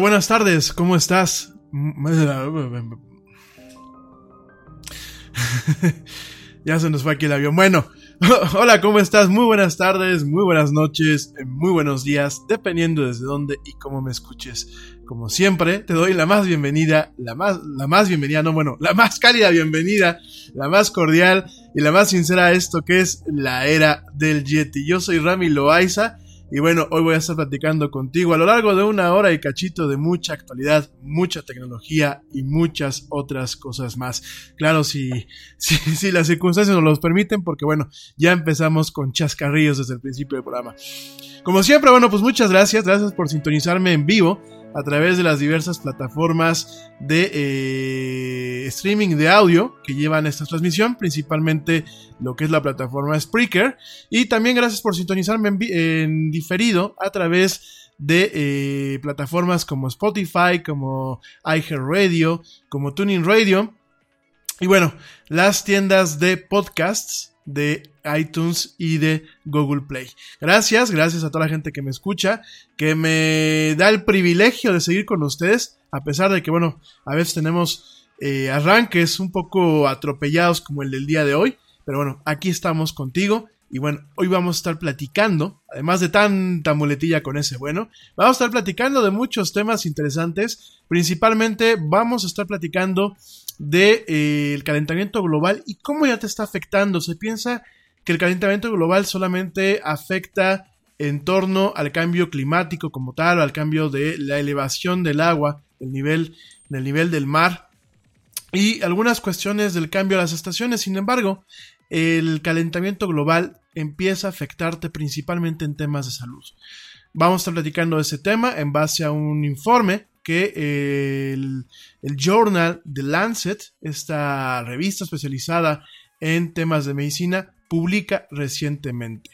Buenas tardes, ¿cómo estás? ya se nos fue aquí el avión. Bueno, hola, ¿cómo estás? Muy buenas tardes, muy buenas noches, muy buenos días, dependiendo desde dónde y cómo me escuches. Como siempre, te doy la más bienvenida, la más, la más bienvenida, no, bueno, la más cálida bienvenida, la más cordial y la más sincera a esto que es la era del Yeti. Yo soy Rami Loaiza y bueno, hoy voy a estar platicando contigo a lo largo de una hora y cachito de mucha actualidad, mucha tecnología y muchas otras cosas más. Claro, si, si, si las circunstancias nos lo permiten, porque bueno, ya empezamos con chascarrillos desde el principio del programa. Como siempre, bueno, pues muchas gracias, gracias por sintonizarme en vivo a través de las diversas plataformas de eh, streaming de audio que llevan esta transmisión, principalmente lo que es la plataforma Spreaker. Y también gracias por sintonizarme en, diferido a través de eh, plataformas como Spotify, como iHeartRadio, como Tuning Radio. Y bueno, las tiendas de podcasts de iTunes y de Google Play. Gracias, gracias a toda la gente que me escucha, que me da el privilegio de seguir con ustedes, a pesar de que, bueno, a veces tenemos eh, arranques un poco atropellados como el del día de hoy, pero bueno, aquí estamos contigo. Y bueno, hoy vamos a estar platicando, además de tanta muletilla con ese bueno, vamos a estar platicando de muchos temas interesantes. Principalmente vamos a estar platicando del de, eh, calentamiento global y cómo ya te está afectando. Se piensa que el calentamiento global solamente afecta en torno al cambio climático como tal, al cambio de la elevación del agua, el nivel, del nivel del mar y algunas cuestiones del cambio a las estaciones. Sin embargo, el calentamiento global empieza a afectarte principalmente en temas de salud. Vamos a estar platicando de ese tema en base a un informe que el, el Journal The Lancet, esta revista especializada en temas de medicina, publica recientemente.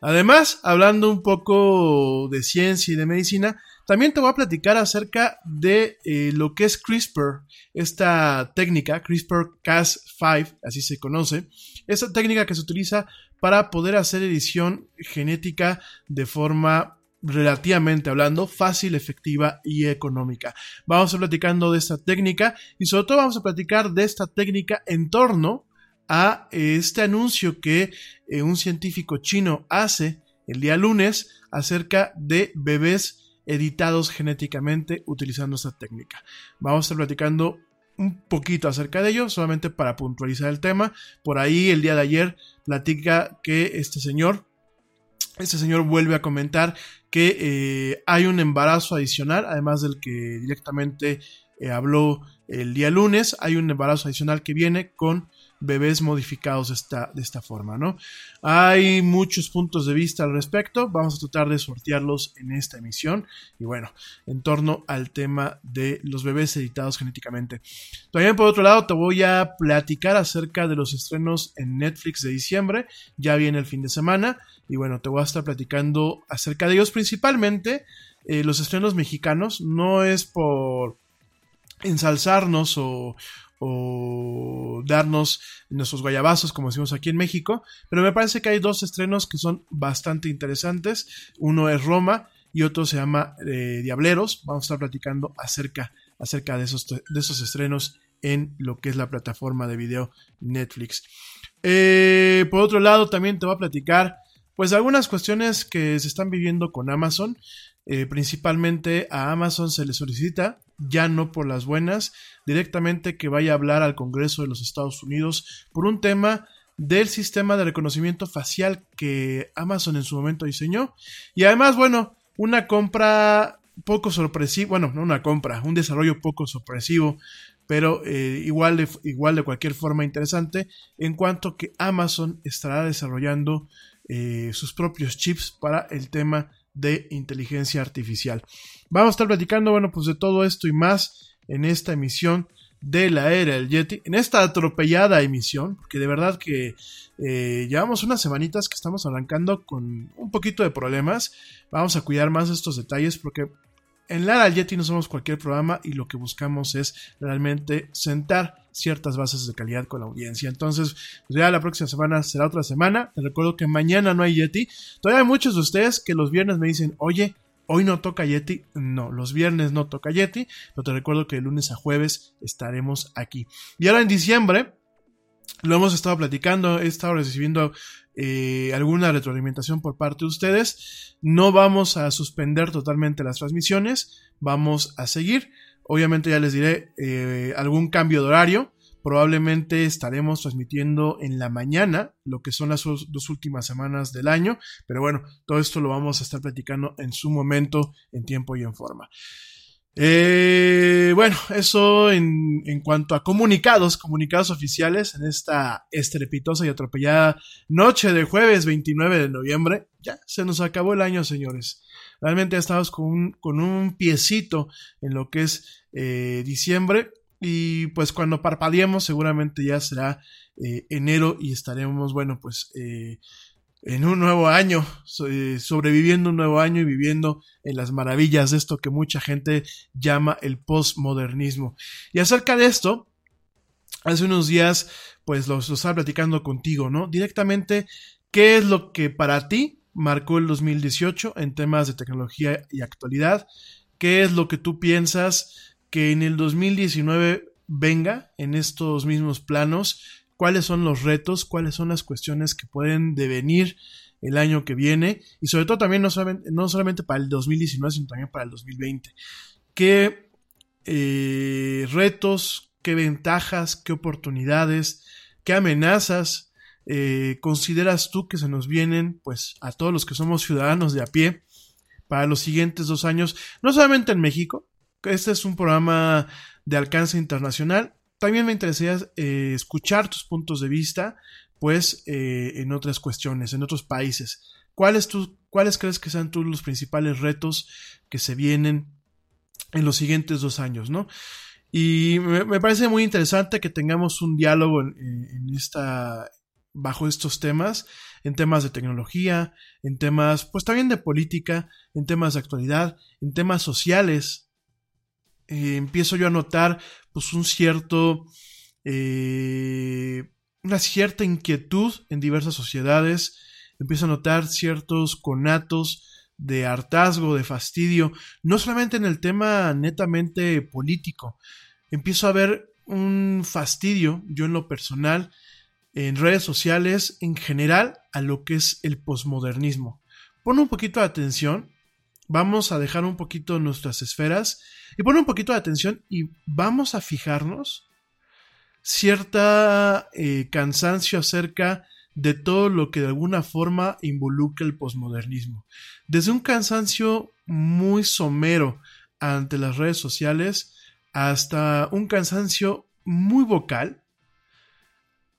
Además, hablando un poco de ciencia y de medicina, también te voy a platicar acerca de eh, lo que es CRISPR, esta técnica, CRISPR-Cas5, así se conoce, esta técnica que se utiliza para poder hacer edición genética de forma relativamente hablando, fácil, efectiva y económica. Vamos a platicando de esta técnica y sobre todo vamos a platicar de esta técnica en torno a este anuncio que eh, un científico chino hace el día lunes acerca de bebés editados genéticamente utilizando esta técnica. Vamos a estar platicando un poquito acerca de ello, solamente para puntualizar el tema. Por ahí el día de ayer platica que este señor, este señor vuelve a comentar que eh, hay un embarazo adicional, además del que directamente eh, habló el día lunes, hay un embarazo adicional que viene con bebés modificados de esta, de esta forma, ¿no? Hay muchos puntos de vista al respecto, vamos a tratar de sortearlos en esta emisión y bueno, en torno al tema de los bebés editados genéticamente. También por otro lado te voy a platicar acerca de los estrenos en Netflix de diciembre, ya viene el fin de semana y bueno, te voy a estar platicando acerca de ellos principalmente. Eh, los estrenos mexicanos no es por ensalzarnos o, o darnos nuestros guayabazos, como decimos aquí en México. Pero me parece que hay dos estrenos que son bastante interesantes. Uno es Roma y otro se llama eh, Diableros. Vamos a estar platicando acerca, acerca de, esos, de esos estrenos en lo que es la plataforma de video Netflix. Eh, por otro lado, también te voy a platicar pues algunas cuestiones que se están viviendo con Amazon. Eh, principalmente a Amazon se le solicita ya no por las buenas, directamente que vaya a hablar al Congreso de los Estados Unidos por un tema del sistema de reconocimiento facial que Amazon en su momento diseñó. Y además, bueno, una compra poco sorpresiva, bueno, no una compra, un desarrollo poco sorpresivo, pero eh, igual, de, igual de cualquier forma interesante, en cuanto que Amazon estará desarrollando eh, sus propios chips para el tema de inteligencia artificial. Vamos a estar platicando, bueno, pues de todo esto y más en esta emisión de la era del Yeti, en esta atropellada emisión, porque de verdad que eh, llevamos unas semanitas que estamos arrancando con un poquito de problemas. Vamos a cuidar más estos detalles porque en Lara Yeti no somos cualquier programa y lo que buscamos es realmente sentar ciertas bases de calidad con la audiencia. Entonces, pues ya la próxima semana será otra semana. Te recuerdo que mañana no hay Yeti. Todavía hay muchos de ustedes que los viernes me dicen, oye, Hoy no toca Yeti, no, los viernes no toca Yeti, pero te recuerdo que de lunes a jueves estaremos aquí. Y ahora en diciembre, lo hemos estado platicando, he estado recibiendo eh, alguna retroalimentación por parte de ustedes. No vamos a suspender totalmente las transmisiones, vamos a seguir. Obviamente ya les diré eh, algún cambio de horario. Probablemente estaremos transmitiendo en la mañana, lo que son las dos últimas semanas del año. Pero bueno, todo esto lo vamos a estar platicando en su momento, en tiempo y en forma. Eh, bueno, eso en, en, cuanto a comunicados, comunicados oficiales en esta estrepitosa y atropellada noche de jueves 29 de noviembre. Ya se nos acabó el año, señores. Realmente estamos con un, con un piecito en lo que es eh, diciembre. Y pues cuando parpadeemos seguramente ya será eh, enero y estaremos, bueno, pues eh, en un nuevo año, sobreviviendo un nuevo año y viviendo en las maravillas de esto que mucha gente llama el postmodernismo. Y acerca de esto, hace unos días, pues lo, estaba platicando contigo, ¿no? Directamente, ¿qué es lo que para ti marcó el 2018 en temas de tecnología y actualidad? ¿Qué es lo que tú piensas que en el 2019 venga en estos mismos planos? cuáles son los retos, cuáles son las cuestiones que pueden devenir el año que viene y sobre todo también no solamente, para el 2019, sino también para el 2020. ¿Qué eh, retos, qué ventajas, qué oportunidades, qué amenazas eh, consideras tú que se nos vienen pues a todos los que somos ciudadanos de a pie para los siguientes dos años, no solamente en México, este es un programa de alcance internacional, también me interesaría eh, escuchar tus puntos de vista, pues, eh, en otras cuestiones, en otros países. ¿Cuáles, tú, ¿Cuáles crees que sean tú los principales retos que se vienen en los siguientes dos años, no? Y me, parece muy interesante que tengamos un diálogo en, en, esta, bajo estos temas, en temas de tecnología, en temas, pues también de política, en temas de actualidad, en temas sociales, eh, empiezo yo a notar pues un cierto, eh, una cierta inquietud en diversas sociedades, empiezo a notar ciertos conatos de hartazgo, de fastidio, no solamente en el tema netamente político, empiezo a ver un fastidio, yo en lo personal, en redes sociales en general a lo que es el posmodernismo. Pon un poquito de atención, vamos a dejar un poquito nuestras esferas y poner un poquito de atención y vamos a fijarnos cierta eh, cansancio acerca de todo lo que de alguna forma involucra el posmodernismo. Desde un cansancio muy somero ante las redes sociales hasta un cansancio muy vocal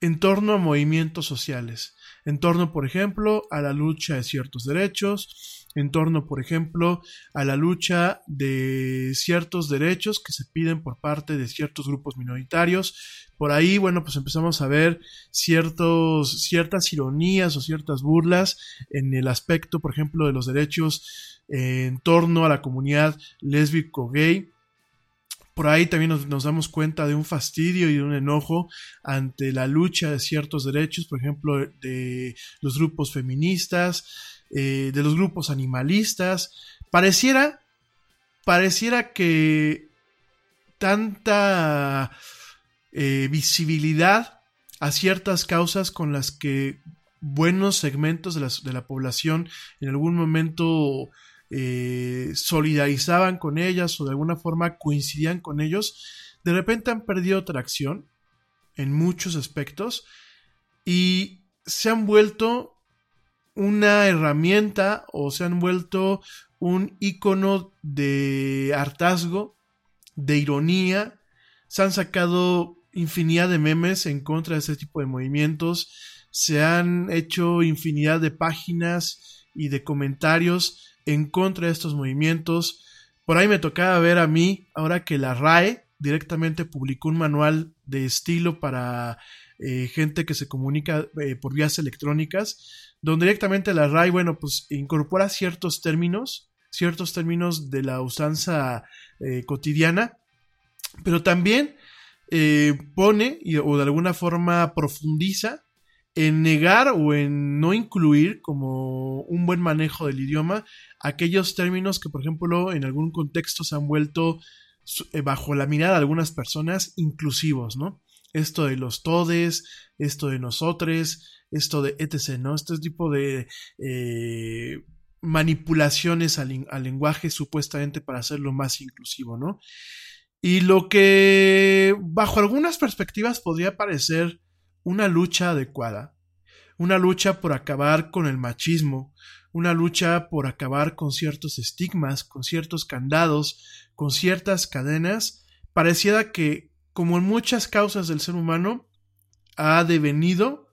en torno a movimientos sociales, en torno, por ejemplo, a la lucha de ciertos derechos, en torno, por ejemplo, a la lucha de ciertos derechos que se piden por parte de ciertos grupos minoritarios. Por ahí, bueno, pues empezamos a ver ciertos, ciertas ironías o ciertas burlas en el aspecto, por ejemplo, de los derechos en torno a la comunidad lésbico-gay. Por ahí también nos, damos cuenta de un fastidio y de un enojo ante la lucha de ciertos derechos, por ejemplo, de los grupos feministas, eh, de los grupos animalistas. Pareciera, pareciera que tanta eh, visibilidad a ciertas causas con las que buenos segmentos de de la población en algún momento eh, solidarizaban con ellas o de alguna forma coincidían con ellos, de repente han perdido tracción en muchos aspectos y se han vuelto una herramienta o se han vuelto un icono de hartazgo, de ironía. Se han sacado infinidad de memes en contra de este tipo de movimientos. Se han hecho infinidad de páginas y de comentarios en contra de estos movimientos. Por ahí me tocaba ver a mí, ahora que la RAE directamente publicó un manual de estilo para eh, gente que se comunica eh, por vías electrónicas, donde directamente la RAI, bueno, pues incorpora ciertos términos, ciertos términos de la usanza eh, cotidiana, pero también pone o de alguna forma profundiza en negar o en no incluir como un buen manejo del idioma aquellos términos que, por ejemplo, en algún contexto se han vuelto eh, bajo la mirada de algunas personas inclusivos, ¿no? Esto de los todes, esto de nosotros, esto de etc., ¿no? Este tipo de eh, manipulaciones al, al, lenguaje supuestamente para hacerlo más inclusivo, ¿no? Y lo que bajo algunas perspectivas podría parecer una lucha adecuada, una lucha por acabar con el machismo, una lucha por acabar con ciertos estigmas, con ciertos candados, con ciertas cadenas, pareciera que, como en muchas causas del ser humano, ha devenido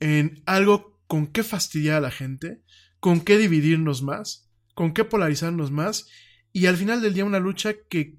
en algo con qué fastidiar a la gente, con qué dividirnos más, con qué polarizarnos más, y al final del día una lucha que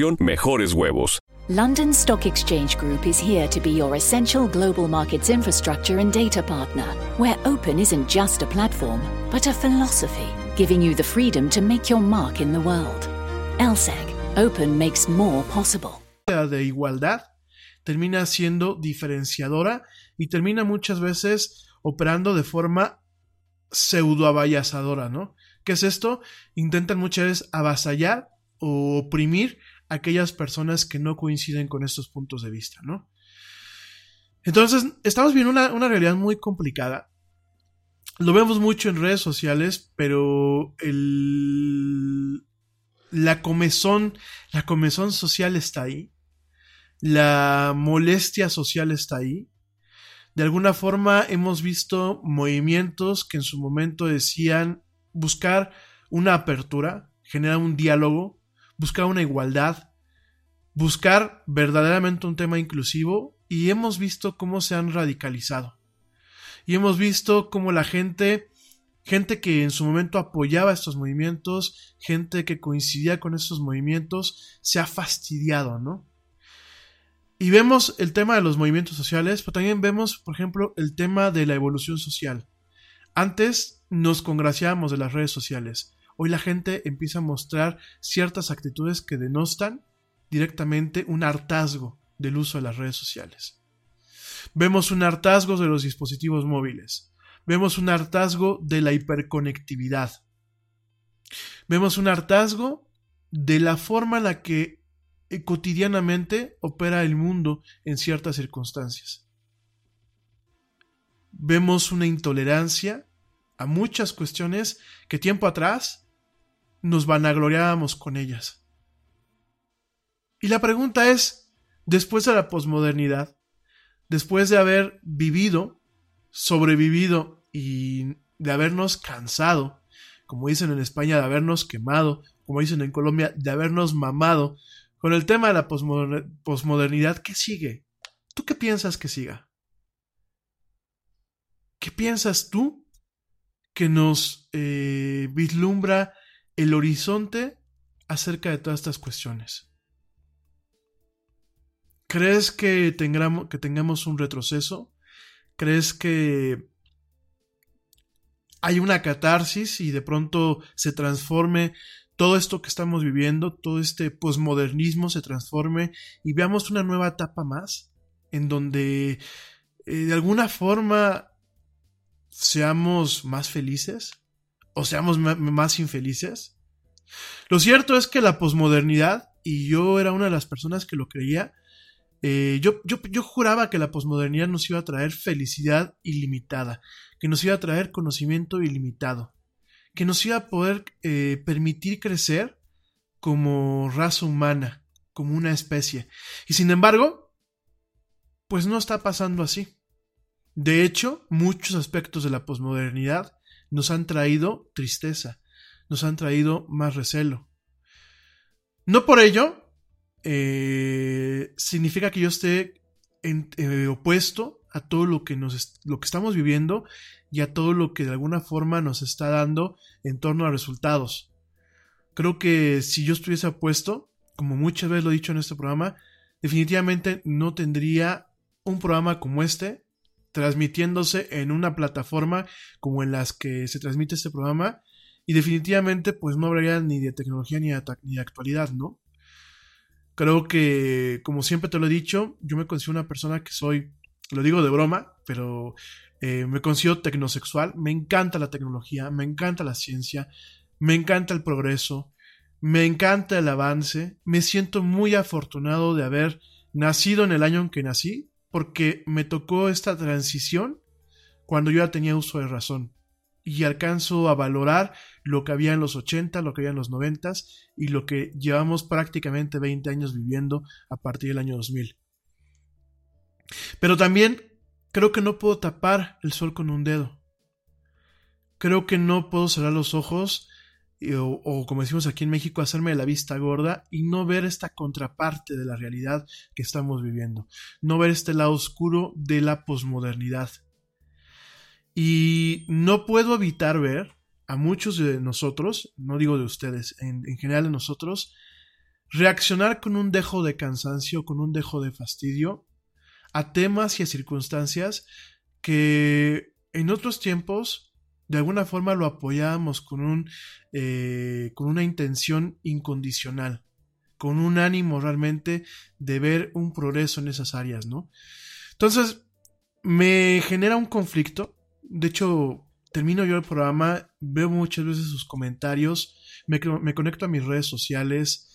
mejores huevos. London Stock Exchange Group is here to be your essential global markets infrastructure and data partner, where open isn't just a platform, but a philosophy, giving you the freedom to make your mark in the world. LSEG, open makes more possible. de igualdad termina siendo diferenciadora y termina muchas veces operando de forma pseudo avallazadora, ¿no? ¿Qué es esto? Intentan muchas veces avasallar o oprimir aquellas personas que no coinciden con estos puntos de vista, ¿no? Entonces, estamos viendo una, realidad muy complicada. Lo vemos mucho en redes sociales, pero la comezón, la comezón social está ahí. La molestia social está ahí. De alguna forma hemos visto movimientos que en su momento decían buscar una apertura, generar un diálogo, buscar una igualdad, buscar verdaderamente un tema inclusivo y hemos visto cómo se han radicalizado. Y hemos visto cómo la gente, gente que en su momento apoyaba estos movimientos, gente que coincidía con estos movimientos, se ha fastidiado, ¿no? Y vemos el tema de los movimientos sociales, pero también vemos, por ejemplo, el tema de la evolución social. Antes nos congraciábamos de las redes sociales. Hoy la gente empieza a mostrar ciertas actitudes que denostan directamente un hartazgo del uso de las redes sociales. Vemos un hartazgo de los dispositivos móviles. Vemos un hartazgo de la hiperconectividad. Vemos un hartazgo de la forma en la que eh, cotidianamente opera el mundo en ciertas circunstancias. Vemos una intolerancia a muchas cuestiones que tiempo atrás nos vanagloriábamos con ellas. Y la pregunta es, después de la posmodernidad, después de haber vivido, sobrevivido y de habernos cansado, como dicen en España, de habernos quemado, como dicen en Colombia, de habernos mamado, con el tema de la posmodernidad, ¿qué sigue? ¿Tú qué piensas que siga? ¿Qué piensas tú que nos eh, vislumbra el horizonte acerca de todas estas cuestiones. ¿Crees que tengamos, que tengamos un retroceso? ¿Crees que hay una catarsis y de pronto se transforme todo esto que estamos viviendo, todo este posmodernismo se transforme y veamos una nueva etapa más en donde eh, de alguna forma seamos más felices? O seamos más infelices? Lo cierto es que la posmodernidad, y yo era una de las personas que lo creía, eh, yo, yo, yo, juraba que la posmodernidad nos iba a traer felicidad ilimitada, que nos iba a traer conocimiento ilimitado, que nos iba a poder eh, permitir crecer como raza humana, como una especie. Y sin embargo, pues no está pasando así. De hecho, muchos aspectos de la posmodernidad nos han traído tristeza, nos han traído más recelo. No por ello eh, significa que yo esté eh, opuesto a todo lo que nos lo que estamos viviendo y a todo lo que de alguna forma nos está dando en torno a resultados. Creo que si yo estuviese apuesto, como muchas veces lo he dicho en este programa, definitivamente no tendría un programa como este transmitiéndose en una plataforma como en las que se transmite este programa y definitivamente pues no habría ni de tecnología ni de, ni de actualidad, ¿no? Creo que, como siempre te lo he dicho, yo me considero una persona que soy, lo digo de broma, pero eh, me considero tecnosexual, me encanta la tecnología, me encanta la ciencia, me encanta el progreso, me encanta el avance, me siento muy afortunado de haber nacido en el año en que nací, porque me tocó esta transición cuando yo ya tenía uso de razón y alcanzo a valorar lo que había en los 80, lo que había en los 90 y lo que llevamos prácticamente 20 años viviendo a partir del año 2000. Pero también creo que no puedo tapar el sol con un dedo. Creo que no puedo cerrar los ojos o, como decimos aquí en México, hacerme la vista gorda y no ver esta contraparte de la realidad que estamos viviendo, no ver este lado oscuro de la posmodernidad. Y no puedo evitar ver a muchos de nosotros, no digo de ustedes, en, en general de nosotros, reaccionar con un dejo de cansancio, con un dejo de fastidio a temas y a circunstancias que en otros tiempos de alguna forma lo apoyábamos con, un, eh, con una intención incondicional, con un ánimo realmente de ver un progreso en esas áreas, ¿no? Entonces, me genera un conflicto. De hecho, termino yo el programa, veo muchas veces sus comentarios, me, me conecto a mis redes sociales,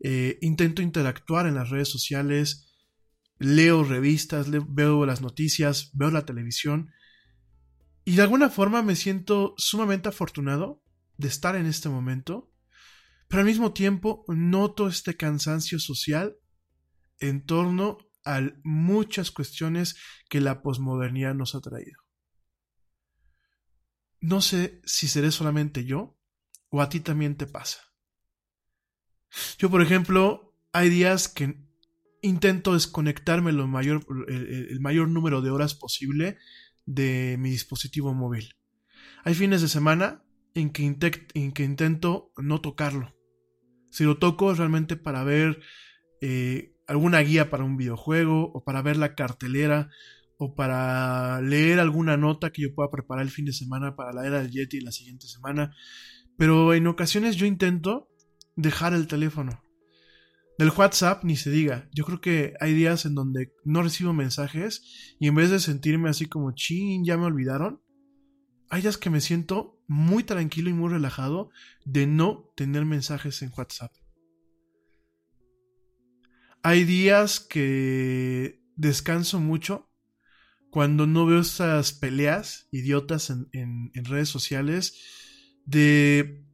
eh, intento interactuar en las redes sociales, leo revistas, veo las noticias, veo la televisión y de alguna forma me siento sumamente afortunado de estar en este momento, pero al mismo tiempo noto este cansancio social en torno a muchas cuestiones que la posmodernidad nos ha traído. No sé si seré solamente yo o a ti también te pasa. Yo, por ejemplo, hay días que intento desconectarme lo mayor, el, el mayor número de horas posible de mi dispositivo móvil. Hay fines de semana en que, en que intento no tocarlo. Si lo toco es realmente para ver eh, alguna guía para un videojuego o para ver la cartelera o para leer alguna nota que yo pueda preparar el fin de semana para la era del Yeti la siguiente semana. Pero en ocasiones yo intento dejar el teléfono. Del WhatsApp ni se diga. Yo creo que hay días en donde no recibo mensajes y en vez de sentirme así como chin, ya me olvidaron, hay días que me siento muy tranquilo y muy relajado de no tener mensajes en WhatsApp. Hay días que descanso mucho cuando no veo esas peleas idiotas en, en redes sociales de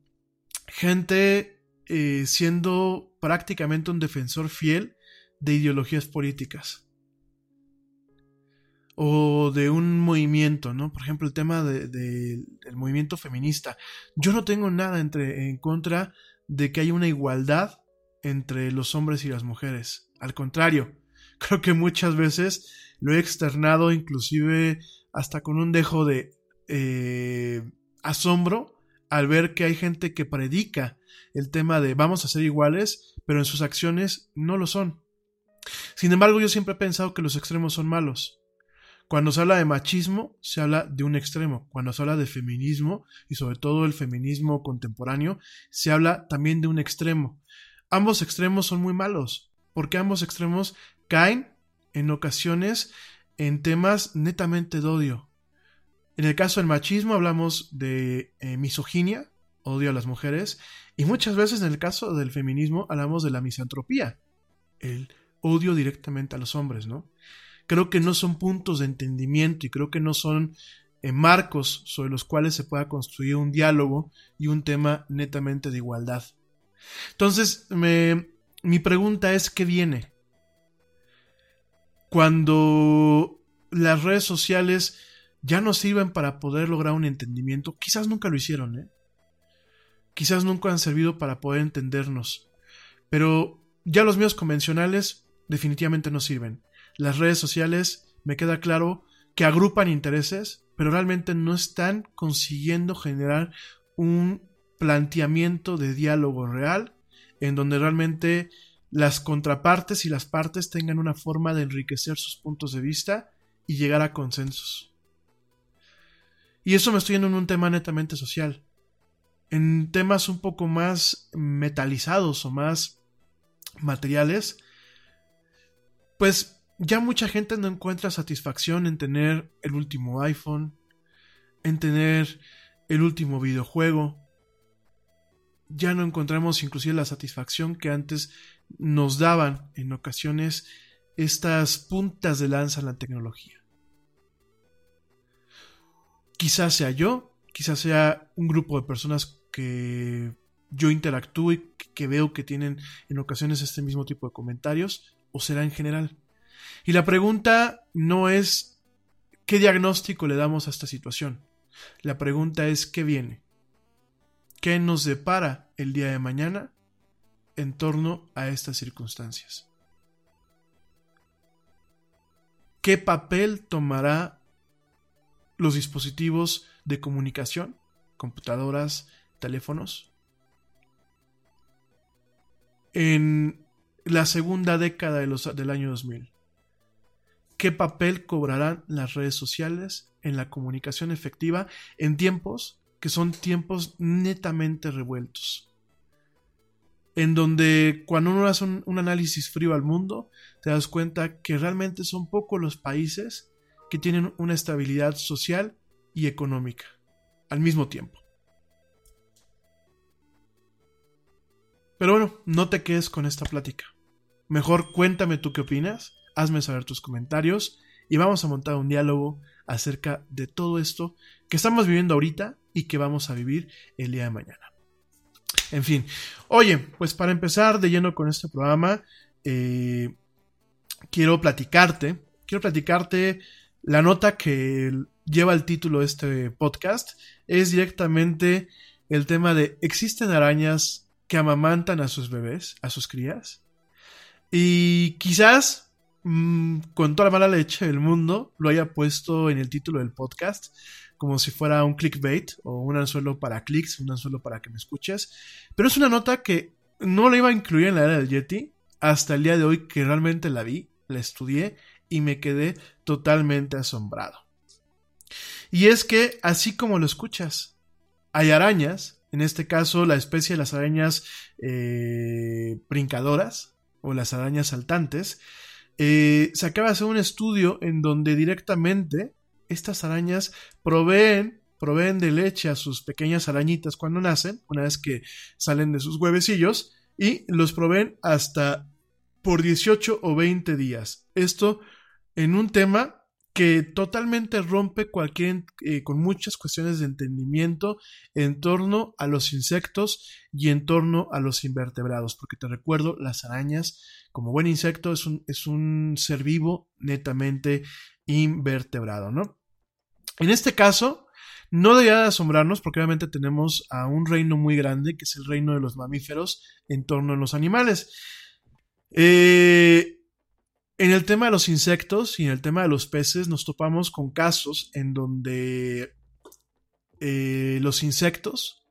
gente eh, siendo prácticamente un defensor fiel de ideologías políticas o de un movimiento, ¿no? Por ejemplo, el tema del movimiento feminista. Yo no tengo nada entre, en contra de que haya una igualdad entre los hombres y las mujeres. Al contrario, creo que muchas veces lo he externado inclusive hasta con un dejo de eh, asombro al ver que hay gente que predica el tema de vamos a ser iguales, pero en sus acciones no lo son. Sin embargo, yo siempre he pensado que los extremos son malos. Cuando se habla de machismo, se habla de un extremo. Cuando se habla de feminismo, y sobre todo el feminismo contemporáneo, se habla también de un extremo. Ambos extremos son muy malos, porque ambos extremos caen en ocasiones en temas netamente de odio. En el caso del machismo hablamos de eh, misoginia, odio a las mujeres, y muchas veces en el caso del feminismo hablamos de la misantropía, el odio directamente a los hombres, ¿no? Creo que no son puntos de entendimiento y creo que no son eh, marcos sobre los cuales se pueda construir un diálogo y un tema netamente de igualdad. Entonces, mi pregunta es, ¿qué viene? Cuando las redes sociales ya no sirven para poder lograr un entendimiento, quizás nunca lo hicieron, ¿eh? Quizás nunca han servido para poder entendernos. Pero ya los medios convencionales definitivamente no sirven. Las redes sociales me queda claro que agrupan intereses, pero realmente no están consiguiendo generar un planteamiento de diálogo real en donde realmente las contrapartes y las partes tengan una forma de enriquecer sus puntos de vista y llegar a consensos. Y eso me estoy yendo en un tema netamente social. En temas un poco más metalizados o más materiales, pues ya mucha gente no encuentra satisfacción en tener el último iPhone, en tener el último videojuego. Ya no encontramos inclusive la satisfacción que antes nos daban en ocasiones estas puntas de lanza en la tecnología. Quizás sea yo, quizás sea un grupo de personas que yo interactúo y que veo que tienen en ocasiones este mismo tipo de comentarios, o será en general. Y la pregunta no es qué diagnóstico le damos a esta situación. La pregunta es qué viene. ¿Qué nos depara el día de mañana en torno a estas circunstancias? ¿Qué papel tomará los dispositivos de comunicación, computadoras, teléfonos, en la segunda década del año 2000? ¿Qué papel cobrarán las redes sociales en la comunicación efectiva en tiempos que son tiempos netamente revueltos? En donde cuando uno hace un, un análisis frío al mundo, te das cuenta que realmente son pocos los países que tienen una estabilidad social y económica al mismo tiempo. Pero bueno, no te quedes con esta plática. Mejor cuéntame tú qué opinas, hazme saber tus comentarios y vamos a montar un diálogo acerca de todo esto que estamos viviendo ahorita y que vamos a vivir el día de mañana. En fin, oye, pues para empezar de lleno con este programa, eh, quiero platicarte, quiero platicarte la nota que lleva el título de este podcast, es directamente el tema de ¿existen arañas que amamantan a sus bebés, a sus crías? Y quizás mm, con toda la mala leche del mundo lo haya puesto en el título del podcast como si fuera un clickbait o un anzuelo para clics, un anzuelo para que me escuches. Pero es una nota que no la iba a incluir en la era del Yeti hasta el día de hoy que realmente la vi, la estudié y me quedé totalmente asombrado. Y es que, así como lo escuchas, hay arañas, en este caso la especie de las arañas eh, brincadoras o las arañas saltantes, eh, se acaba de hacer un estudio en donde directamente estas arañas proveen, proveen de leche a sus pequeñas arañitas cuando nacen, una vez que salen de sus huevecillos, y los proveen hasta por 18 o 20 días. Esto en un tema que totalmente rompe cualquier, eh, con muchas cuestiones de entendimiento en torno a los insectos y en torno a los invertebrados, porque te recuerdo, las arañas, como buen insecto, es un, es un ser vivo netamente invertebrado, ¿no? En este caso, no debería de asombrarnos porque obviamente tenemos a un reino muy grande, que es el reino de los mamíferos en torno a los animales. Eh, en el tema de los insectos y en el tema de los peces nos topamos con casos en donde eh, los insectos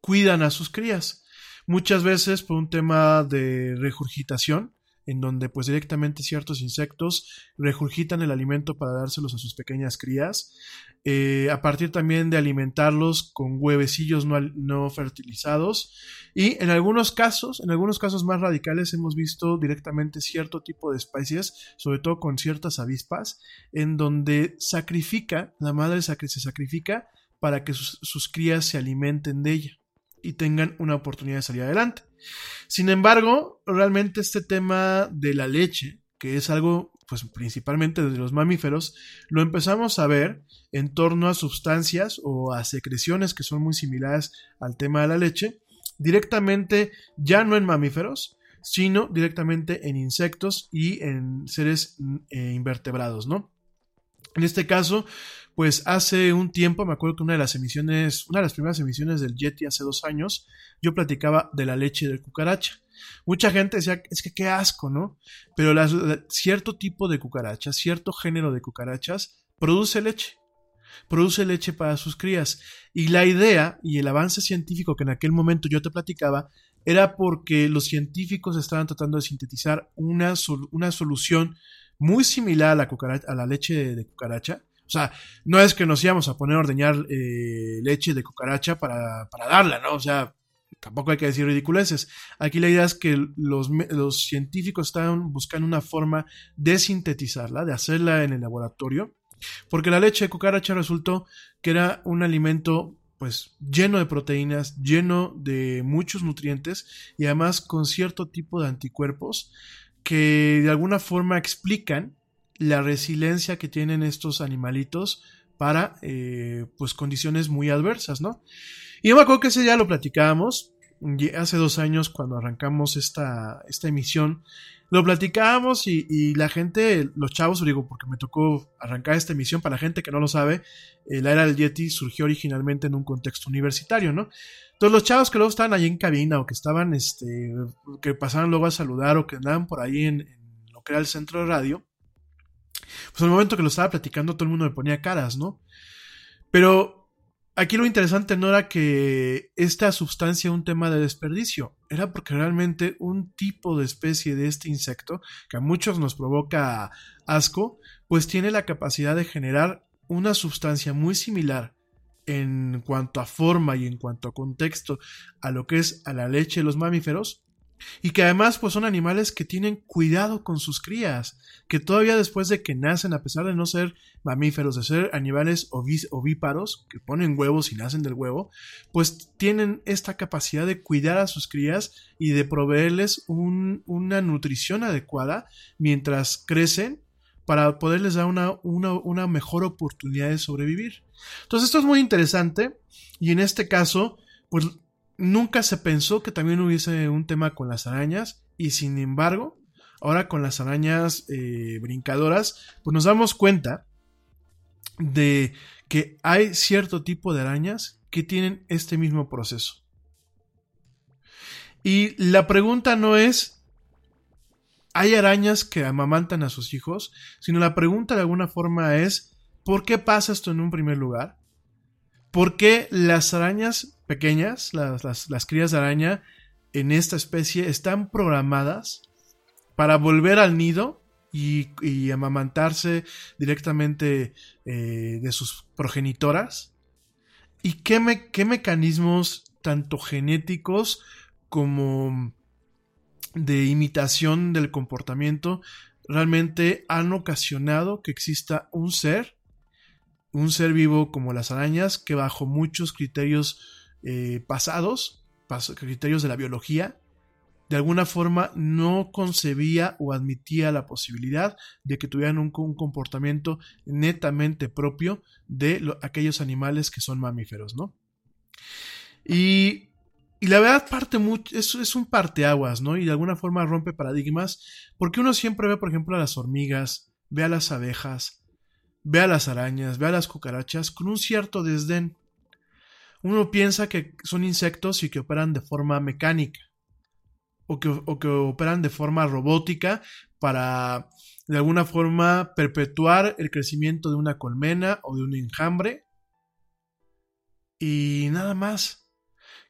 cuidan a sus crías. Muchas veces por un tema de regurgitación, en donde pues directamente ciertos insectos regurgitan el alimento para dárselos a sus pequeñas crías, eh, a partir también de alimentarlos con huevecillos no, fertilizados. Y en algunos casos, en algunos casos más radicales hemos visto directamente cierto tipo de especies, sobre todo con ciertas avispas, en donde sacrifica, la madre se sacrifica para que sus, sus crías se alimenten de ella y tengan una oportunidad de salir adelante. Sin embargo, realmente este tema de la leche, que es algo pues principalmente de los mamíferos, lo empezamos a ver en torno a sustancias o a secreciones que son muy similares al tema de la leche, directamente ya no en mamíferos, sino directamente en insectos y en seres eh, invertebrados, ¿no? En este caso, pues hace un tiempo, me acuerdo que una de las emisiones, una de las primeras emisiones del Yeti hace dos años, yo platicaba de la leche de cucaracha. Mucha gente decía, es que qué asco, ¿no? Pero cierto tipo de cucarachas, cierto género de cucarachas, produce leche. Produce leche para sus crías. Y la idea y el avance científico que en aquel momento yo te platicaba era porque los científicos estaban tratando de sintetizar una, una solución muy similar a la, a la leche de, cucaracha. O sea, no es que nos íbamos a poner a ordeñar eh, leche de cucaracha para, para darla, ¿no? O sea, tampoco hay que decir ridiculeces. Aquí la idea es que los, los, científicos están buscando una forma de sintetizarla, de hacerla en el laboratorio, porque la leche de cucaracha resultó que era un alimento pues lleno de proteínas, lleno de muchos nutrientes y además con cierto tipo de anticuerpos que de alguna forma explican la resiliencia que tienen estos animalitos para eh, pues condiciones muy adversas, ¿no? Y yo me acuerdo que ese ya lo platicábamos, hace dos años cuando arrancamos esta, esta emisión, lo platicábamos y, la gente, los chavos, digo, porque me tocó arrancar esta emisión, para la gente que no lo sabe, eh, la era del Yeti surgió originalmente en un contexto universitario, ¿no? Entonces los chavos que luego estaban ahí en cabina o que estaban, este, que pasaban luego a saludar o que andaban por ahí en, lo que era el centro de radio, pues al momento que lo estaba platicando todo el mundo me ponía caras, ¿no? Pero Aquí lo interesante no era que esta sustancia un tema de desperdicio, era porque realmente un tipo de especie de este insecto, que a muchos nos provoca asco, pues tiene la capacidad de generar una sustancia muy similar en cuanto a forma y en cuanto a contexto a lo que es a la leche de los mamíferos, y que además pues son animales que tienen cuidado con sus crías, que todavía después de que nacen, a pesar de no ser mamíferos, de ser animales ovíparos, que ponen huevos y nacen del huevo, pues tienen esta capacidad de cuidar a sus crías y de proveerles una nutrición adecuada mientras crecen para poderles dar una, una mejor oportunidad de sobrevivir. Entonces esto es muy interesante y en este caso, pues Nunca se pensó que también hubiese un tema con las arañas y sin embargo, ahora con las arañas eh, brincadoras, pues nos damos cuenta de que hay cierto tipo de arañas que tienen este mismo proceso. Y la pregunta no es, ¿hay arañas que amamantan a sus hijos? Sino la pregunta de alguna forma es, ¿por qué pasa esto en un primer lugar? ¿Por qué las arañas pequeñas, las, crías de araña en esta especie, están programadas para volver al nido y, amamantarse directamente eh, de sus progenitoras? ¿Y qué mecanismos, tanto genéticos como de imitación del comportamiento, realmente han ocasionado que exista un ser un ser vivo como las arañas que bajo muchos criterios eh, pasados, criterios de la biología, de alguna forma no concebía o admitía la posibilidad de que tuvieran un, comportamiento netamente propio de aquellos animales que son mamíferos, ¿no? Y, la verdad parte mucho, es, es un parteaguas, ¿no? Y de alguna forma rompe paradigmas, porque uno siempre ve, por ejemplo, a las hormigas, ve a las abejas, ve a las arañas, ve a las cucarachas con un cierto desdén. Uno piensa que son insectos y que operan de forma mecánica o que, operan de forma robótica para de alguna forma perpetuar el crecimiento de una colmena o de un enjambre y nada más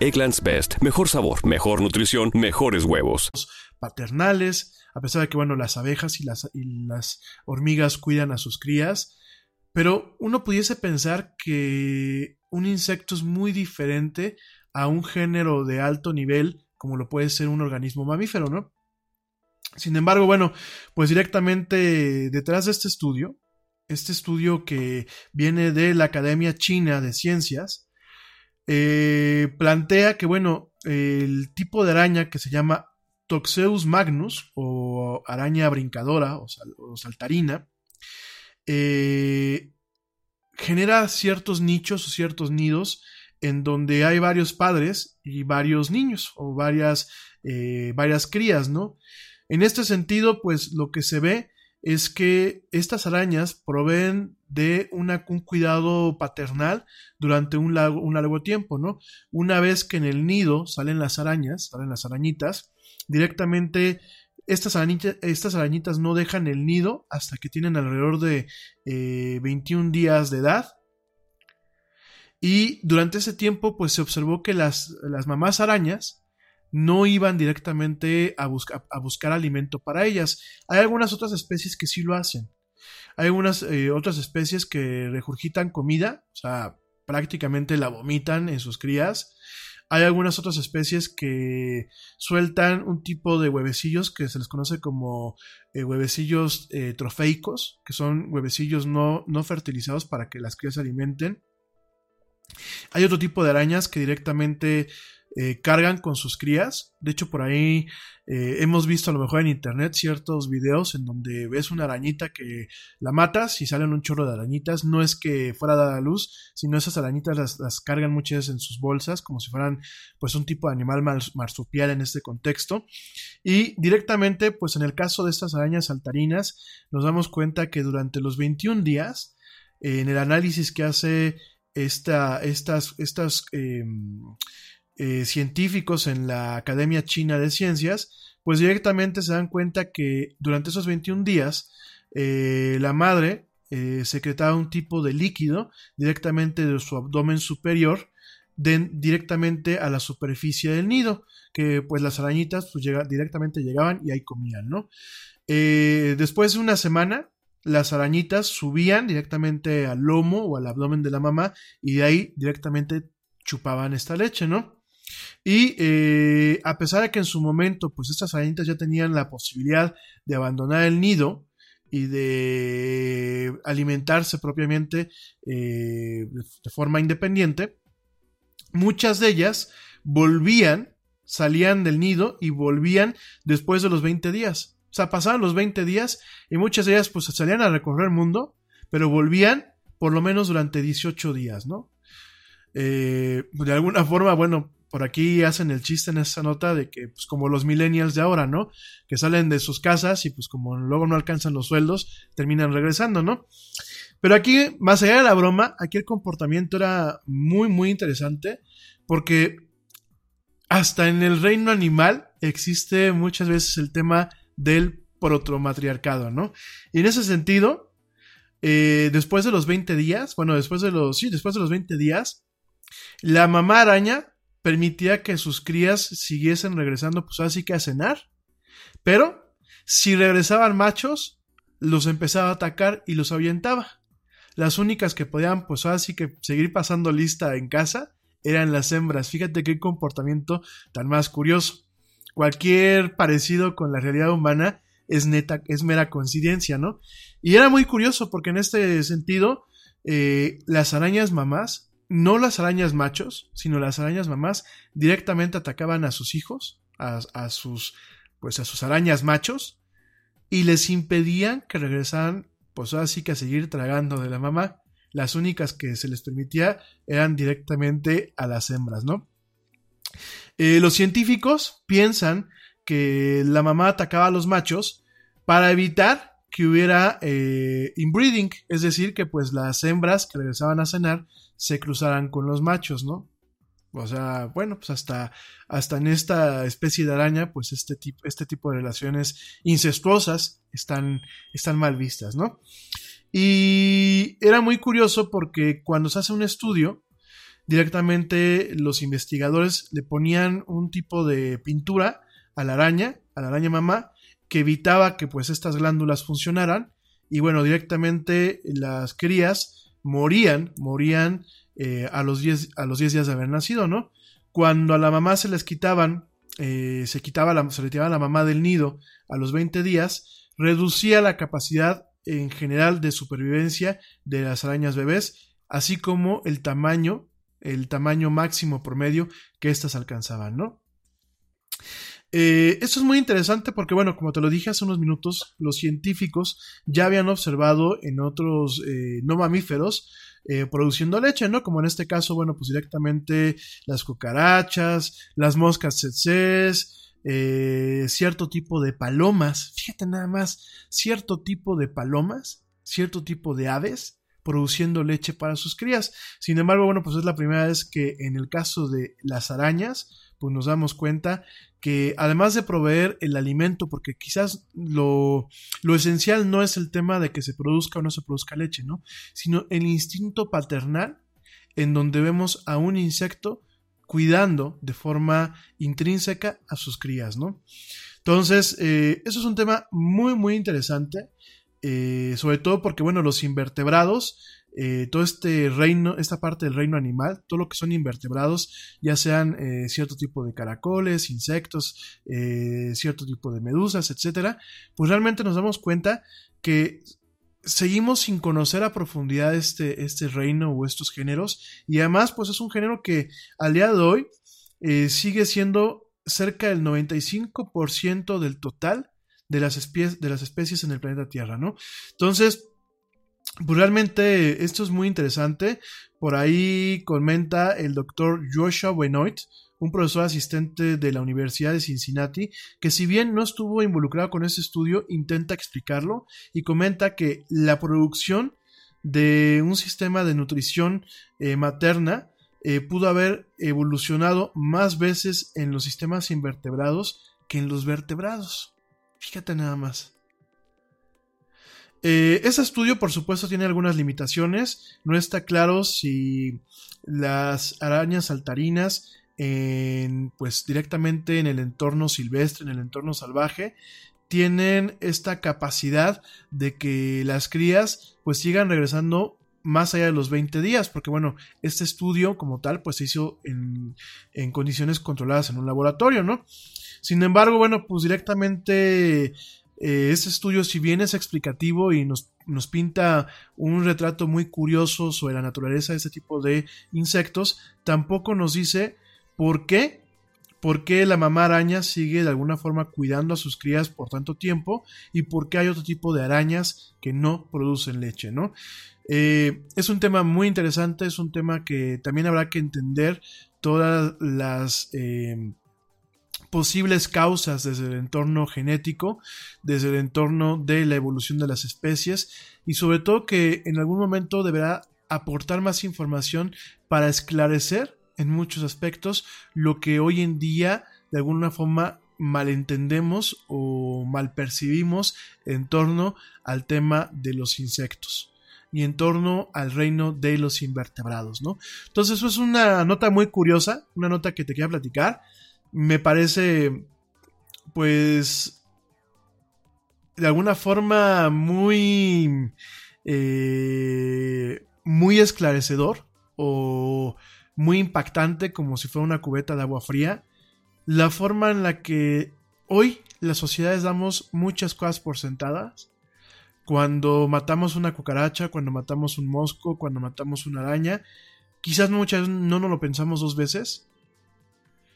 Egglands Best. Mejor sabor, mejor nutrición, mejores huevos. Paternales, a pesar de que, bueno, las abejas y las, y las hormigas cuidan a sus crías, pero uno pudiese pensar que un insecto es muy diferente a un género de alto nivel como lo puede ser un organismo mamífero, ¿no? Sin embargo, bueno, pues directamente detrás de este estudio, este estudio que viene de la Academia China de Ciencias, eh, plantea que, bueno, el tipo de araña que se llama Toxeus magnus o araña brincadora o, saltarina, eh, genera ciertos nichos o ciertos nidos en donde hay varios padres y varios niños o varias, eh, varias crías, ¿no? En este sentido, pues lo que se ve es que estas arañas proveen de un cuidado paternal durante un largo, un largo tiempo, ¿no? Una vez que en el nido salen las arañas, salen las arañitas, directamente estas arañitas, estas arañitas no dejan el nido hasta que tienen alrededor de 21 eh, días de edad. Y durante ese tiempo, pues se observó que las, las mamás arañas no iban directamente a, a, buscar alimento para ellas. Hay algunas otras especies que sí lo hacen. Hay eh, otras especies que regurgitan comida, o sea, prácticamente la vomitan en sus crías. Hay algunas otras especies que sueltan un tipo de huevecillos que se les conoce como eh, huevecillos eh, trofeicos, que son huevecillos no, no fertilizados para que las crías se alimenten. Hay otro tipo de arañas que directamente eh, cargan con sus crías. De hecho, por ahí eh, hemos visto a lo mejor en internet ciertos videos en donde ves una arañita que la matas y salen un chorro de arañitas. No es que fuera dada a luz, sino esas arañitas las, cargan muchas veces en sus bolsas, como si fueran pues un tipo de animal marsupial en este contexto. Y directamente, pues en el caso de estas arañas saltarinas, nos damos cuenta que durante los 21 días, en el análisis que hace esta, estas, estas em, eh, científicos en la Academia China de Ciencias, pues directamente se dan cuenta que durante esos 21 días eh, la madre eh, secretaba un tipo de líquido directamente de su abdomen superior directamente a la superficie del nido, que pues las arañitas pues directamente llegaban y ahí comían, ¿no? después de una semana, las arañitas subían directamente al lomo o al abdomen de la mamá y de ahí directamente chupaban esta leche, ¿no? Y eh, a pesar de que en su momento, pues estas arañitas ya tenían la posibilidad de abandonar el nido y de alimentarse propiamente eh, de forma independiente, muchas de ellas volvían, salían del nido y volvían después de los 20 días. O sea, pasaban los 20 días y muchas de ellas pues salían a recorrer el mundo, pero volvían por lo menos durante 18 días, ¿no? Eh, de alguna forma, bueno, por aquí hacen el chiste en esa nota de que, pues como los millennials de ahora, ¿no? Que salen de sus casas y pues como luego no alcanzan los sueldos, terminan regresando, ¿no? Pero aquí, más allá de la broma, aquí el comportamiento era muy, muy interesante porque hasta en el reino animal existe muchas veces el tema del protomatriarcado, ¿no? Y en ese sentido, eh, después de los 20 días, bueno, después de los, sí, después de los 20 días, la mamá araña permitía que sus crías siguiesen regresando, pues así que a cenar. Pero, si regresaban machos, los empezaba a atacar y los ahuyentaba. Las únicas que podían, pues así que seguir pasando lista en casa, eran las hembras. Fíjate qué comportamiento tan más curioso. Cualquier parecido con la realidad humana es neta, es mera coincidencia, ¿no? Y era muy curioso porque en este sentido, eh, las arañas mamás no las arañas machos, sino las arañas mamás directamente atacaban a sus hijos, a, sus, pues a sus arañas machos, y les impedían que regresaran, pues así que a seguir tragando de la mamá. Las únicas que se les permitía eran directamente a las hembras, ¿no? Eh, los científicos piensan que la mamá atacaba a los machos para evitar que hubiera eh, inbreeding, es decir, que pues las hembras que regresaban a cenar se cruzaran con los machos, ¿no? O sea, bueno, pues hasta, hasta en esta especie de araña, pues este tipo, este tipo de relaciones incestuosas están, están mal vistas, ¿no? Y era muy curioso porque cuando se hace un estudio, directamente los investigadores le ponían un tipo de pintura a la araña, a la araña mamá, que evitaba que pues estas glándulas funcionaran y bueno, directamente las crías morían, morían eh, a, los 10, a los 10 días de haber nacido, ¿no? Cuando a la mamá se les quitaban, eh, se quitaba la, se la mamá del nido a los 20 días, reducía la capacidad en general de supervivencia de las arañas bebés, así como el tamaño, el tamaño máximo promedio que éstas alcanzaban, ¿no? Eh, esto es muy interesante porque, bueno, como te lo dije hace unos minutos, los científicos ya habían observado en otros eh, no mamíferos eh, produciendo leche, ¿no? Como en este caso, bueno, pues directamente las cucarachas, las moscas tsetses, cierto tipo de palomas, fíjate nada más, cierto tipo de palomas, cierto tipo de aves produciendo leche para sus crías. Sin embargo, bueno, pues es la primera vez que en el caso de las arañas, pues nos damos cuenta que además de proveer el alimento, porque quizás lo, lo, esencial no es el tema de que se produzca o no se produzca leche, ¿no? Sino el instinto paternal en donde vemos a un insecto cuidando de forma intrínseca a sus crías, ¿no? Entonces, eh, eso es un tema muy, muy interesante, eh, sobre todo porque, bueno, los invertebrados eh, todo este reino, esta parte del reino animal, todo lo que son invertebrados, ya sean eh, cierto tipo de caracoles, insectos, eh, cierto tipo de medusas, etcétera, pues realmente nos damos cuenta que seguimos sin conocer a profundidad este, este reino o estos géneros, y además, pues es un género que al día de hoy sigue siendo cerca del 95% del total de las, especies, de las especies en el planeta Tierra, ¿no? Entonces, pues realmente esto es muy interesante. Por ahí comenta el doctor Joshua Benoit, un profesor asistente de la Universidad de Cincinnati, que si bien no estuvo involucrado con este estudio, intenta explicarlo y comenta que la producción de un sistema de nutrición eh, materna eh, pudo haber evolucionado más veces en los sistemas invertebrados que en los vertebrados. Fíjate nada más. Eh, ese estudio, por supuesto, tiene algunas limitaciones. No está claro si las arañas saltarinas, pues directamente en el entorno silvestre, en el entorno salvaje, tienen esta capacidad de que las crías pues sigan regresando más allá de los 20 días, porque bueno, este estudio como tal pues se hizo en, en condiciones controladas en un laboratorio, ¿no? Sin embargo, bueno, pues directamente eh, este estudio, si bien es explicativo y nos, nos, pinta un retrato muy curioso sobre la naturaleza de este tipo de insectos, tampoco nos dice por qué, por qué la mamá araña sigue de alguna forma cuidando a sus crías por tanto tiempo y por qué hay otro tipo de arañas que no producen leche, ¿no? Eh, es un tema muy interesante, es un tema que también habrá que entender todas las... Eh, posibles causas desde el entorno genético, desde el entorno de la evolución de las especies y sobre todo que en algún momento deberá aportar más información para esclarecer en muchos aspectos lo que hoy en día de alguna forma malentendemos o mal percibimos en torno al tema de los insectos y en torno al reino de los invertebrados, ¿no? Entonces, eso es una nota muy curiosa, una nota que te quería platicar me parece, pues, de alguna forma muy, eh, muy esclarecedor o muy impactante como si fuera una cubeta de agua fría, la forma en la que hoy las sociedades damos muchas cosas por sentadas. Cuando matamos una cucaracha, cuando matamos un mosco, cuando matamos una araña, quizás muchas no nos lo pensamos dos veces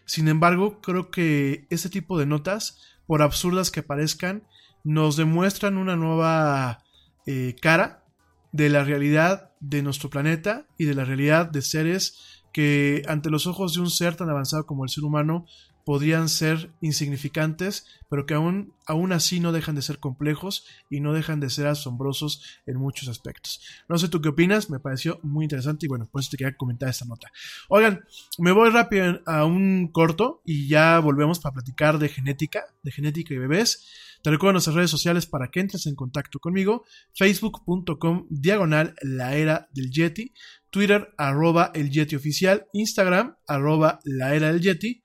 sin embargo, creo que este tipo de notas, por absurdas que parezcan, nos demuestran una nueva eh, cara de la realidad de nuestro planeta y de la realidad de seres que ante los ojos de un ser tan avanzado como el ser humano podrían ser insignificantes, pero que aún, aún así no dejan de ser complejos y no dejan de ser asombrosos en muchos aspectos. No sé tú qué opinas, me pareció muy interesante y bueno, por eso te quería comentar esta nota. Oigan, me voy rápido a un corto y ya volvemos para platicar de genética, de genética y bebés. Te recuerdo nuestras redes sociales para que entres en contacto conmigo, facebook.com diagonal la era del Yeti, Twitter arroba el Yeti oficial, Instagram arroba la era del Yeti,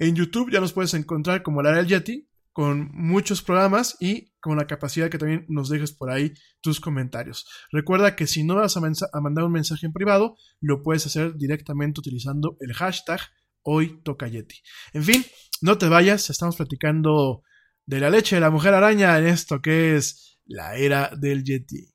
en YouTube ya nos puedes encontrar como la del Yeti, con muchos programas y con la capacidad que también nos dejes por ahí tus comentarios. Recuerda que si no vas a, a mandar un mensaje en privado, lo puedes hacer directamente utilizando el hashtag hoy toca Yeti. En fin, no te vayas, estamos platicando de la leche de la mujer araña en esto que es la era del Yeti.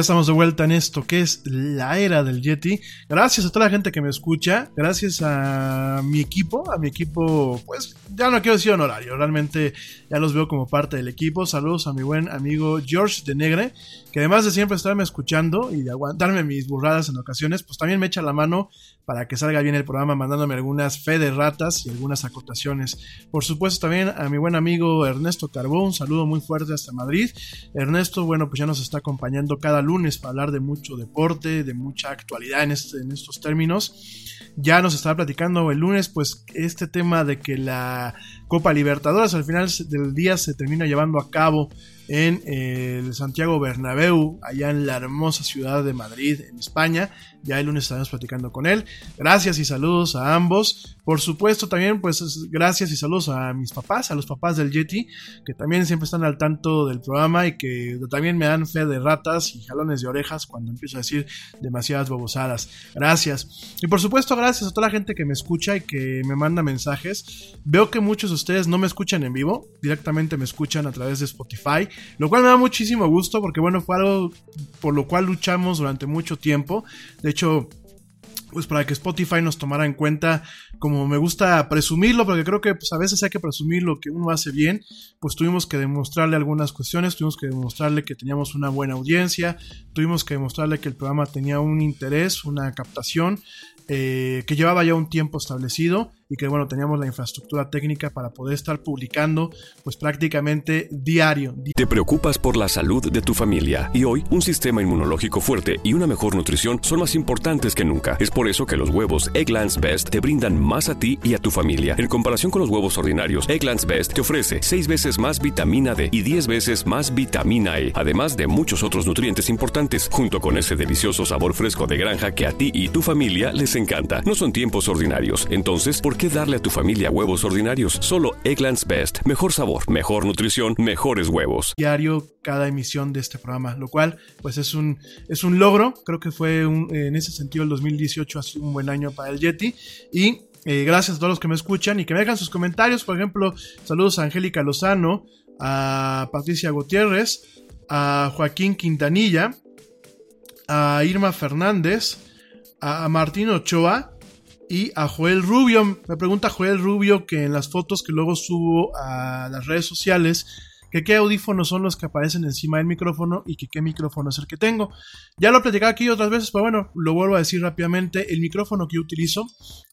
Ya estamos de vuelta en esto que es la era del Yeti. Gracias a toda la gente que me escucha. Gracias a mi equipo. A mi equipo, pues ya no quiero decir honorario. Realmente ya los veo como parte del equipo. Saludos a mi buen amigo George de Negre. Que además de siempre estarme escuchando y de aguantarme mis burradas en ocasiones, pues también me echa la mano para que salga bien el programa mandándome algunas fe de ratas y algunas acotaciones. Por supuesto también a mi buen amigo Ernesto Carbón. Un saludo muy fuerte hasta Madrid. Ernesto, bueno, pues ya nos está acompañando cada lunes para hablar de mucho deporte, de mucha actualidad en, este, en estos términos. Ya nos estaba platicando el lunes, pues este tema de que la Copa Libertadores al final del día se termina llevando a cabo en el Santiago Bernabéu, allá en la hermosa ciudad de Madrid, en España. Ya el lunes estaremos platicando con él. Gracias y saludos a ambos. Por supuesto, también, pues, gracias y saludos a mis papás, a los papás del Yeti, que también siempre están al tanto del programa y que también me dan fe de ratas y jalones de orejas cuando empiezo a decir demasiadas bobosadas. Gracias. Y por supuesto, gracias a toda la gente que me escucha y que me manda mensajes. Veo que muchos de ustedes no me escuchan en vivo, directamente me escuchan a través de Spotify, lo cual me da muchísimo gusto porque, bueno, fue algo por lo cual luchamos durante mucho tiempo. De hecho, pues para que Spotify nos tomara en cuenta, como me gusta presumirlo, porque creo que pues, a veces hay que presumir lo que uno hace bien, pues tuvimos que demostrarle algunas cuestiones, tuvimos que demostrarle que teníamos una buena audiencia, tuvimos que demostrarle que el programa tenía un interés, una captación, eh, que llevaba ya un tiempo establecido y que bueno, teníamos la infraestructura técnica para poder estar publicando pues prácticamente diario. Te preocupas por la salud de tu familia y hoy un sistema inmunológico fuerte y una mejor nutrición son más importantes que nunca. Es por eso que los huevos Egglands Best te brindan más a ti y a tu familia. En comparación con los huevos ordinarios, Egglands Best te ofrece 6 veces más vitamina D y 10 veces más vitamina E, además de muchos otros nutrientes importantes, junto con ese delicioso sabor fresco de granja que a ti y tu familia les encanta. No son tiempos ordinarios, entonces, ¿por qué darle a tu familia huevos ordinarios? Solo Egglands Best. Mejor sabor, mejor nutrición, mejores huevos. Diario cada emisión de este programa, lo cual pues es un, es un logro. Creo que fue en ese sentido el 2018 ha sido un buen año para el Yeti y eh, gracias a todos los que me escuchan y que me dejan sus comentarios. Por ejemplo, saludos a Angélica Lozano, a Patricia Gutiérrez, a Joaquín Quintanilla, a Irma Fernández, a Martín Ochoa, y a Joel Rubio. Me pregunta Joel Rubio que en las fotos que luego subo a las redes sociales que qué audífonos son los que aparecen encima del micrófono y que qué micrófono es el que tengo. Ya lo he platicado aquí otras veces, pero bueno, lo vuelvo a decir rápidamente. El micrófono que yo utilizo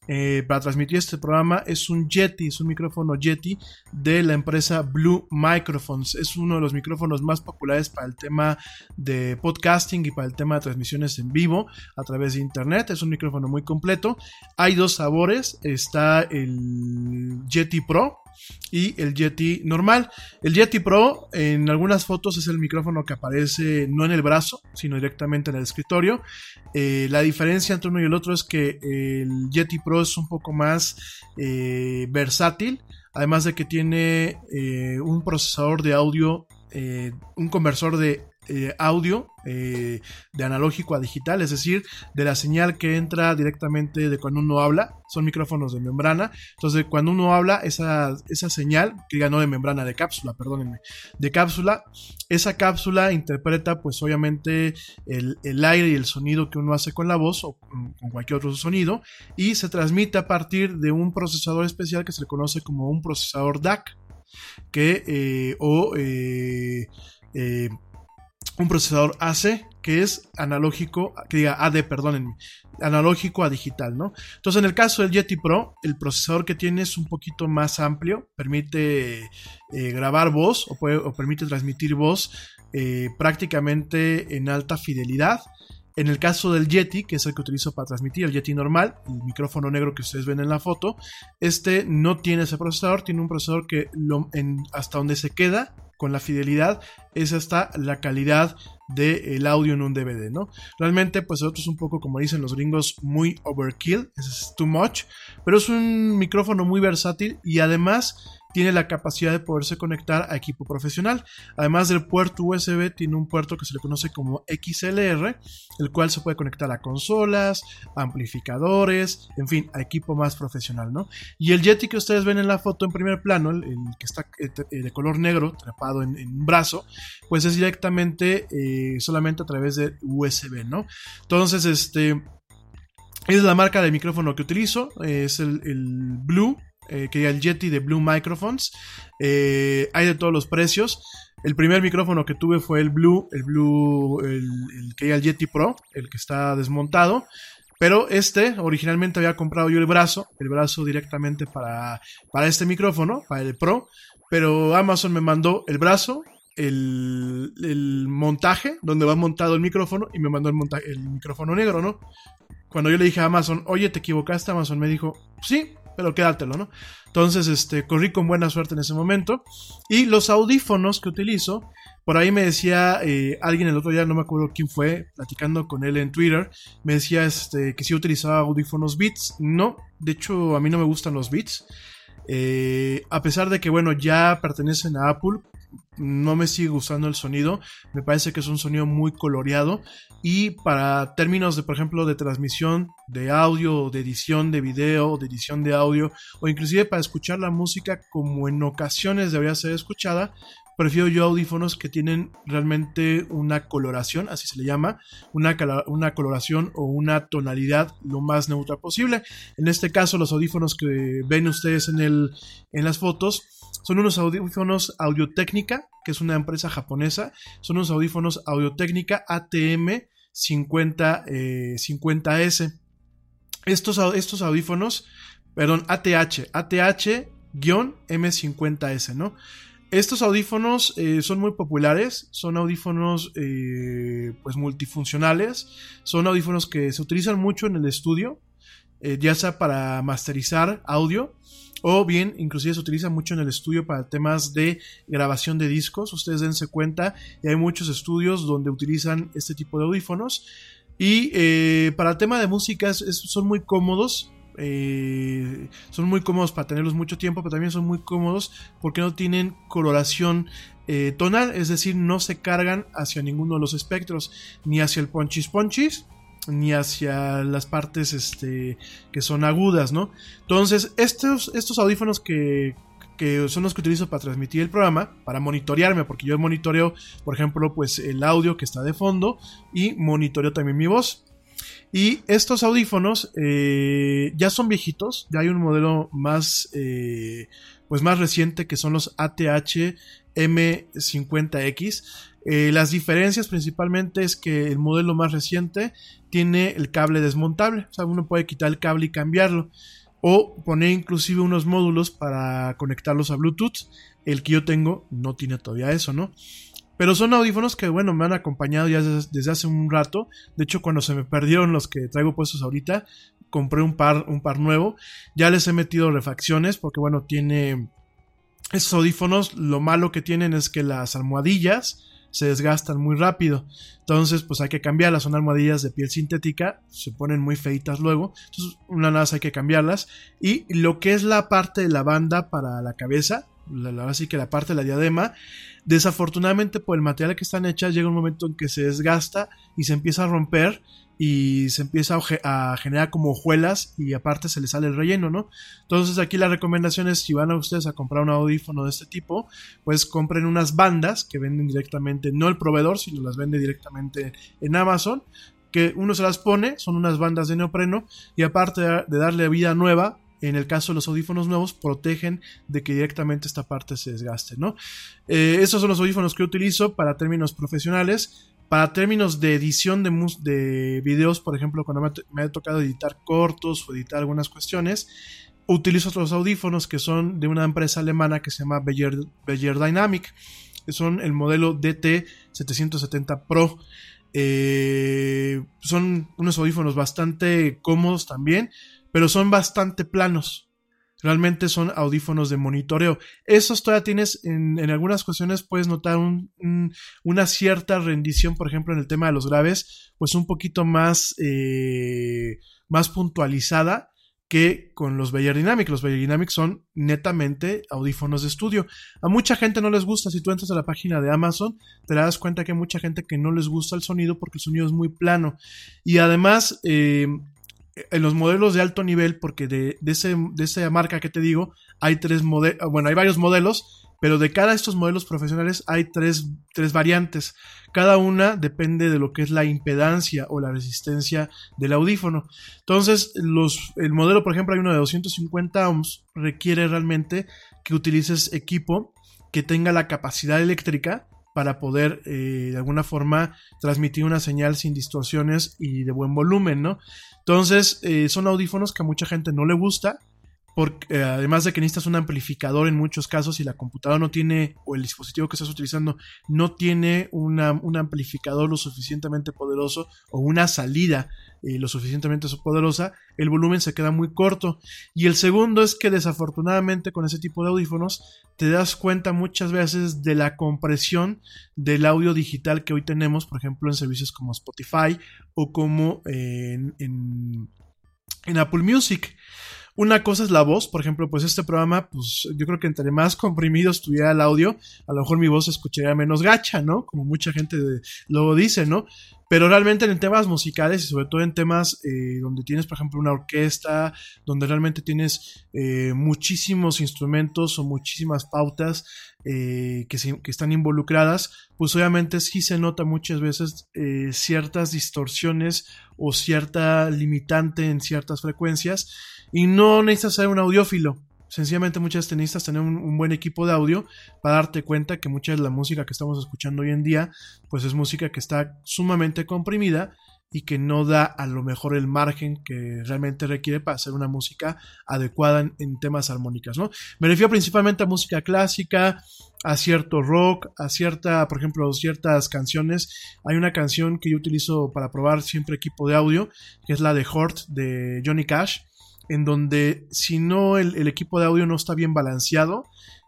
eh, para transmitir este programa es un Yeti, es un micrófono Yeti de la empresa Blue Microphones. Es uno de los micrófonos más populares para el tema de podcasting y para el tema de transmisiones en vivo a través de internet. Es un micrófono muy completo. Hay dos sabores. Está el Yeti Pro, y el Yeti normal. El Yeti Pro en algunas fotos es el micrófono que aparece no en el brazo, sino directamente en el escritorio. Eh, la diferencia entre uno y el otro es que el Yeti Pro es un poco más eh, versátil, además de que tiene eh, un procesador de audio, un conversor de eh, audio eh, de analógico a digital, es decir, de la señal que entra directamente de cuando uno habla, son micrófonos de membrana, entonces cuando uno habla, esa, esa señal, que ya no de membrana, de cápsula, perdónenme, de cápsula, esa cápsula interpreta pues obviamente el, el aire y el sonido que uno hace con la voz o con, cualquier otro sonido y se transmite a partir de un procesador especial que se le conoce como un procesador DAC que eh, o un procesador AC que es analógico, que diga AD, perdónenme, analógico a digital, ¿no? Entonces, en el caso del Yeti Pro, el procesador que tiene es un poquito más amplio, permite eh, grabar voz o, permite transmitir voz eh, prácticamente en alta fidelidad. En el caso del Yeti, que es el que utilizo para transmitir, el Yeti normal, el micrófono negro que ustedes ven en la foto, este no tiene ese procesador, tiene un procesador que hasta donde se queda con la fidelidad es hasta la calidad del audio en un DVD, ¿no? Realmente, pues otro es un poco, como dicen los gringos, muy overkill, es too much, pero es un micrófono muy versátil y además tiene la capacidad de poderse conectar a equipo profesional. Además del puerto USB, tiene un puerto que se le conoce como XLR, el cual se puede conectar a consolas, amplificadores, en fin, a equipo más profesional, ¿no? Y el Yeti que ustedes ven en la foto en primer plano, el, que está eh, eh, de color negro, trepado en, un brazo, pues es directamente eh, solamente a través de USB, ¿no? Entonces, este... Es la marca de micrófono que utilizo, es el, el Blue eh, que el Yeti de Blue Microphones. Eh, hay de todos los precios. El primer micrófono que tuve fue el Blue, el Blue, el, que el Yeti Pro, el que está desmontado. Pero este, originalmente había comprado yo el brazo, el brazo directamente para, para este micrófono, para el Pro. Pero Amazon me mandó el brazo, el, el, montaje, donde va montado el micrófono, y me mandó el, el micrófono negro, ¿no? Cuando yo le dije a Amazon, oye, te equivocaste, Amazon me dijo, sí, pero quédatelo, ¿no? Entonces, este, corrí con buena suerte en ese momento. Y los audífonos que utilizo, por ahí me decía eh, alguien el otro día, no me acuerdo quién fue, platicando con él en Twitter, me decía este, que si utilizaba audífonos Beats. No, de hecho, a mí no me gustan los Beats. Eh, a pesar de que, bueno, ya pertenecen a Apple, no me sigue gustando el sonido. Me parece que es un sonido muy coloreado. Y para términos de, por ejemplo, de transmisión de audio, de edición de video, de edición de audio, o inclusive para escuchar la música como en ocasiones debería ser escuchada, prefiero yo audífonos que tienen realmente una coloración, así se le llama, una, una, coloración o una tonalidad lo más neutra posible. En este caso, los audífonos que ven ustedes en, el, en las fotos son unos audífonos Audio Técnica, que es una empresa japonesa, son unos audífonos Audio Técnica ATM 50, 50S. Estos, estos audífonos, perdón, ATH, ATH-M50S, ¿no? Estos audífonos eh, son muy populares, son audífonos eh, pues multifuncionales, son audífonos que se utilizan mucho en el estudio, eh, ya sea para masterizar audio o bien inclusive se utiliza mucho en el estudio para temas de grabación de discos. Ustedes dense cuenta, y hay muchos estudios donde utilizan este tipo de audífonos. Y para el tema de música son muy cómodos, eh, son muy cómodos para tenerlos mucho tiempo, pero también son muy cómodos porque no tienen coloración eh, tonal, es decir, no se cargan hacia ninguno de los espectros, ni hacia el ponchis ponchis, ni hacia las partes este, que son agudas, ¿no? Entonces, estos, estos audífonos que, que son los que utilizo para transmitir el programa, para monitorearme, porque yo monitoreo, por ejemplo, pues el audio que está de fondo y monitoreo también mi voz. Y estos audífonos eh, ya son viejitos, ya hay un modelo más, eh, pues más reciente que son los ATH M50X. Eh, las diferencias principalmente es que el modelo más reciente tiene el cable desmontable, o sea, uno puede quitar el cable y cambiarlo, o poner inclusive unos módulos para conectarlos a Bluetooth. El que yo tengo no tiene todavía eso, ¿no? Pero son audífonos que, bueno, me han acompañado ya desde, hace un rato. De hecho, cuando se me perdieron los que traigo puestos ahorita, compré un par, un par nuevo. Ya les he metido refacciones porque, bueno, tiene... Esos audífonos, lo malo que tienen es que las almohadillas se desgastan muy rápido. Entonces, pues hay que cambiarlas. Son almohadillas de piel sintética, se ponen muy feitas luego. Entonces, una vez hay que cambiarlas. Y lo que es la parte de la banda para la cabeza, la, así que la parte de la diadema, desafortunadamente por el material que están hechas llega un momento en que se desgasta y se empieza a romper y se empieza a, generar como hojuelas y aparte se le sale el relleno, ¿no? Entonces aquí la recomendación es si van a ustedes a comprar un audífono de este tipo, pues compren unas bandas que venden directamente, no el proveedor, sino las vende directamente en Amazon, que uno se las pone, son unas bandas de neopreno y aparte de darle vida nueva, en el caso de los audífonos nuevos, protegen de que directamente esta parte se desgaste, ¿no? Eh, estos son los audífonos que utilizo para términos profesionales. Para términos de edición de, de videos, por ejemplo, cuando me, ha tocado editar cortos o editar algunas cuestiones, utilizo otros audífonos que son de una empresa alemana que se llama Beyer, Dynamic, que son el modelo DT770 Pro. Eh, son unos audífonos bastante cómodos también pero son bastante planos. Realmente son audífonos de monitoreo. Esos todavía tienes, en, algunas cuestiones puedes notar una cierta rendición, por ejemplo, en el tema de los graves, pues un poquito más, eh, más puntualizada que con los Beyer Dynamic. Los Beyer Dynamic son netamente audífonos de estudio. A mucha gente no les gusta. Si tú entras a la página de Amazon, te das cuenta que hay mucha gente que no les gusta el sonido porque el sonido es muy plano. Y además, eh, en los modelos de alto nivel, porque de, de, ese, de esa marca que te digo, hay tres modelos, bueno, hay varios modelos, pero de cada estos modelos profesionales hay tres, tres, variantes. Cada una depende de lo que es la impedancia o la resistencia del audífono. Entonces, los, el modelo, por ejemplo, hay uno de 250 ohms, requiere realmente que utilices equipo que tenga la capacidad eléctrica para poder eh, de alguna forma transmitir una señal sin distorsiones y de buen volumen, ¿no? Entonces, eh, son audífonos que a mucha gente no le gusta, porque eh, además de que necesitas un amplificador en muchos casos y la computadora no tiene, o el dispositivo que estás utilizando no tiene una, un amplificador lo suficientemente poderoso o una salida eh, lo suficientemente poderosa, el volumen se queda muy corto. Y el segundo es que desafortunadamente con ese tipo de audífonos te das cuenta muchas veces de la compresión del audio digital que hoy tenemos, por ejemplo, en servicios como Spotify o como en, en, en Apple Music. Una cosa es la voz, por ejemplo, pues este programa, pues yo creo que entre más comprimido estuviera el audio, a lo mejor mi voz se escucharía menos gacha, ¿no? Como mucha gente luego dice, ¿no? Pero realmente en temas musicales y sobre todo en temas eh, donde tienes, por ejemplo, una orquesta, donde realmente tienes eh, muchísimos instrumentos o muchísimas pautas eh, que, que, están involucradas, pues obviamente sí se nota muchas veces eh, ciertas distorsiones o cierta limitante en ciertas frecuencias y no necesitas ser un audiófilo. Sencillamente muchas tenistas tienen un, buen equipo de audio para darte cuenta que mucha de la música que estamos escuchando hoy en día pues es música que está sumamente comprimida y que no da a lo mejor el margen que realmente requiere para hacer una música adecuada en, en, temas armónicas, ¿no? Me refiero principalmente a música clásica, a cierto rock, a cierta, por ejemplo, ciertas canciones. Hay una canción que yo utilizo para probar siempre equipo de audio, que es la de Hort de Johnny Cash, en donde si no el, el equipo de audio no está bien balanceado,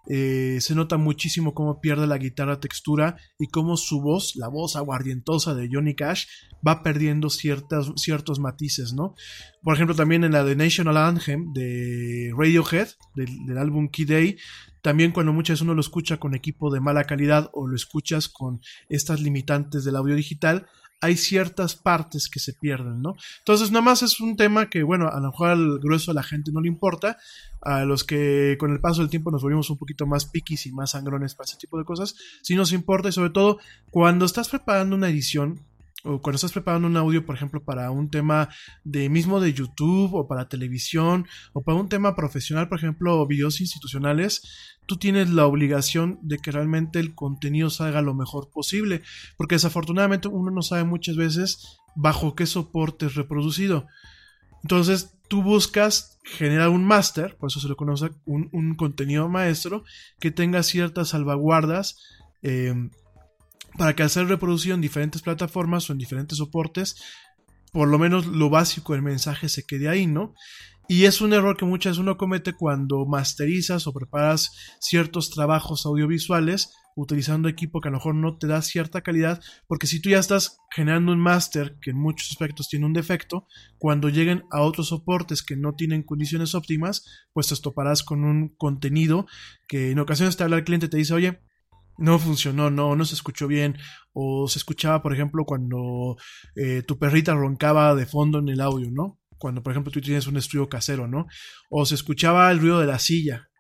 eh, se nota muchísimo cómo pierde la guitarra textura y cómo su voz, la voz aguardientosa de Johnny Cash, va perdiendo ciertas, ciertos matices, ¿no? Por ejemplo, también en la de National Anthem de Radiohead, del, del álbum Key Day, también cuando muchas veces uno lo escucha con equipo de mala calidad o lo escuchas con estas limitantes del audio digital, hay ciertas partes que se pierden, ¿no? Entonces, nada más es un tema que, bueno, a lo mejor al grueso de la gente no le importa, a los que con el paso del tiempo nos volvimos un poquito más piquis y más sangrones para ese tipo de cosas, sí nos importa y sobre todo cuando estás preparando una edición, o cuando estás preparando un audio, por ejemplo, para un tema de mismo de YouTube o para televisión o para un tema profesional, por ejemplo, videos institucionales, tú tienes la obligación de que realmente el contenido salga lo mejor posible, porque desafortunadamente uno no sabe muchas veces bajo qué soporte es reproducido. Entonces, tú buscas generar un máster, por eso se le conoce un, un, contenido maestro, que tenga ciertas salvaguardas. Eh, para que al ser reproducido en diferentes plataformas o en diferentes soportes, por lo menos lo básico del mensaje se quede ahí, ¿no? Y es un error que muchas veces uno comete cuando masterizas o preparas ciertos trabajos audiovisuales utilizando equipo que a lo mejor no te da cierta calidad, porque si tú ya estás generando un máster que en muchos aspectos tiene un defecto, cuando lleguen a otros soportes que no tienen condiciones óptimas, pues te toparás con un contenido que en ocasiones te habla el cliente y te dice, oye, no funcionó, no, no se escuchó bien, o se escuchaba, por ejemplo, cuando eh, tu perrita roncaba de fondo en el audio, ¿no? Cuando, por ejemplo, tú tienes un estudio casero, ¿no? O se escuchaba el ruido de la silla,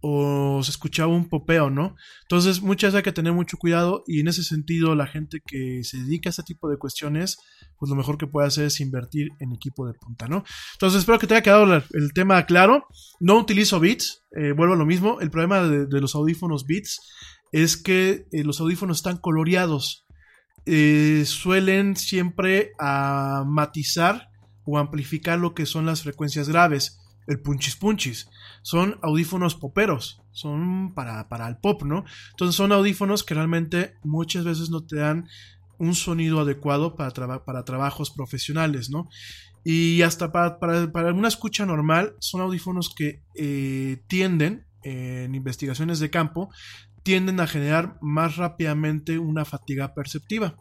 o se escuchaba un popeo, ¿no? Entonces, muchas veces hay que tener mucho cuidado y en ese sentido la gente que se dedica a este tipo de cuestiones, pues lo mejor que puede hacer es invertir en equipo de punta, ¿no? Entonces, espero que te haya quedado el tema claro. No utilizo Beats, eh, vuelvo a lo mismo. El problema de, de los audífonos Beats es que eh, los audífonos están coloreados. Eh, suelen siempre a matizar o amplificar lo que son las frecuencias graves, el punchis punchis. Son audífonos poperos, son para, para el pop, ¿no? Entonces son audífonos que realmente muchas veces no te dan un sonido adecuado para, para trabajos profesionales, ¿no? Y hasta para, para, para, escucha normal son audífonos que eh, tienden en investigaciones de campo tienden a generar más rápidamente una fatiga perceptiva.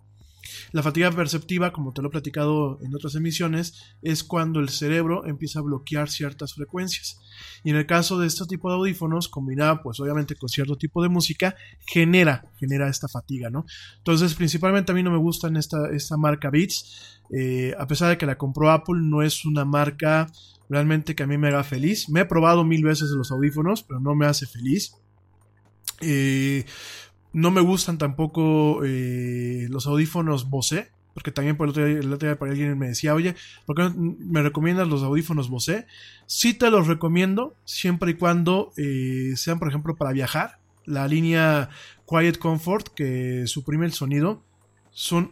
La fatiga perceptiva, como te lo he platicado en otras emisiones, es cuando el cerebro empieza a bloquear ciertas frecuencias. Y en el caso de este tipo de audífonos, combinado pues obviamente con cierto tipo de música, genera, genera esta fatiga, ¿no? Entonces, principalmente a mí no me gustan esta, esta marca Beats. Eh, a pesar de que la compró Apple, no es una marca realmente que a mí me haga feliz. Me he probado mil veces los audífonos, pero no me hace feliz. Eh, no me gustan tampoco eh, los audífonos Bose, porque también por el otro, día, el otro día para alguien me decía, oye, ¿por qué me recomiendas los audífonos Bose? Sí te los recomiendo, siempre y cuando eh, sean, por ejemplo, para viajar. La línea Quiet Comfort, que suprime el sonido, son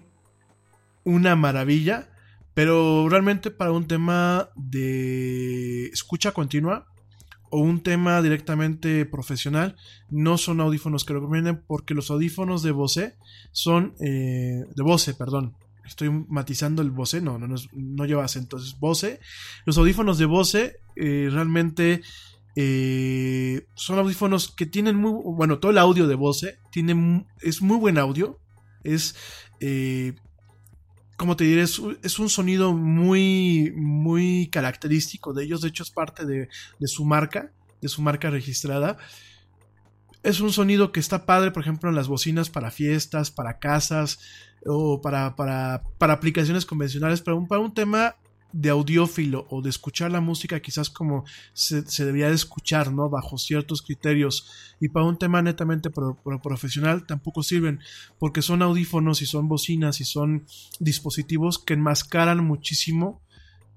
una maravilla, pero realmente para un tema de escucha continua, o un tema directamente profesional, no son audífonos que recomienden porque los audífonos de Bose son eh, de Bose, perdón. Estoy matizando el Bose, no, no, no, no lleva acento, es Bose. Los audífonos de Bose eh, realmente eh, son audífonos que tienen muy, bueno, todo el audio de Bose tiene, es muy buen audio, es como te diré, es, un sonido muy, muy característico de ellos. De hecho, es parte de, su marca, de su marca registrada. Es un sonido que está padre, por ejemplo, en las bocinas para fiestas, para casas o para, para, para aplicaciones convencionales. Pero para un tema de audiófilo o de escuchar la música quizás como se, debería de escuchar, ¿no? Bajo ciertos criterios. Y para un tema netamente profesional tampoco sirven porque son audífonos y son bocinas y son dispositivos que enmascaran muchísimo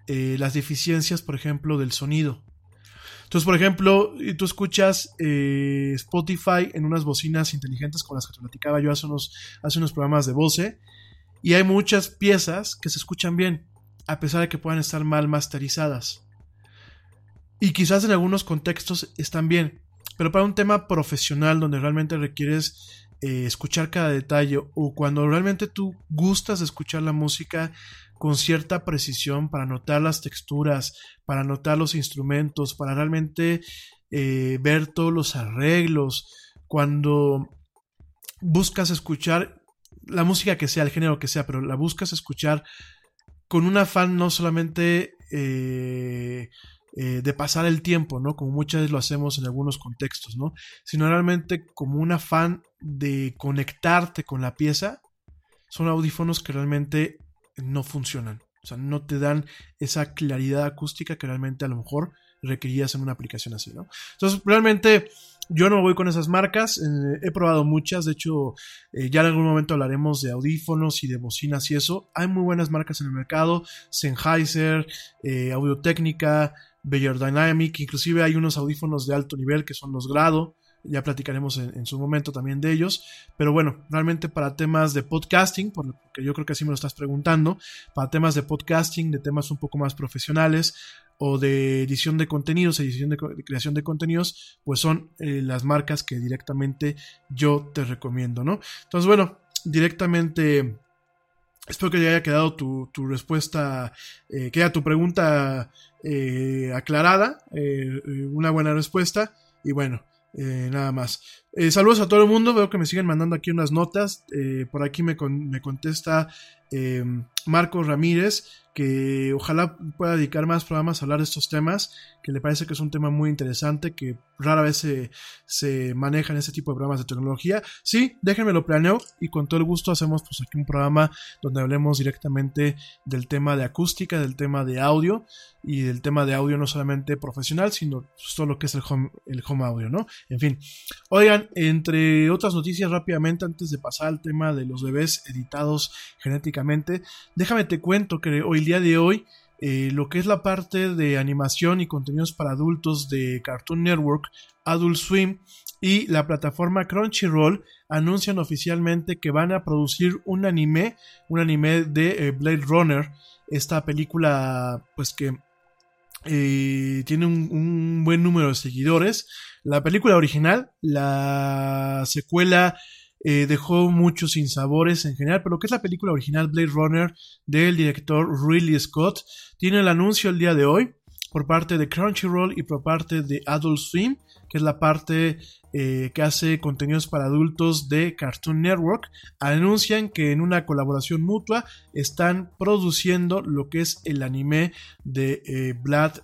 eh, las deficiencias, por ejemplo, del sonido. Entonces, por ejemplo, tú escuchas eh, Spotify en unas bocinas inteligentes con las que te platicaba yo hace unos, hace unos programas de voce y hay muchas piezas que se escuchan bien a pesar de que puedan estar mal masterizadas. Y quizás en algunos contextos están bien, pero para un tema profesional donde realmente requieres eh, escuchar cada detalle o cuando realmente tú gustas escuchar la música con cierta precisión para notar las texturas, para notar los instrumentos, para realmente eh, ver todos los arreglos, cuando buscas escuchar la música que sea, el género que sea, pero la buscas escuchar con un afán no solamente eh, eh, de pasar el tiempo, ¿no? Como muchas veces lo hacemos en algunos contextos, ¿no? Sino realmente como un afán de conectarte con la pieza, son audífonos que realmente no funcionan. O sea, no te dan esa claridad acústica que realmente a lo mejor requerías en una aplicación así, ¿no? Entonces, realmente yo no voy con esas marcas, eh, he probado muchas, de hecho eh, ya en algún momento hablaremos de audífonos y de bocinas y eso. Hay muy buenas marcas en el mercado, Sennheiser, eh, Audio Técnica, Beyer Dynamic, inclusive hay unos audífonos de alto nivel que son los Grado, ya platicaremos en, su momento también de ellos, pero bueno, realmente para temas de podcasting, porque yo creo que así me lo estás preguntando, para temas de podcasting, de temas un poco más profesionales, o de edición de contenidos, edición de, creación de contenidos, pues son eh, las marcas que directamente yo te recomiendo, ¿no? Entonces, bueno, directamente espero que ya haya quedado tu, respuesta, eh, que haya tu pregunta eh, aclarada, una buena respuesta, y bueno, nada más. Saludos a todo el mundo, veo que me siguen mandando aquí unas notas, por aquí me, me contesta Marcos Ramírez, que ojalá pueda dedicar más programas a hablar de estos temas, que le parece que es un tema muy interesante, que rara vez se, se maneja en este tipo de programas de tecnología. Sí, déjenme lo planeo y con todo el gusto hacemos pues aquí un programa donde hablemos directamente del tema de acústica, del tema de audio y del tema de audio no solamente profesional, sino todo lo que es el home, el home audio, ¿no? En fin. Oigan, entre otras noticias rápidamente, antes de pasar al tema de los bebés editados genéticamente, déjame te cuento que hoy el día de hoy eh, lo que es la parte de animación y contenidos para adultos de Cartoon Network, Adult Swim y la plataforma Crunchyroll anuncian oficialmente que van a producir un anime, un anime de eh, Blade Runner, esta película pues que eh, tiene un, buen número de seguidores. La película original, la secuela eh, dejó muchos sinsabores en general, pero que es la película original Blade Runner del director Ridley Scott tiene el anuncio el día de hoy por parte de Crunchyroll y por parte de Adult Swim que es la parte eh, que hace contenidos para adultos de Cartoon Network, anuncian que en una colaboración mutua están produciendo lo que es el anime de, eh,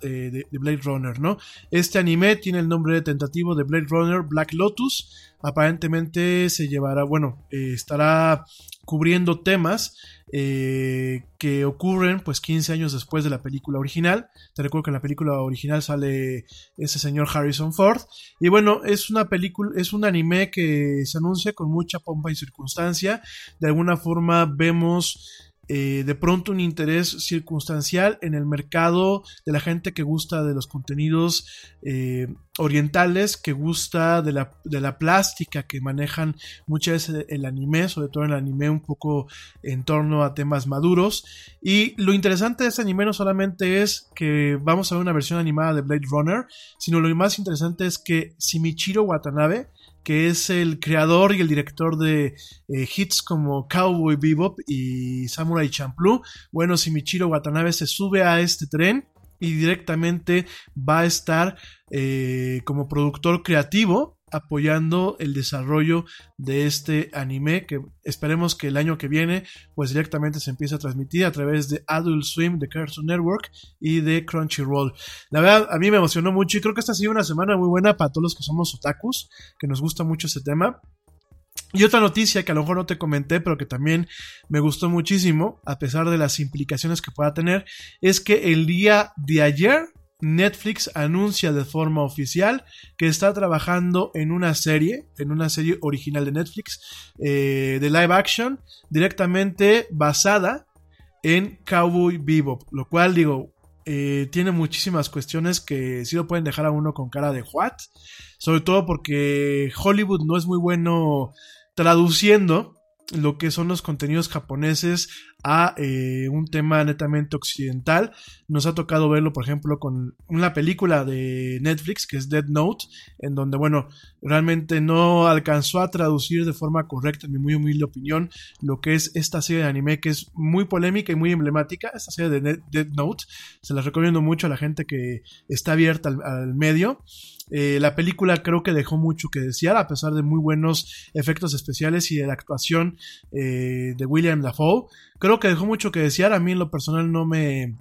eh, de, Blade Runner, ¿no? Este anime tiene el nombre tentativo de Blade Runner Black Lotus. Aparentemente se llevará, bueno, estará cubriendo temas que ocurren pues 15 años después de la película original. Te recuerdo que en la película original sale ese señor Harrison Ford. Y bueno, es una es un anime que se anuncia con mucha pompa y circunstancia. De alguna forma vemos eh, de pronto un interés circunstancial en el mercado de la gente que gusta de los contenidos eh, orientales, que gusta de la, de la, plástica que manejan muchas veces el anime, sobre todo el anime un poco en torno a temas maduros. Y lo interesante de este anime no solamente es que vamos a ver una versión animada de Blade Runner, sino lo más interesante es que Shimichiro Watanabe, que es el creador y el director de eh, hits como Cowboy Bebop y Samurai Champloo. Bueno, si Michiro Watanabe se sube a este tren y directamente va a estar eh, como productor creativo apoyando el desarrollo de este anime que esperemos que el año que viene pues directamente se empiece a transmitir a través de Adult Swim, de Cartoon Network y de Crunchyroll. La verdad a mí me emocionó mucho y creo que esta ha sido una semana muy buena para todos los que somos otakus, que nos gusta mucho ese tema. Y otra noticia que a lo mejor no te comenté, pero que también me gustó muchísimo, a pesar de las implicaciones que pueda tener, es que el día de ayer Netflix anuncia de forma oficial que está trabajando en una serie, en una serie original de Netflix, eh, de live action, directamente basada en Cowboy Bebop, lo cual digo, eh, tiene muchísimas cuestiones que sí lo pueden dejar a uno con cara de what, sobre todo porque Hollywood no es muy bueno traduciendo lo que son los contenidos japoneses a eh, un tema netamente occidental. Nos ha tocado verlo, por ejemplo, con una película de Netflix que es Dead Note, en donde, bueno, realmente no alcanzó a traducir de forma correcta, en mi muy humilde opinión, lo que es esta serie de anime que es muy polémica y muy emblemática, esta serie de Dead Note. Se la recomiendo mucho a la gente que está abierta al medio. Eh, la película creo que dejó mucho que desear, a pesar de muy buenos efectos especiales y de la actuación eh, de William Dafoe. Creo que dejó mucho que desear. A mí en lo personal no me,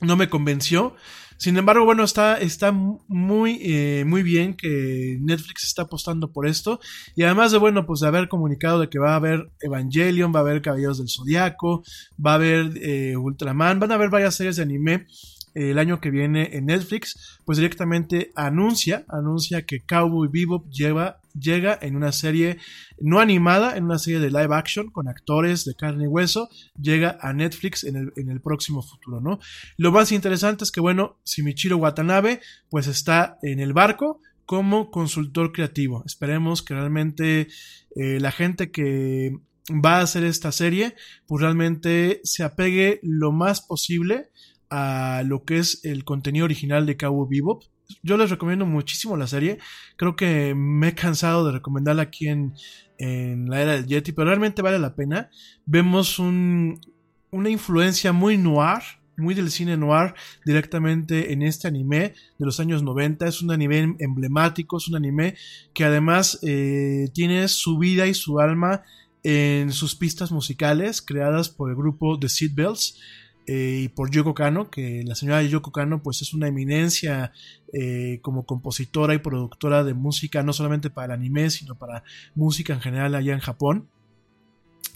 no me convenció. Sin embargo, bueno, está, está muy, eh, muy bien que Netflix está apostando por esto. Y además de, bueno, pues de haber comunicado de que va a haber Evangelion, va a haber Caballeros del Zodiaco, va a haber Ultraman, van a haber varias series de anime el año que viene en Netflix, pues directamente anuncia, anuncia que Cowboy Bebop lleva, llega en una serie no animada, en una serie de live action con actores de carne y hueso, llega a Netflix en el, en el próximo futuro, ¿no? Lo más interesante es que, bueno, Shimichiro Watanabe, pues está en el barco, como consultor creativo. Esperemos que realmente eh, la gente que va a hacer esta serie, pues realmente se apegue lo más posible a lo que es el contenido original de Cowboy Bebop. Yo les recomiendo muchísimo la serie. Creo que me he cansado de recomendarla aquí en, la era del Yeti, pero realmente vale la pena. Vemos una influencia muy noir, muy del cine noir directamente en este anime de los años 90. Es un anime emblemático, es un anime que además eh, tiene su vida y su alma en sus pistas musicales creadas por el grupo The Seatbelts. Eh, y por Yoko Kano, que la señora Yoko Kano pues es una eminencia eh, como compositora y productora de música, no solamente para el anime, sino para música en general allá en Japón.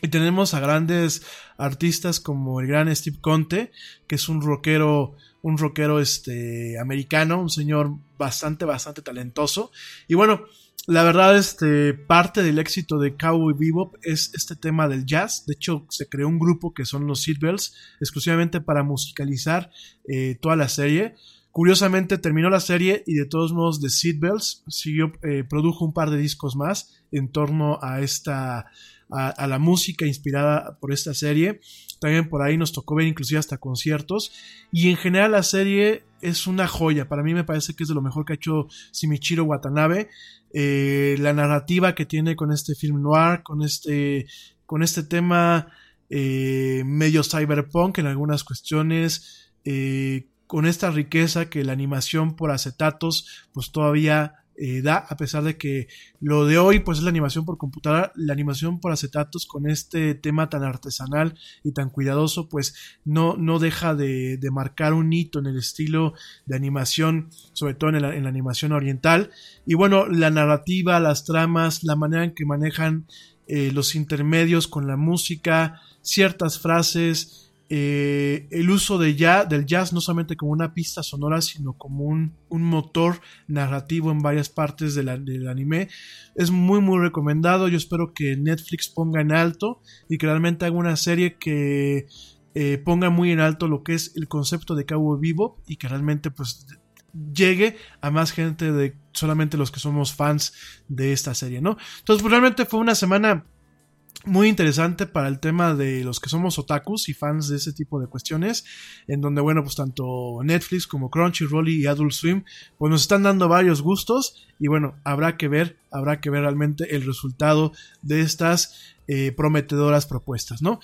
Y tenemos a grandes artistas como el gran Steve Conte, que es un rockero, un rockero este, americano, un señor bastante, bastante talentoso. Y bueno, la verdad, este, parte del éxito de Cowboy Bebop es este tema del jazz. De hecho, se creó un grupo que son los Seatbelts, exclusivamente para musicalizar eh, toda la serie. Curiosamente, terminó la serie y de todos modos, The Seatbelts siguió, eh, produjo un par de discos más en torno a esta, a, la música inspirada por esta serie. También por ahí nos tocó ver inclusive hasta conciertos. Y en general la serie es una joya. Para mí me parece que es de lo mejor que ha hecho Shimichiro Watanabe. Eh, la narrativa que tiene con este film noir, con este, con este tema eh, medio cyberpunk en algunas cuestiones, eh, con esta riqueza que la animación por acetatos pues todavía eh, da, a pesar de que lo de hoy pues es la animación por computadora, la animación por acetatos con este tema tan artesanal y tan cuidadoso pues no, no deja de, de marcar un hito en el estilo de animación, sobre todo en la, en la animación oriental. Y bueno, la narrativa, las tramas, la manera en que manejan eh, los intermedios con la música, ciertas frases, eh, el uso de del jazz no solamente como una pista sonora, sino como un, un motor narrativo en varias partes del anime. Es muy, muy recomendado. Yo espero que Netflix ponga en alto y que realmente haga una serie que eh, ponga muy en alto lo que es el concepto de Cabo Vivo y que realmente pues llegue a más gente de solamente los que somos fans de esta serie, ¿no? Entonces, pues, realmente fue una semana muy interesante para el tema de los que somos otakus y fans de ese tipo de cuestiones, en donde, bueno, pues tanto Netflix como Crunchyroll y Adult Swim, pues nos están dando varios gustos y bueno, habrá que ver, habrá que ver realmente el resultado de estas eh, prometedoras propuestas, ¿no?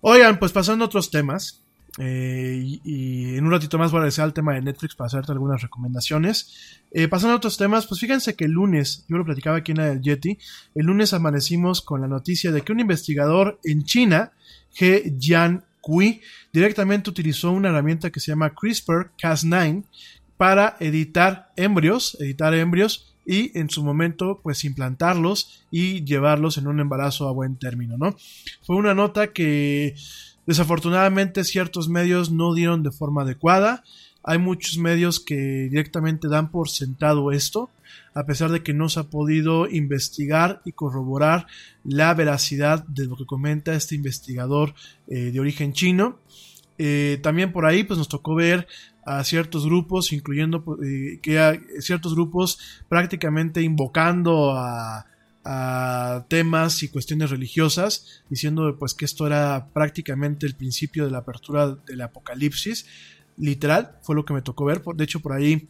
Oigan, pues pasando a otros temas, eh, y, en un ratito más voy a regresar al tema de Netflix para hacerte algunas recomendaciones. Eh, pasando a otros temas, pues fíjense que el lunes, yo lo platicaba aquí en el Yeti, el lunes amanecimos con la noticia de que un investigador en China, He Jian Kui, directamente utilizó una herramienta que se llama CRISPR-Cas9 para editar embrios, editar embrios y en su momento pues implantarlos y llevarlos en un embarazo a buen término, ¿no? Fue una nota que Desafortunadamente ciertos medios no dieron de forma adecuada. Hay muchos medios que directamente dan por sentado esto, a pesar de que no se ha podido investigar y corroborar la veracidad de lo que comenta este investigador eh, de origen chino. Eh, también por ahí pues nos tocó ver a ciertos grupos, incluyendo eh, que ciertos grupos prácticamente invocando a, a temas y cuestiones religiosas, diciendo pues que esto era prácticamente el principio de la apertura del apocalipsis. Literal, fue lo que me tocó ver. De hecho, por ahí,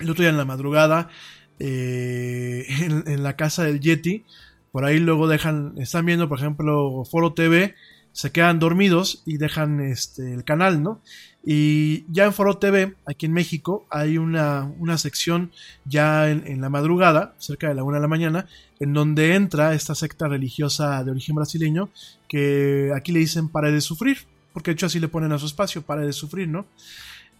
el otro día en la madrugada, eh, en, la casa del Yeti, por ahí luego dejan, están viendo, por ejemplo, Foro TV, se quedan dormidos y dejan este, el canal, ¿no? Y ya en Foro TV, aquí en México, hay una, una sección ya en, en, la madrugada, cerca de la una de la mañana, en donde entra esta secta religiosa de origen brasileño, que aquí le dicen pare de sufrir, porque de hecho así le ponen a su espacio, pare de sufrir, ¿no?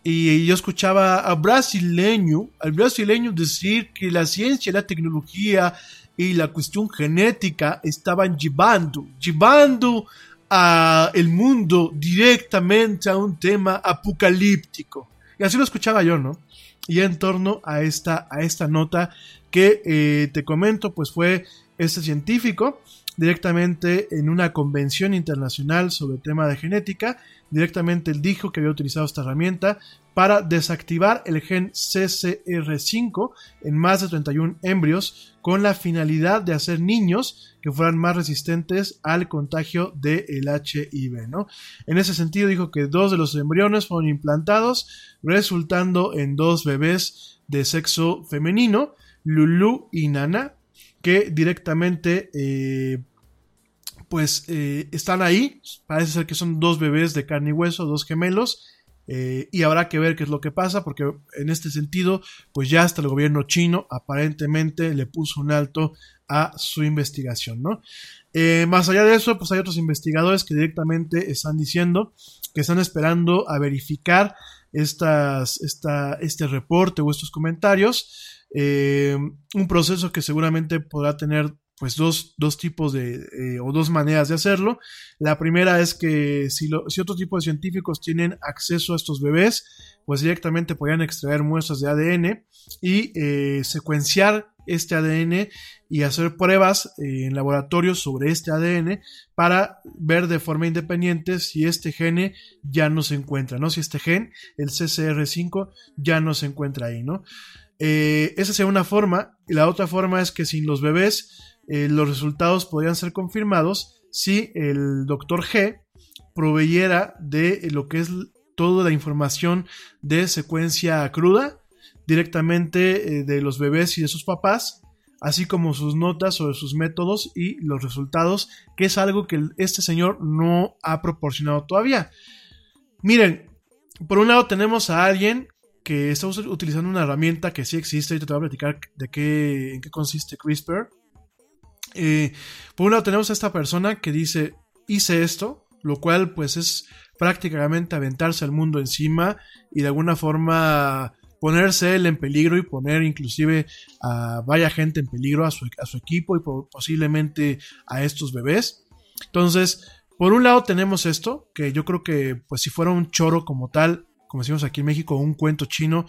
Y yo escuchaba a brasileño, al brasileño decir que la ciencia, la tecnología y la cuestión genética estaban llevando, llevando a el mundo directamente a un tema apocalíptico. Y así lo escuchaba yo, ¿no? Y en torno a esta, a esta nota que eh, te comento, pues fue este científico directamente en una convención internacional sobre tema de genética. Directamente él dijo que había utilizado esta herramienta para desactivar el gen CCR5 en más de 31 embrios con la finalidad de hacer niños que fueran más resistentes al contagio del HIV. ¿no? En ese sentido dijo que dos de los embriones fueron implantados, resultando en dos bebés de sexo femenino, Lulu y Nana, que directamente eh, pues eh, están ahí. Parece ser que son dos bebés de carne y hueso, dos gemelos. Eh, y habrá que ver qué es lo que pasa, porque en este sentido, pues ya hasta el gobierno chino aparentemente le puso un alto a su investigación, ¿no? Eh, más allá de eso, pues hay otros investigadores que directamente están diciendo que están esperando a verificar estas, esta, este reporte o estos comentarios. un proceso que seguramente podrá tener pues dos, dos tipos de, eh, o dos maneras de hacerlo. La primera es que si, lo, si otro tipo de científicos tienen acceso a estos bebés, pues directamente podrían extraer muestras de ADN y eh, secuenciar este ADN y hacer pruebas eh, en laboratorios sobre este ADN para ver de forma independiente si este gene ya no se encuentra, ¿no? Si este gen, el CCR5, ya no se encuentra ahí, ¿no? esa sería una forma. Y la otra forma es que sin los bebés eh, los resultados podrían ser confirmados si el doctor G proveyera de lo que es toda la información de secuencia cruda directamente eh, de los bebés y de sus papás, así como sus notas sobre sus métodos y los resultados, que es algo que este señor no ha proporcionado todavía. Miren, por un lado tenemos a alguien que está utilizando una herramienta que sí existe y te voy a platicar de qué, en qué consiste CRISPR. Eh, por un lado tenemos a esta persona que dice, hice esto, lo cual pues es prácticamente aventarse al mundo encima y de alguna forma ponerse él en peligro y poner inclusive a vaya gente en peligro, a su, equipo y posiblemente a estos bebés. Entonces, por un lado tenemos esto, que yo creo que pues si fuera un choro como tal, como decimos aquí en México, un cuento chino,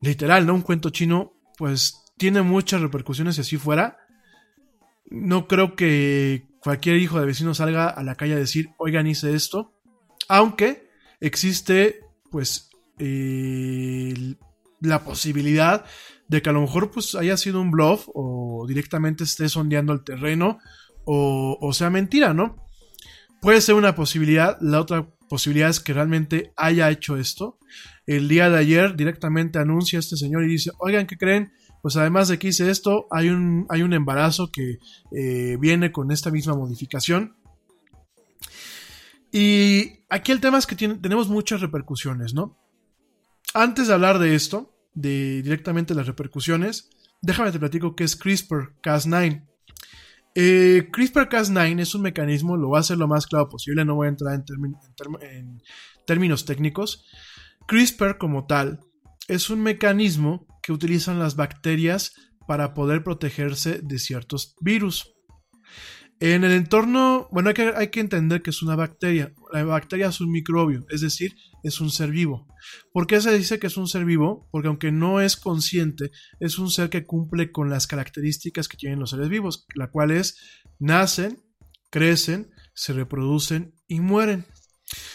literal, ¿no? Un cuento chino, pues tiene muchas repercusiones si así fuera. No creo que cualquier hijo de vecino salga a la calle a decir, oigan, hice esto. Aunque existe, pues, eh, la posibilidad de que a lo mejor pues haya sido un bluff o directamente esté sondeando el terreno o, o sea mentira, ¿no? Puede ser una posibilidad. La otra posibilidad es que realmente haya hecho esto. El día de ayer directamente anuncia este señor y dice, oigan, ¿qué creen? Pues además de que hice esto, hay un, hay un embarazo que eh, viene con esta misma modificación. Y aquí el tema es que tenemos muchas repercusiones, ¿no? Antes de hablar de esto, de directamente las repercusiones, déjame te platico qué es CRISPR-Cas9. Eh, CRISPR-Cas9 es un mecanismo, lo voy a hacer lo más claro posible, no voy a entrar en, términos técnicos. CRISPR como tal es un mecanismo que utilizan las bacterias para poder protegerse de ciertos virus. En el entorno, bueno, hay que, entender que es una bacteria. La bacteria es un microbio, es decir, es un ser vivo. ¿Por qué se dice que es un ser vivo? Porque aunque no es consciente, es un ser que cumple con las características que tienen los seres vivos, la cual es nacen, crecen, se reproducen y mueren.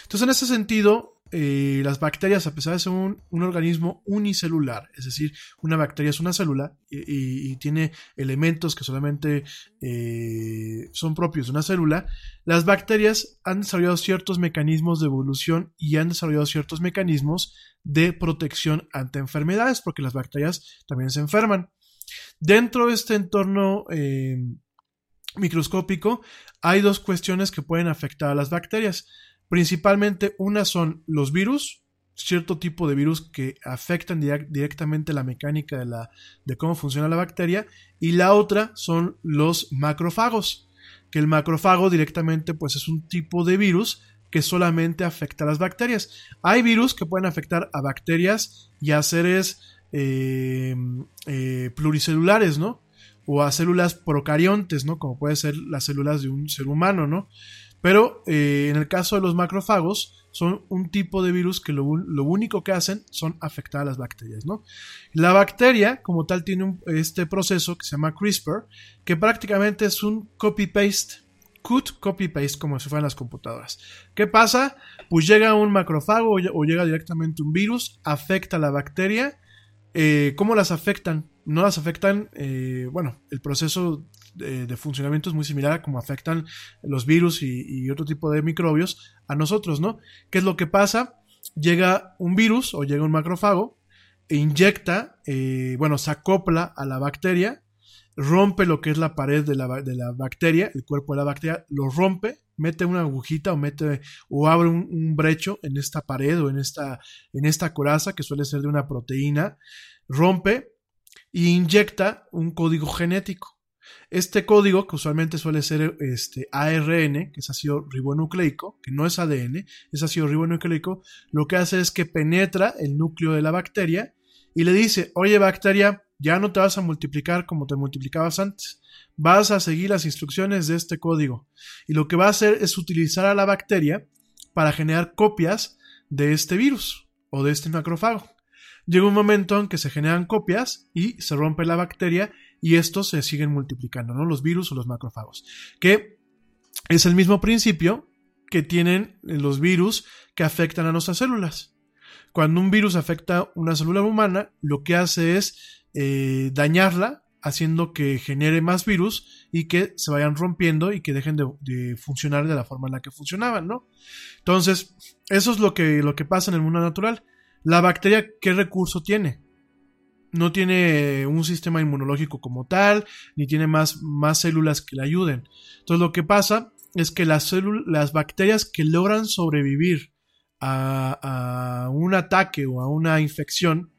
Entonces, en ese sentido, eh, las bacterias, a pesar de ser un, organismo unicelular, es decir, una bacteria es una célula y, tiene elementos que solamente eh, son propios de una célula, las bacterias han desarrollado ciertos mecanismos de evolución y han desarrollado ciertos mecanismos de protección ante enfermedades, porque las bacterias también se enferman. Dentro de este entorno eh, microscópico hay dos cuestiones que pueden afectar a las bacterias. Principalmente una son los virus, cierto tipo de virus que afectan directamente la mecánica de, la, de cómo funciona la bacteria, y la otra son los macrófagos, que el macrófago directamente pues es un tipo de virus que solamente afecta a las bacterias. Hay virus que pueden afectar a bacterias y a seres eh, eh, pluricelulares, ¿no? O a células procariontes, ¿no? Como pueden ser las células de un ser humano, ¿no? Pero eh, en el caso de los macrófagos, son un tipo de virus que lo, único que hacen son afectar a las bacterias, ¿no? La bacteria, como tal, tiene este proceso que se llama CRISPR, que prácticamente es un copy-paste, cut copy-paste, como si fueran las computadoras. ¿Qué pasa? Pues llega un macrófago o llega directamente un virus, afecta a la bacteria. Eh, ¿Cómo las afectan? No las afectan, eh, bueno, el proceso de, funcionamiento es muy similar a cómo afectan los virus y, otro tipo de microbios a nosotros, ¿no? ¿Qué es lo que pasa? Llega un virus o llega un macrófago e inyecta, eh, bueno, se acopla a la bacteria, rompe lo que es la pared de la, de la, bacteria, el cuerpo de la bacteria, lo rompe, mete una agujita o mete o abre un, un, brecho en esta pared o en esta, en esta coraza que suele ser de una proteína, rompe e inyecta un código genético. Este código, que usualmente suele ser este, ARN, que es ácido ribonucleico, que no es ADN, es ácido ribonucleico, lo que hace es que penetra el núcleo de la bacteria y le dice, oye bacteria, ya no te vas a multiplicar como te multiplicabas antes, vas a seguir las instrucciones de este código. Y lo que va a hacer es utilizar a la bacteria para generar copias de este virus o de este macrófago. Llega un momento en que se generan copias y se rompe la bacteria y estos se siguen multiplicando, ¿no? Los virus o los macrófagos. Que es el mismo principio que tienen los virus que afectan a nuestras células. Cuando un virus afecta una célula humana, lo que hace es eh, dañarla, haciendo que genere más virus y que se vayan rompiendo y que dejen de, funcionar de la forma en la que funcionaban, ¿no? Entonces, eso es lo que, lo que pasa en el mundo natural. La bacteria, ¿qué recurso tiene? No tiene un sistema inmunológico como tal, ni tiene más, más células que le ayuden. Entonces lo que pasa es que las, las bacterias que logran sobrevivir a, un ataque o a una infección,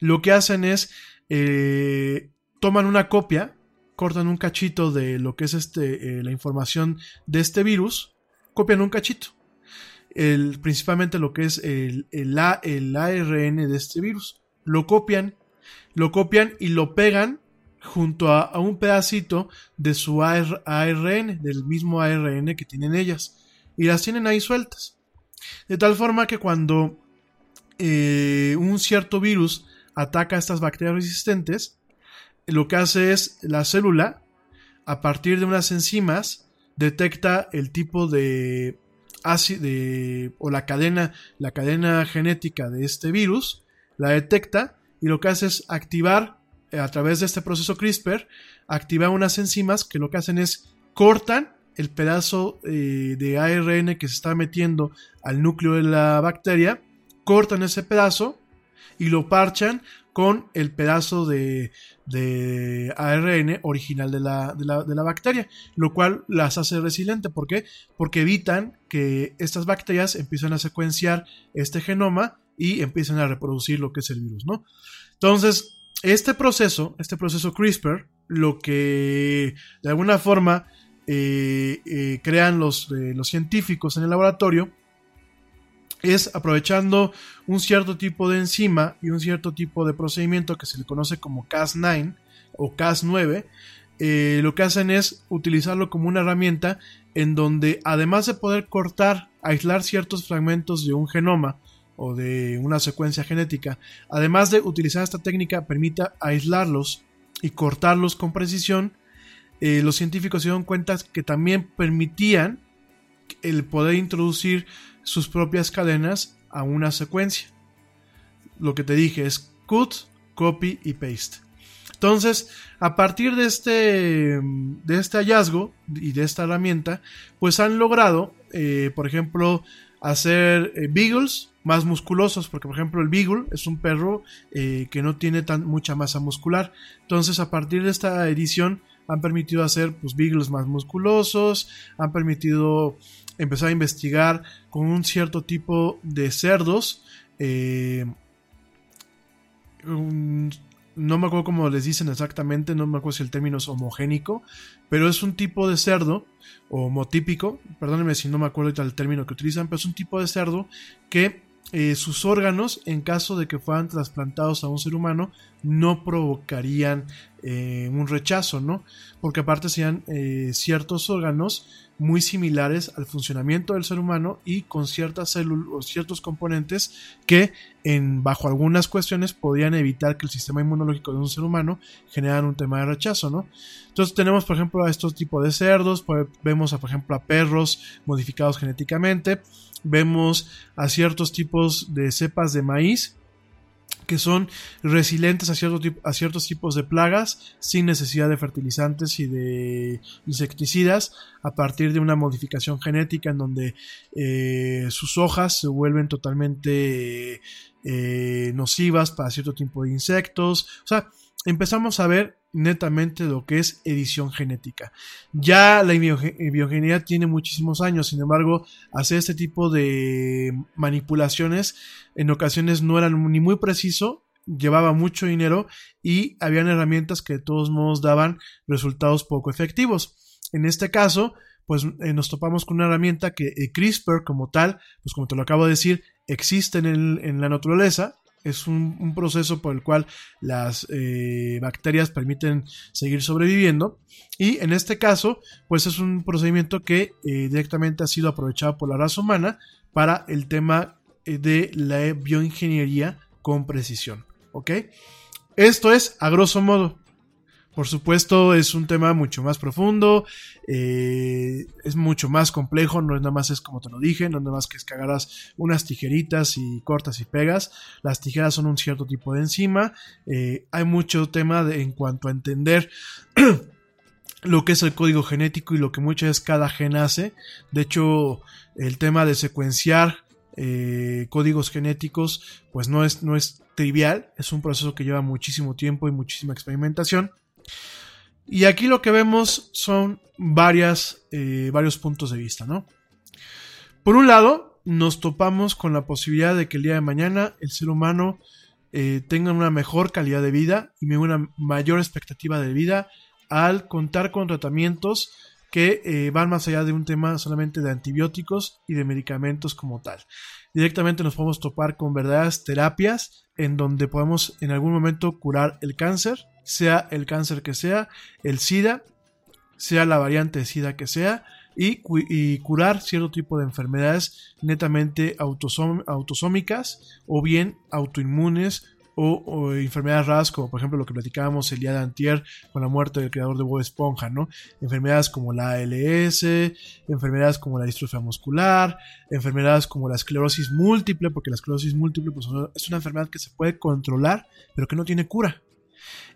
lo que hacen es eh, toman una copia, cortan un cachito de lo que es este, eh, la información de este virus, copian un cachito. Principalmente lo que es el, el, el ARN de este virus. Lo copian, lo copian y lo pegan junto a, un pedacito de su AR ARN, del mismo ARN que tienen ellas. Y las tienen ahí sueltas. De tal forma que cuando eh, un cierto virus ataca a estas bacterias resistentes, lo que hace es la célula, a partir de unas enzimas, detecta el tipo de ácido de, o la cadena, la cadena genética de este virus, la detecta y lo que hace es activar eh, a través de este proceso CRISPR, activar unas enzimas que lo que hacen es cortan el pedazo eh, de ARN que se está metiendo al núcleo de la bacteria, cortan ese pedazo y lo parchan con el pedazo de, de ARN original de la, de, la, de la, bacteria, lo cual las hace resiliente. ¿Por qué? Porque evitan que estas bacterias empiecen a secuenciar este genoma y empiecen a reproducir lo que es el virus, ¿no? Entonces, este proceso, este proceso CRISPR, lo que de alguna forma eh, eh, crean los, eh, los científicos en el laboratorio, es aprovechando un cierto tipo de enzima y un cierto tipo de procedimiento que se le conoce como Cas9 o Cas9, eh, lo que hacen es utilizarlo como una herramienta en donde además de poder cortar, aislar ciertos fragmentos de un genoma o de una secuencia genética, además de utilizar esta técnica permita aislarlos y cortarlos con precisión, eh, los científicos se dieron cuenta que también permitían el poder introducir sus propias cadenas a una secuencia. Lo que te dije es cut, copy y paste. Entonces, a partir de este, de este hallazgo y de esta herramienta, pues han logrado, eh, por ejemplo, hacer eh, beagles más musculosos, porque por ejemplo el beagle es un perro eh, que no tiene tan mucha masa muscular. Entonces, a partir de esta edición, han permitido hacer pues beagles más musculosos, han permitido empezar a investigar con un cierto tipo de cerdos. Eh, no me acuerdo cómo les dicen exactamente, no me acuerdo si el término es homogénico, pero es un tipo de cerdo, homotípico, perdónenme si no me acuerdo el término que utilizan, pero es un tipo de cerdo que eh, sus órganos, en caso de que fueran trasplantados a un ser humano, no provocarían eh, un rechazo, ¿no? Porque aparte serían eh, ciertos órganos muy similares al funcionamiento del ser humano y con ciertas o ciertos componentes que en bajo algunas cuestiones podrían evitar que el sistema inmunológico de un ser humano generaran un tema de rechazo, ¿no? Entonces tenemos por ejemplo a estos tipos de cerdos, vemos a, por ejemplo a perros modificados genéticamente, vemos a ciertos tipos de cepas de maíz que son resilientes a, a, ciertos tipos de plagas sin necesidad de fertilizantes y de insecticidas a partir de una modificación genética en donde eh, sus hojas se vuelven totalmente eh, nocivas para cierto tipo de insectos. O sea, empezamos a ver netamente lo que es edición genética. Ya la biogenería tiene muchísimos años, sin embargo, hacer este tipo de manipulaciones en ocasiones no eran ni muy preciso, llevaba mucho dinero y habían herramientas que de todos modos daban resultados poco efectivos. En este caso, pues eh, nos topamos con una herramienta que eh, CRISPR como tal, pues como te lo acabo de decir, existe en, en la naturaleza, es un, un, proceso por el cual las eh, bacterias permiten seguir sobreviviendo. Y en este caso pues es un procedimiento que eh, directamente ha sido aprovechado por la raza humana para el tema eh, de la bioingeniería con precisión ok esto es a grosso modo por supuesto, es un tema mucho más profundo, eh, es mucho más complejo, no es nada más es como te lo dije, no es nada más que es unas tijeritas y cortas y pegas. Las tijeras son un cierto tipo de enzima. Eh, hay mucho tema en cuanto a entender lo que es el código genético y lo que muchas veces cada gen hace. De hecho, el tema de secuenciar eh, códigos genéticos, pues no es, no es trivial, es un proceso que lleva muchísimo tiempo y muchísima experimentación. Y aquí lo que vemos son varias, eh, varios puntos de vista, ¿no? Por un lado, nos topamos con la posibilidad de que el día de mañana el ser humano eh, tenga una mejor calidad de vida y una mayor expectativa de vida al contar con tratamientos que eh, van más allá de un tema solamente de antibióticos y de medicamentos como tal. Directamente nos podemos topar con verdaderas terapias en donde podemos en algún momento curar el cáncer, sea el cáncer que sea, el SIDA, sea la variante de SIDA que sea, y, curar cierto tipo de enfermedades netamente autosómicas o bien autoinmunes o, enfermedades raras como por ejemplo lo que platicábamos el día de antier con la muerte del creador de Bob Esponja, ¿no? Enfermedades como la ALS, enfermedades como la distrofia muscular, enfermedades como la esclerosis múltiple, porque la esclerosis múltiple pues, es una enfermedad que se puede controlar, pero que no tiene cura.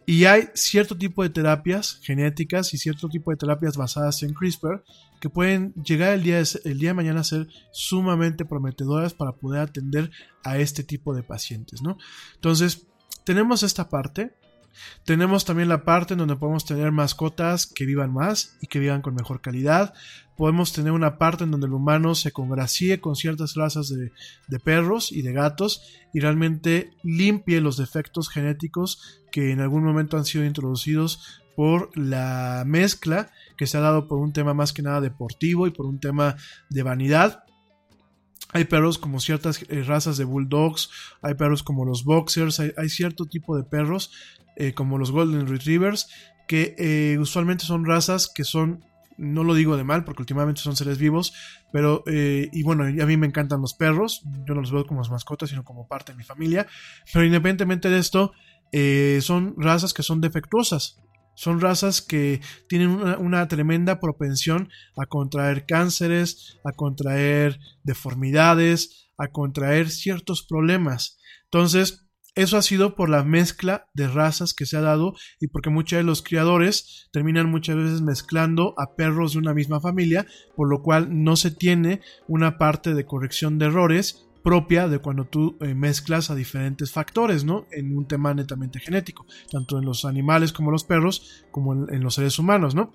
Y hay cierto tipo de terapias genéticas y cierto tipo de terapias basadas en CRISPR que pueden llegar el día, de, el día de mañana a ser sumamente prometedoras para poder atender a este tipo de pacientes, ¿no? Entonces, tenemos esta parte. Tenemos también la parte en donde podemos tener mascotas que vivan más y que vivan con mejor calidad. Podemos tener una parte en donde el humano se congracie con ciertas razas de, perros y de gatos y realmente limpie los defectos genéticos que en algún momento han sido introducidos por la mezcla que se ha dado por un tema más que nada deportivo y por un tema de vanidad. Hay perros como ciertas eh, razas de bulldogs, hay perros como los boxers, hay, cierto tipo de perros eh, como los golden retrievers que eh, usualmente son razas que son no lo digo de mal porque últimamente son seres vivos, pero y bueno, a mí me encantan los perros, yo no los veo como mascotas, sino como parte de mi familia, pero independientemente de esto, son razas que son defectuosas, son razas que tienen una, tremenda propensión a contraer cánceres, a contraer deformidades, a contraer ciertos problemas. Entonces, eso ha sido por la mezcla de razas que se ha dado y porque muchos de los criadores terminan muchas veces mezclando a perros de una misma familia, por lo cual no se tiene una parte de corrección de errores propia de cuando tú eh, mezclas a diferentes factores, ¿no? En un tema netamente genético, tanto en los animales como los perros, como en, los seres humanos, ¿no?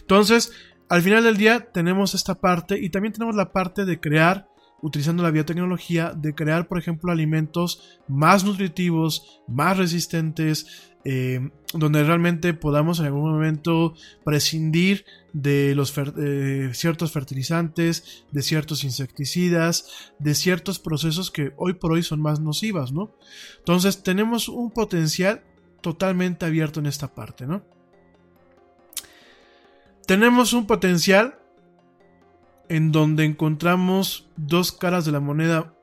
Entonces, al final del día tenemos esta parte y también tenemos la parte de crear utilizando la biotecnología, de crear, por ejemplo, alimentos más nutritivos, más resistentes, eh, donde realmente podamos en algún momento prescindir de los ciertos fertilizantes, de ciertos insecticidas, de ciertos procesos que hoy por hoy son más nocivas, ¿no? Entonces tenemos un potencial totalmente abierto en esta parte, ¿no? Tenemos un potencial en donde encontramos dos caras de la moneda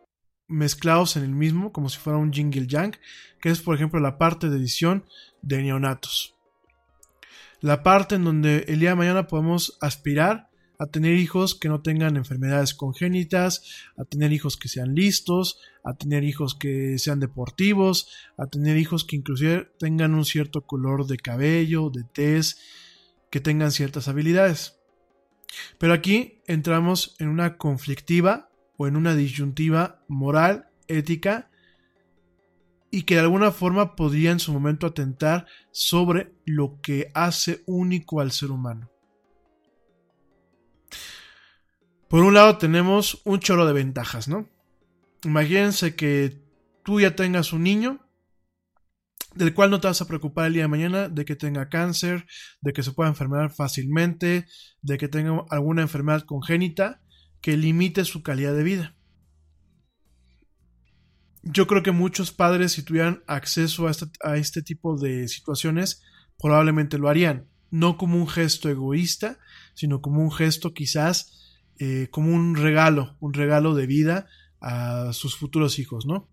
mezclados en el mismo, como si fuera un jingle yang, que es por ejemplo la parte de edición de neonatos. La parte en donde el día de mañana podemos aspirar a tener hijos que no tengan enfermedades congénitas, a tener hijos que sean listos, a tener hijos que sean deportivos, a tener hijos que inclusive tengan un cierto color de cabello, de tez, que tengan ciertas habilidades. Pero aquí entramos en una conflictiva o en una disyuntiva moral, ética, y que de alguna forma podría en su momento atentar sobre lo que hace único al ser humano. Por un lado tenemos un chorro de ventajas, ¿no? Imagínense que tú ya tengas un niño del cual no te vas a preocupar el día de mañana de que tenga cáncer, de que se pueda enfermar fácilmente, de que tenga alguna enfermedad congénita, que limite su calidad de vida. Yo creo que muchos padres, si tuvieran acceso a este, tipo de situaciones, probablemente lo harían. No como un gesto egoísta, sino como un gesto quizás eh, como un regalo, un regalo de vida a sus futuros hijos, ¿no?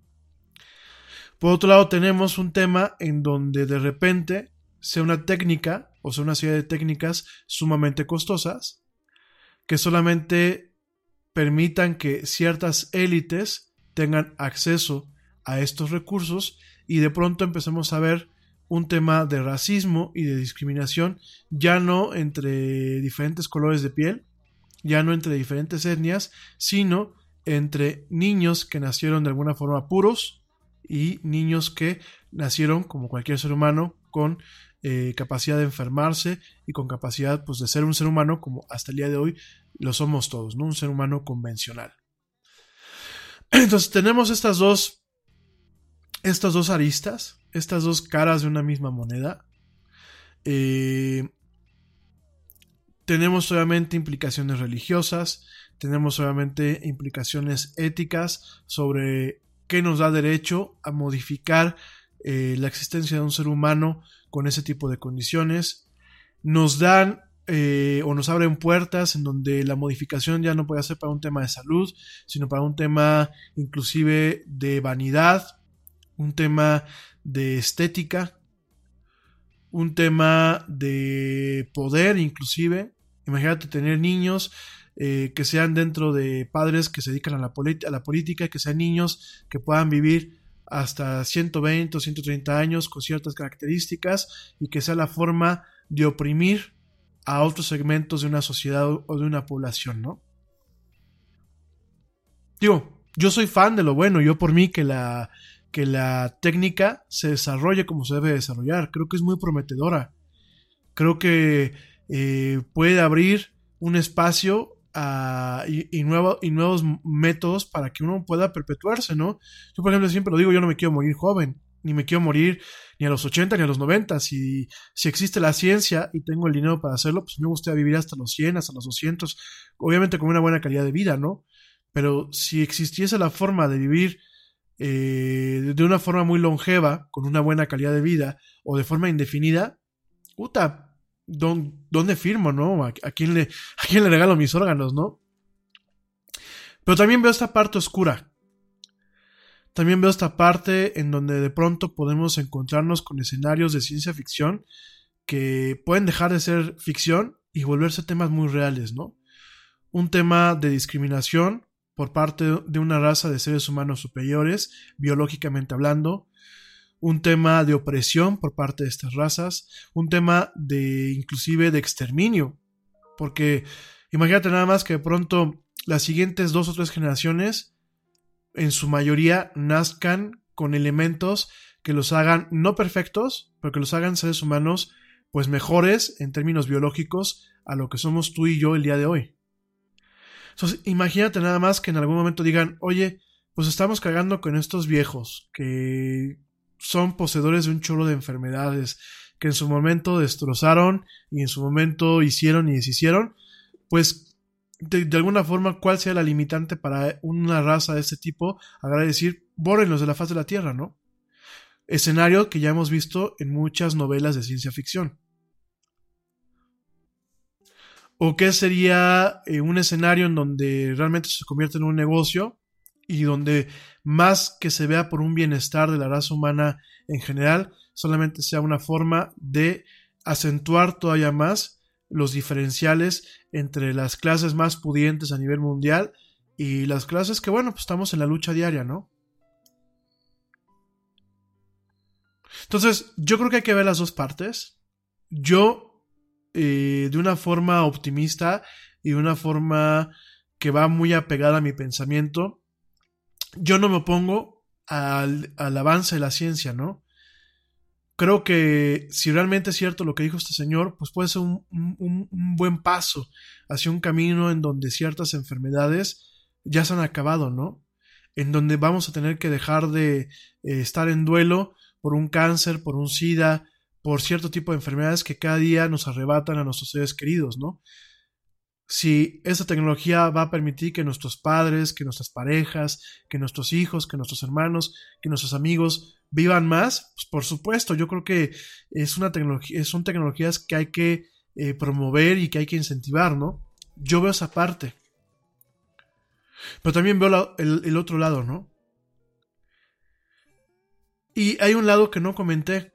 Por otro lado, tenemos un tema en donde de repente sea una técnica o sea una serie de técnicas sumamente costosas que solamente permitan que ciertas élites tengan acceso a estos recursos y de pronto empecemos a ver un tema de racismo y de discriminación ya no entre diferentes colores de piel, ya no entre diferentes etnias, sino entre niños que nacieron de alguna forma puros y niños que nacieron como cualquier ser humano con eh, capacidad de enfermarse y con capacidad pues, de ser un ser humano como hasta el día de hoy lo somos todos, ¿no? Un ser humano convencional. Entonces tenemos estas dos, estas dos aristas, estas dos caras de una misma moneda. Eh, tenemos obviamente implicaciones religiosas, tenemos obviamente implicaciones éticas sobre qué nos da derecho a modificar eh, la existencia de un ser humano con ese tipo de condiciones. Nos dan eh, o nos abren puertas en donde la modificación ya no puede ser para un tema de salud, sino para un tema inclusive de vanidad, un tema de estética, un tema de poder inclusive. Imagínate tener niños eh, que sean dentro de padres que se dedican a la, a la política, que sean niños que puedan vivir hasta 120 o 130 años con ciertas características y que sea la forma de oprimir a otros segmentos de una sociedad o de una población, ¿no? Digo, yo soy fan de lo bueno, yo por mí que la, que la técnica se desarrolle como se debe desarrollar, creo que es muy prometedora, creo que eh, puede abrir un espacio y, nuevo, y nuevos métodos para que uno pueda perpetuarse, ¿no? Yo, por ejemplo, siempre lo digo, yo no me quiero morir joven, ni me quiero morir ni a los 80 ni a los 90. Si, si existe la ciencia y tengo el dinero para hacerlo, pues me gustaría vivir hasta los 100, hasta los 200, obviamente con una buena calidad de vida, ¿no? Pero si existiese la forma de vivir eh, de una forma muy longeva, con una buena calidad de vida, o de forma indefinida, puta, ¿dónde firmo, no? ¿A, quién le, ¿A quién le regalo mis órganos, no? Pero también veo esta parte oscura. También veo esta parte en donde de pronto podemos encontrarnos con escenarios de ciencia ficción que pueden dejar de ser ficción y volverse temas muy reales, ¿no? Un tema de discriminación por parte de una raza de seres humanos superiores, biológicamente hablando, un tema de opresión por parte de estas razas, un tema de inclusive de exterminio, porque imagínate nada más que de pronto las siguientes dos o tres generaciones, en su mayoría, nazcan con elementos que los hagan no perfectos, pero que los hagan seres humanos pues mejores en términos biológicos a lo que somos tú y yo el día de hoy. Entonces, imagínate nada más que en algún momento digan, oye, pues estamos cagando con estos viejos que son poseedores de un chorro de enfermedades que en su momento destrozaron y en su momento hicieron y deshicieron, pues de, alguna forma, ¿cuál sea la limitante para una raza de este tipo? Habrá decir, bórrenlos de la faz de la Tierra, ¿no? Escenario que ya hemos visto en muchas novelas de ciencia ficción. ¿O qué sería eh, un escenario en donde realmente se convierte en un negocio y donde más que se vea por un bienestar de la raza humana en general, solamente sea una forma de acentuar todavía más los diferenciales entre las clases más pudientes a nivel mundial y las clases que, bueno, pues estamos en la lucha diaria, ¿no? Entonces, yo creo que hay que ver las dos partes. Yo, eh, de una forma optimista y de una forma que va muy apegada a mi pensamiento, yo no me opongo al, avance de la ciencia, ¿no? Creo que si realmente es cierto lo que dijo este señor, pues puede ser un, buen paso hacia un camino en donde ciertas enfermedades ya se han acabado, ¿no? En donde vamos a tener que dejar de eh, estar en duelo por un cáncer, por un SIDA, por cierto tipo de enfermedades que cada día nos arrebatan a nuestros seres queridos, ¿no? Si esa tecnología va a permitir que nuestros padres, que nuestras parejas, que nuestros hijos, que nuestros hermanos, que nuestros amigos vivan más, pues por supuesto, yo creo que es una tecnología, son tecnologías que hay que eh, promover y que hay que incentivar, ¿no? Yo veo esa parte. Pero también veo el, el otro lado, ¿no? Y hay un lado que no comenté,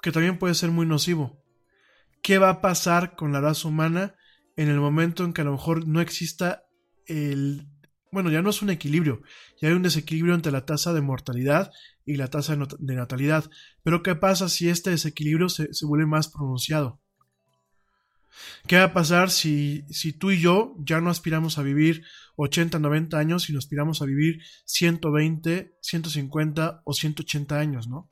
que también puede ser muy nocivo. ¿Qué va a pasar con la raza humana en el momento en que a lo mejor no exista el... Bueno, ya no es un equilibrio, ya hay un desequilibrio entre la tasa de mortalidad y la tasa de natalidad. Pero ¿qué pasa si este desequilibrio se, vuelve más pronunciado? ¿Qué va a pasar si, si tú y yo ya no aspiramos a vivir 80, 90 años, sino aspiramos a vivir 120, 150 o 180 años, ¿no?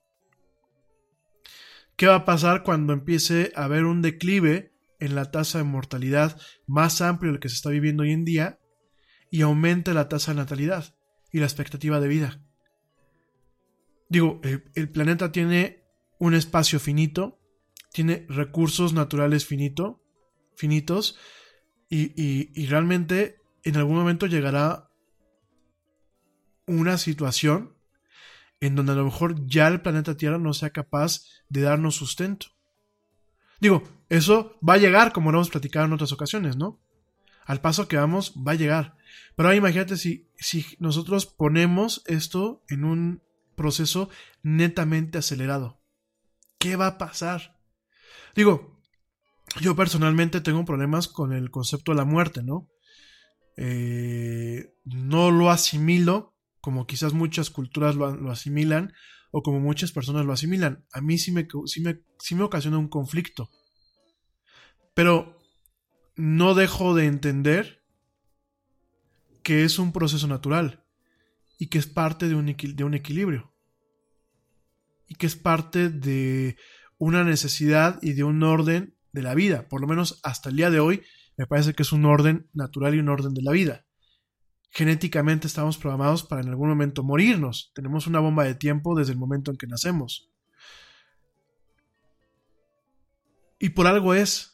¿Qué va a pasar cuando empiece a haber un declive en la tasa de mortalidad más amplio del que se está viviendo hoy en día y aumenta la tasa de natalidad. y la expectativa de vida. Digo, el, el planeta tiene un espacio finito, tiene recursos naturales finito, finitos, y, y realmente en algún momento llegará una situación en donde a lo mejor ya el planeta Tierra no sea capaz de darnos sustento. Digo, eso va a llegar, como lo hemos platicado en otras ocasiones, ¿no? Al paso que vamos, va a llegar. Pero ahora imagínate si, si nosotros ponemos esto en un proceso netamente acelerado. ¿Qué va a pasar? Digo, yo personalmente tengo problemas con el concepto de la muerte, ¿no? Eh, no lo asimilo como quizás muchas culturas lo, lo, asimilan o como muchas personas lo asimilan. A mí sí me, sí me, sí me ocasiona un conflicto. Pero no dejo de entender que es un proceso natural y que es parte de un, equilibrio y que es parte de una necesidad y de un orden de la vida, por lo menos hasta el día de hoy, me parece que es un orden natural y un orden de la vida. Genéticamente estamos programados para en algún momento morirnos. Tenemos una bomba de tiempo desde el momento en que nacemos. Y por algo es.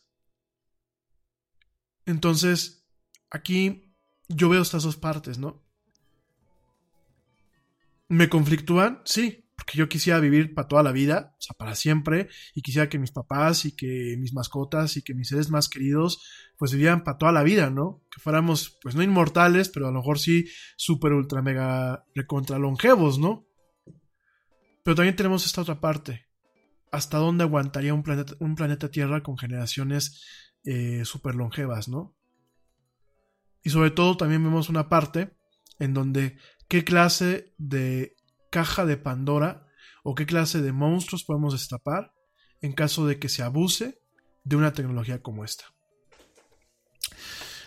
Entonces, aquí yo veo estas dos partes, ¿no? ¿Me conflictúan? Sí, porque yo quisiera vivir para toda la vida, o sea, para siempre, y quisiera que mis papás y que mis mascotas y que mis seres más queridos pues vivieran para toda la vida, ¿no? Que fuéramos, pues no inmortales, pero a lo mejor sí súper, ultra, mega, recontra longevos, ¿no? Pero también tenemos esta otra parte. ¿Hasta dónde aguantaría un planeta, un planeta Tierra con generaciones eh, súper longevas, ¿no? Y sobre todo también vemos una parte en donde qué clase de caja de Pandora o qué clase de monstruos podemos destapar en caso de que se abuse de una tecnología como esta.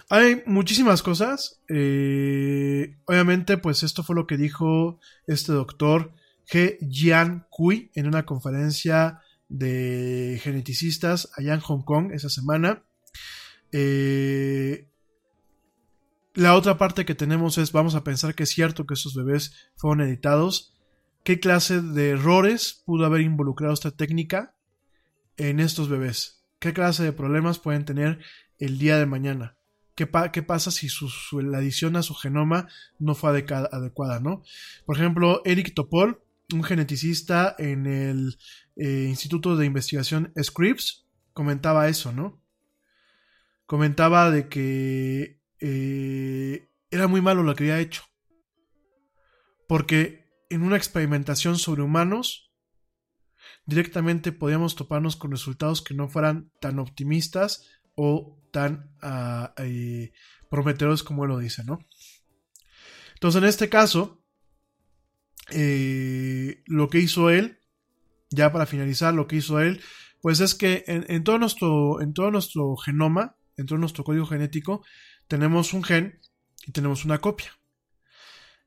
Hay muchísimas cosas. Eh, obviamente, pues esto fue lo que dijo este doctor He Jian Kui en una conferencia de geneticistas allá en Hong Kong esa semana. Eh, la otra parte que tenemos es, vamos a pensar que es cierto que esos bebés fueron editados. ¿Qué clase de errores pudo haber involucrado esta técnica en estos bebés? ¿Qué clase de problemas pueden tener el día de mañana? ¿Qué, qué pasa si su, su, la adición a su genoma no fue adecuada, ¿no? Por ejemplo, Eric Topol, un geneticista en el eh, Instituto de Investigación Scripps, comentaba eso, ¿no? Comentaba de que eh, era muy malo lo que había hecho. Porque en una experimentación sobre humanos, directamente podíamos toparnos con resultados que no fueran tan optimistas o tan uh, eh, prometedores como él lo dice, ¿no? Entonces, en este caso, lo que hizo él, ya para finalizar, lo que hizo él, pues es que en, todo nuestro, en todo nuestro genoma, en todo nuestro código genético, tenemos un gen y tenemos una copia.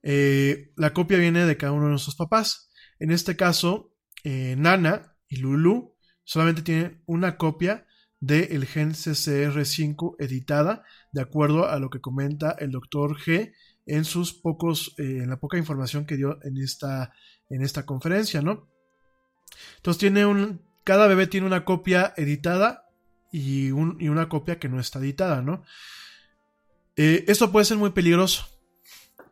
Eh, la copia viene de cada uno de nuestros papás. En este caso, eh, Nana y Lulu solamente tienen una copia del gen CCR5 editada, de acuerdo a lo que comenta el doctor G en sus pocos, eh, en la poca información que dio en esta, en esta conferencia, ¿no? Entonces tiene un, cada bebé tiene una copia editada y, un, y una copia que no está editada, ¿no? Eh, esto puede ser muy peligroso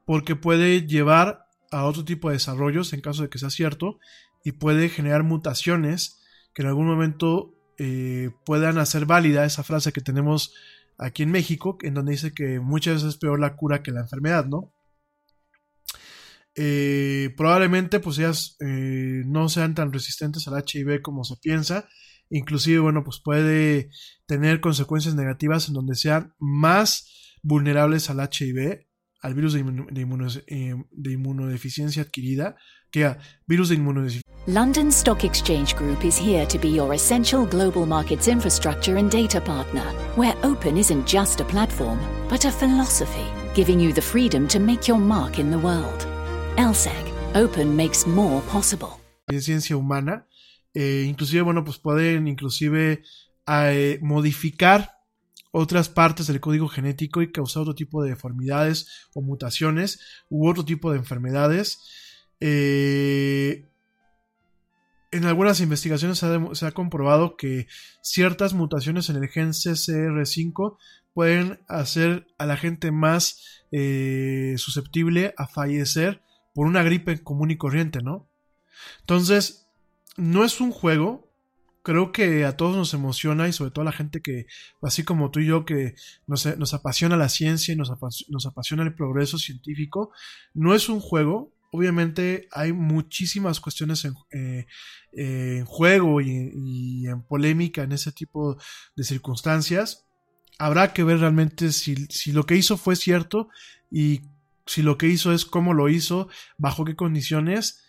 porque puede llevar a otro tipo de desarrollos en caso de que sea cierto y puede generar mutaciones que en algún momento eh, puedan hacer válida esa frase que tenemos aquí en México, en donde dice que muchas veces es peor la cura que la enfermedad, ¿no? Eh, probablemente pues ellas eh, no sean tan resistentes al HIV como se piensa, inclusive bueno pues puede tener consecuencias negativas en donde sean más vulnerables al HIV, al virus de, inmuno, de, inmuno, de inmunodeficiencia adquirida, que a virus de inmunodeficiencia. London Stock Exchange Group is here to be your essential global markets infrastructure and data partner, where open isn't just a platform, but a philosophy, giving you the freedom to make your mark in the world. LSEG, open makes more possible. Ciencia humana, eh, inclusive, bueno, pues pueden inclusive eh, modificar otras partes del código genético y causar otro tipo de deformidades o mutaciones u otro tipo de enfermedades. Eh, en algunas investigaciones se ha, se ha, comprobado que ciertas mutaciones en el gen CCR5 pueden hacer a la gente más eh, susceptible a fallecer por una gripe común y corriente, ¿no? Entonces, no es un juego, creo que a todos nos emociona y sobre todo a la gente que, así como tú y yo, que nos, nos apasiona la ciencia y nos, nos, apasiona el progreso científico, no es un juego. Obviamente hay muchísimas cuestiones en, eh, en juego y, y, en polémica en ese tipo de circunstancias. Habrá que ver realmente si, si lo que hizo fue cierto y si lo que hizo es cómo lo hizo, bajo qué condiciones.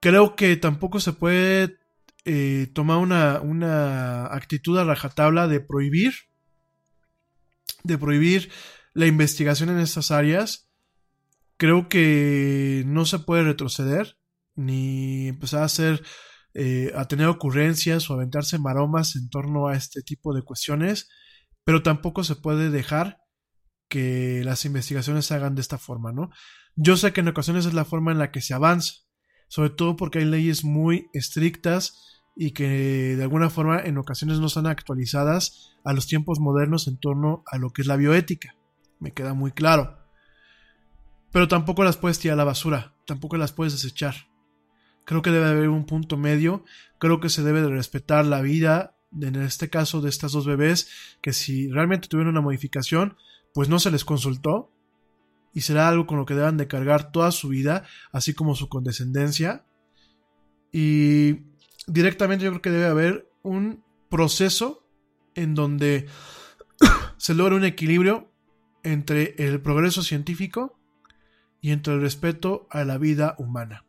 Creo que tampoco se puede eh, tomar una, una actitud a rajatabla de prohibir, de prohibir la investigación en estas áreas. Creo que no se puede retroceder ni empezar a hacer, eh, a tener ocurrencias o aventarse maromas en torno a este tipo de cuestiones, pero tampoco se puede dejar que las investigaciones se hagan de esta forma, ¿no? Yo sé que en ocasiones es la forma en la que se avanza, sobre todo porque hay leyes muy estrictas y que de alguna forma en ocasiones no están actualizadas a los tiempos modernos en torno a lo que es la bioética. Me queda muy claro. Pero tampoco las puedes tirar a la basura, tampoco las puedes desechar. Creo que debe haber un punto medio, creo que se debe de respetar la vida, en este caso de estas dos bebés, que si realmente tuvieron una modificación, pues no se les consultó, y será algo con lo que deban de cargar toda su vida, así como su condescendencia. Y directamente yo creo que debe haber un proceso en donde se logra un equilibrio entre el progreso científico y entre el respeto a la vida humana.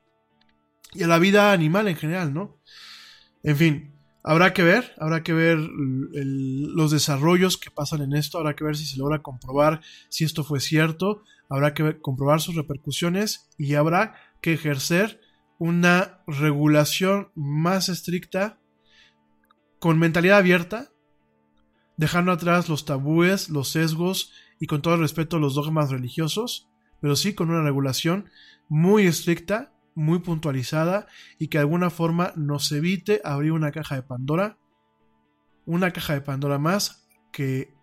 Y a la vida animal en general, ¿no? En fin, habrá que ver, habrá que ver los desarrollos que pasan en esto, habrá que ver si se logra comprobar si esto fue cierto, habrá que comprobar sus repercusiones y habrá que ejercer una regulación más estricta, con mentalidad abierta, dejando atrás los tabúes, los sesgos y con todo el respeto los dogmas religiosos, pero sí con una regulación muy estricta, muy puntualizada y que de alguna forma nos evite abrir una caja de Pandora, una caja de Pandora más que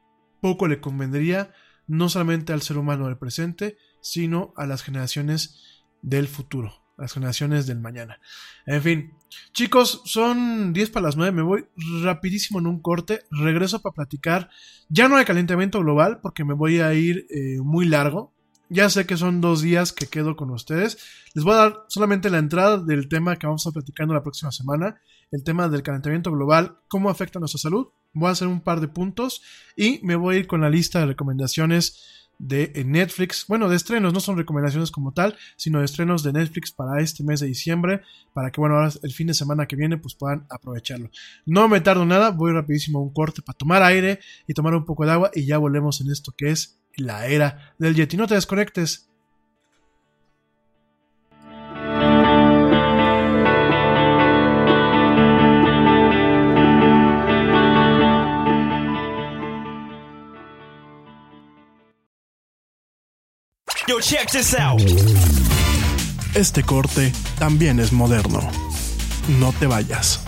poco le convendría no solamente al ser humano del presente, sino a las generaciones del futuro las generaciones del mañana. En fin, chicos, son 10 para las 9, me voy rapidísimo en un corte, regreso para platicar, ya no hay calentamiento global porque me voy a ir eh, muy largo, ya sé que son dos días que quedo con ustedes, les voy a dar solamente la entrada del tema que vamos a estar platicando la próxima semana, el tema del calentamiento global, cómo afecta a nuestra salud, voy a hacer un par de puntos y me voy a ir con la lista de recomendaciones de Netflix, bueno, de estrenos, no son recomendaciones como tal, sino de estrenos de Netflix para este mes de diciembre, para que, bueno, ahora el fin de semana que viene, pues puedan aprovecharlo. No me tardo nada, voy rapidísimo a un corte para tomar aire y tomar un poco de agua y ya volvemos en esto que es la era del Yeti. No te desconectes. Yo, check this out. Este corte también es moderno. No te vayas.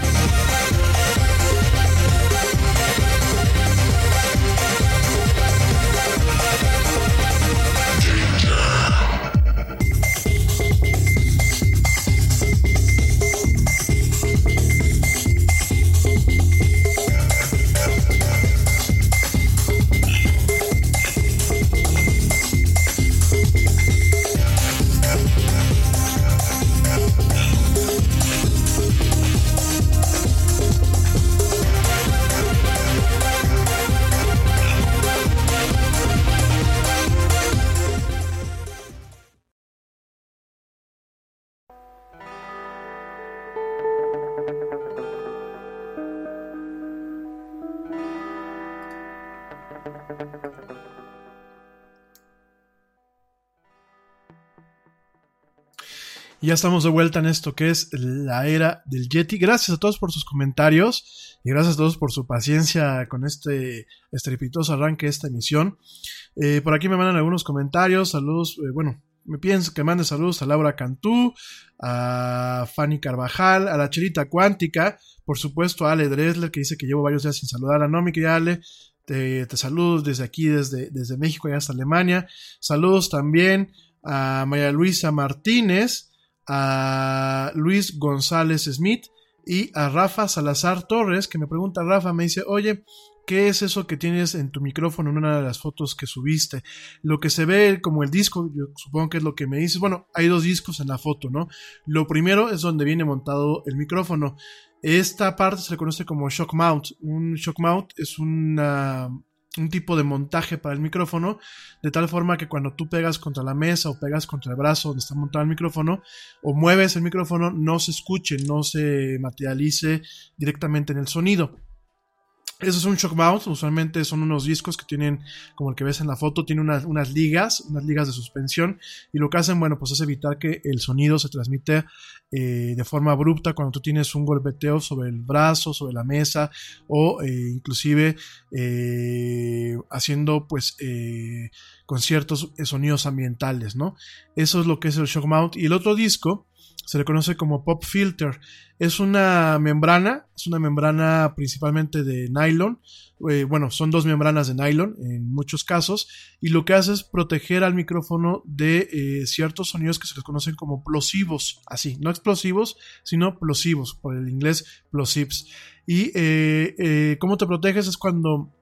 Ya estamos de vuelta en esto que es la era del Yeti. Gracias a todos por sus comentarios y gracias a todos por su paciencia con este estrepitoso arranque de esta emisión. Eh, por aquí me mandan algunos comentarios, saludos, eh, bueno, me pienso que mande saludos a Laura Cantú, a Fanny Carvajal, a la Chelita Cuántica, por supuesto a Ale Dresler que dice que llevo varios días sin saludar a Nomi, que Ale, te, te saludo desde aquí, desde, desde México y hasta Alemania. Saludos también a María Luisa Martínez, a Luis González Smith y a Rafa Salazar Torres, que me pregunta Rafa, me dice, oye, ¿qué es eso que tienes en tu micrófono en una de las fotos que subiste? Lo que se ve como el disco, yo supongo que es lo que me dices, bueno, hay dos discos en la foto, ¿no? Lo primero es donde viene montado el micrófono. Esta parte se le conoce como shock mount. Un shock mount es una, un tipo de montaje para el micrófono, de tal forma que cuando tú pegas contra la mesa o pegas contra el brazo donde está montado el micrófono, o mueves el micrófono, no se escuche, no se materialice directamente en el sonido. Eso es un shock mount, usualmente son unos discos que tienen, como el que ves en la foto, tiene unas, unas, ligas, unas ligas de suspensión, y lo que hacen, bueno, pues es evitar que el sonido se transmite eh, de forma abrupta cuando tú tienes un golpeteo sobre el brazo, sobre la mesa, o eh, inclusive eh, haciendo, pues, eh, con ciertos sonidos ambientales, ¿no? Eso es lo que es el shock mount. Y el otro disco, se le conoce como pop filter. Es una membrana, es una membrana principalmente de nylon. Eh, bueno, son dos membranas de nylon en muchos casos. Y lo que hace es proteger al micrófono de eh, ciertos sonidos que se les conocen como plosivos. Así, no explosivos, sino plosivos, por el inglés plosives. Y eh, cómo te proteges es cuando,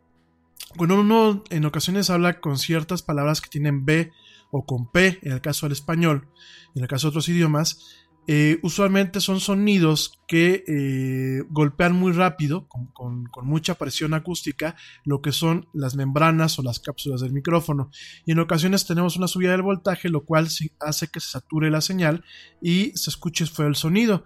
cuando uno en ocasiones habla con ciertas palabras que tienen B o con P, en el caso del español, en el caso de otros idiomas, eh, usualmente son sonidos que eh, golpean muy rápido, con, mucha presión acústica, lo que son las membranas o las cápsulas del micrófono. Y en ocasiones tenemos una subida del voltaje, lo cual hace que se sature la señal y se escuche feo el sonido.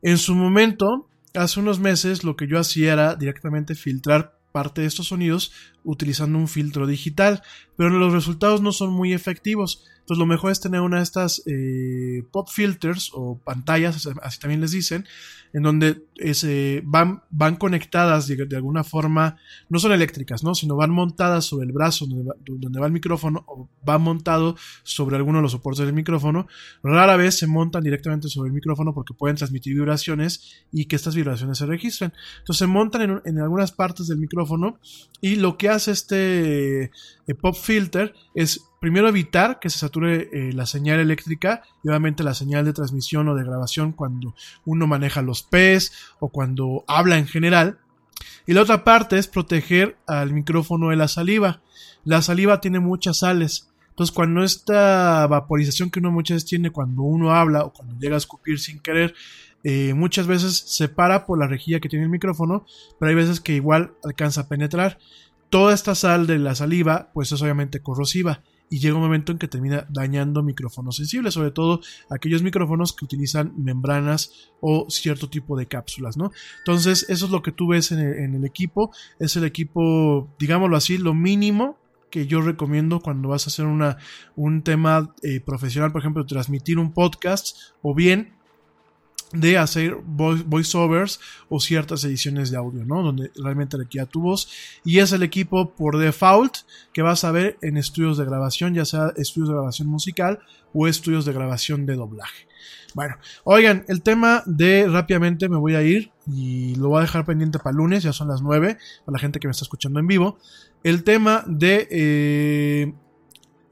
En su momento, hace unos meses, lo que yo hacía era directamente filtrar parte de estos sonidos utilizando un filtro digital, pero los resultados no son muy efectivos. Entonces lo mejor es tener una de estas eh, pop filters o pantallas, así también les dicen, en donde ese, van, van conectadas de, alguna forma, no son eléctricas, ¿no? sino van montadas sobre el brazo donde va, el micrófono o va montado sobre alguno de los soportes del micrófono. Rara vez se montan directamente sobre el micrófono porque pueden transmitir vibraciones y que estas vibraciones se registren. Entonces se montan en, en algunas partes del micrófono y lo que hace este eh, pop filter es primero evitar que se sature eh, la señal eléctrica y obviamente la señal de transmisión o de grabación cuando uno maneja los P's o cuando habla en general. Y la otra parte es proteger al micrófono de la saliva. La saliva tiene muchas sales. Entonces, cuando esta vaporización que uno muchas veces tiene cuando uno habla o cuando llega a escupir sin querer, eh, muchas veces se para por la rejilla que tiene el micrófono, pero hay veces que igual alcanza a penetrar. Toda esta sal de la saliva, pues es obviamente corrosiva y llega un momento en que termina dañando micrófonos sensibles, sobre todo aquellos micrófonos que utilizan membranas o cierto tipo de cápsulas, ¿no? Entonces, eso es lo que tú ves en el, equipo, es el equipo, digámoslo así, lo mínimo que yo recomiendo cuando vas a hacer una, un tema eh, profesional, por ejemplo, transmitir un podcast o bien de hacer voiceovers o ciertas ediciones de audio, ¿no? Donde realmente requiera tu voz. Y es el equipo por default que vas a ver en estudios de grabación, ya sea estudios de grabación musical o estudios de grabación de doblaje. Bueno, oigan, el tema de rápidamente me voy a ir y lo voy a dejar pendiente para lunes, ya son las 9, para la gente que me está escuchando en vivo. El tema de eh,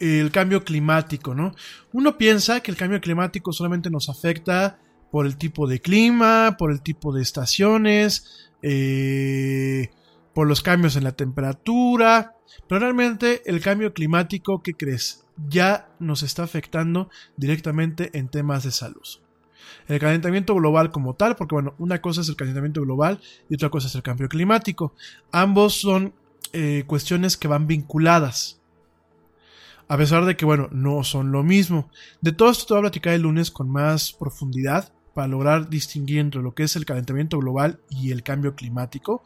el cambio climático, ¿no? Uno piensa que el cambio climático solamente nos afecta por el tipo de clima, por el tipo de estaciones, eh, por los cambios en la temperatura, pero realmente el cambio climático, ¿qué crees? Ya nos está afectando directamente en temas de salud. El calentamiento global como tal, porque bueno, una cosa es el calentamiento global y otra cosa es el cambio climático. Ambos son eh, cuestiones que van vinculadas. A pesar de que, bueno, no son lo mismo. De todo esto te voy a platicar el lunes con más profundidad para lograr distinguir entre lo que es el calentamiento global y el cambio climático.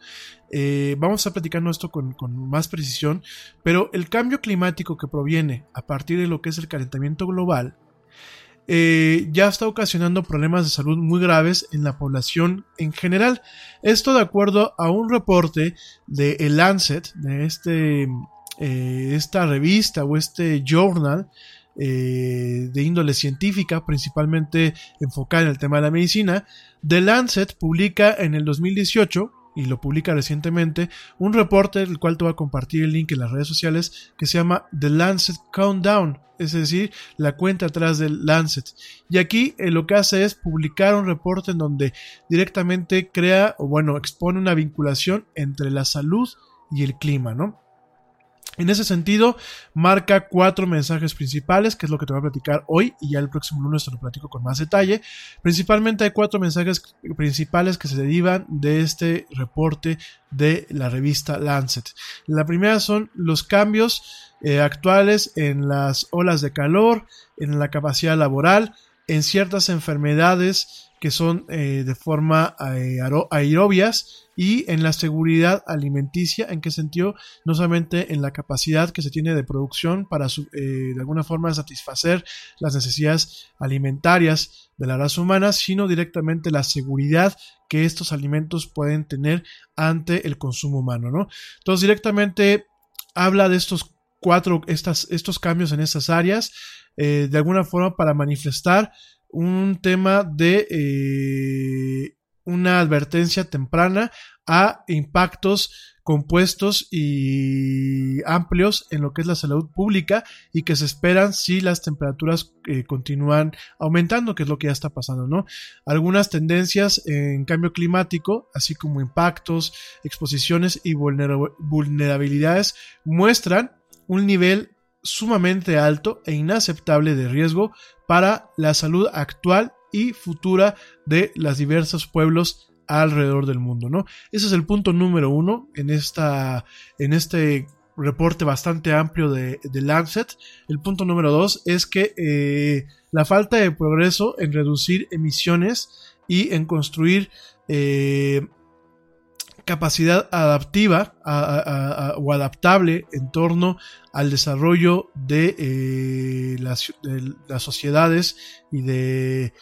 Eh, vamos a platicando esto con, más precisión, pero el cambio climático que proviene a partir de lo que es el calentamiento global eh, ya está ocasionando problemas de salud muy graves en la población en general. Esto de acuerdo a un reporte de El Lancet, de este, eh, esta revista o este journal, eh, de índole científica, principalmente enfocada en el tema de la medicina, The Lancet publica en el 2018 y lo publica recientemente, un reporte del cual te voy a compartir el link en las redes sociales que se llama The Lancet Countdown, es decir, la cuenta atrás del Lancet. Y aquí eh, lo que hace es publicar un reporte en donde directamente crea o bueno, expone una vinculación entre la salud y el clima, ¿no? En ese sentido, marca cuatro mensajes principales, que es lo que te voy a platicar hoy y ya el próximo lunes te lo platico con más detalle. Principalmente hay cuatro mensajes principales que se derivan de este reporte de la revista Lancet. La primera son los cambios eh, actuales en las olas de calor, en la capacidad laboral, en ciertas enfermedades que son eh, de forma aerobias y en la seguridad alimenticia, en qué sentido, no solamente en la capacidad que se tiene de producción para eh, de alguna forma satisfacer las necesidades alimentarias de la raza humana, sino directamente la seguridad que estos alimentos pueden tener ante el consumo humano, ¿no? Entonces directamente habla de estos cuatro, estas, estos cambios en esas áreas, eh, de alguna forma para manifestar un tema de eh, una advertencia temprana a impactos compuestos y amplios en lo que es la salud pública y que se esperan si las temperaturas eh, continúan aumentando, que es lo que ya está pasando, ¿no? Algunas tendencias en cambio climático, así como impactos, exposiciones y vulnerabilidades muestran un nivel sumamente alto e inaceptable de riesgo para la salud actual y futura de los diversos pueblos alrededor del mundo, ¿no? Ese es el punto número uno en, esta, en este reporte bastante amplio de, Lancet. El punto número dos es que eh, la falta de progreso en reducir emisiones y en construir eh, capacidad adaptiva o adaptable en torno al desarrollo de, eh, las, sociedades y de eh,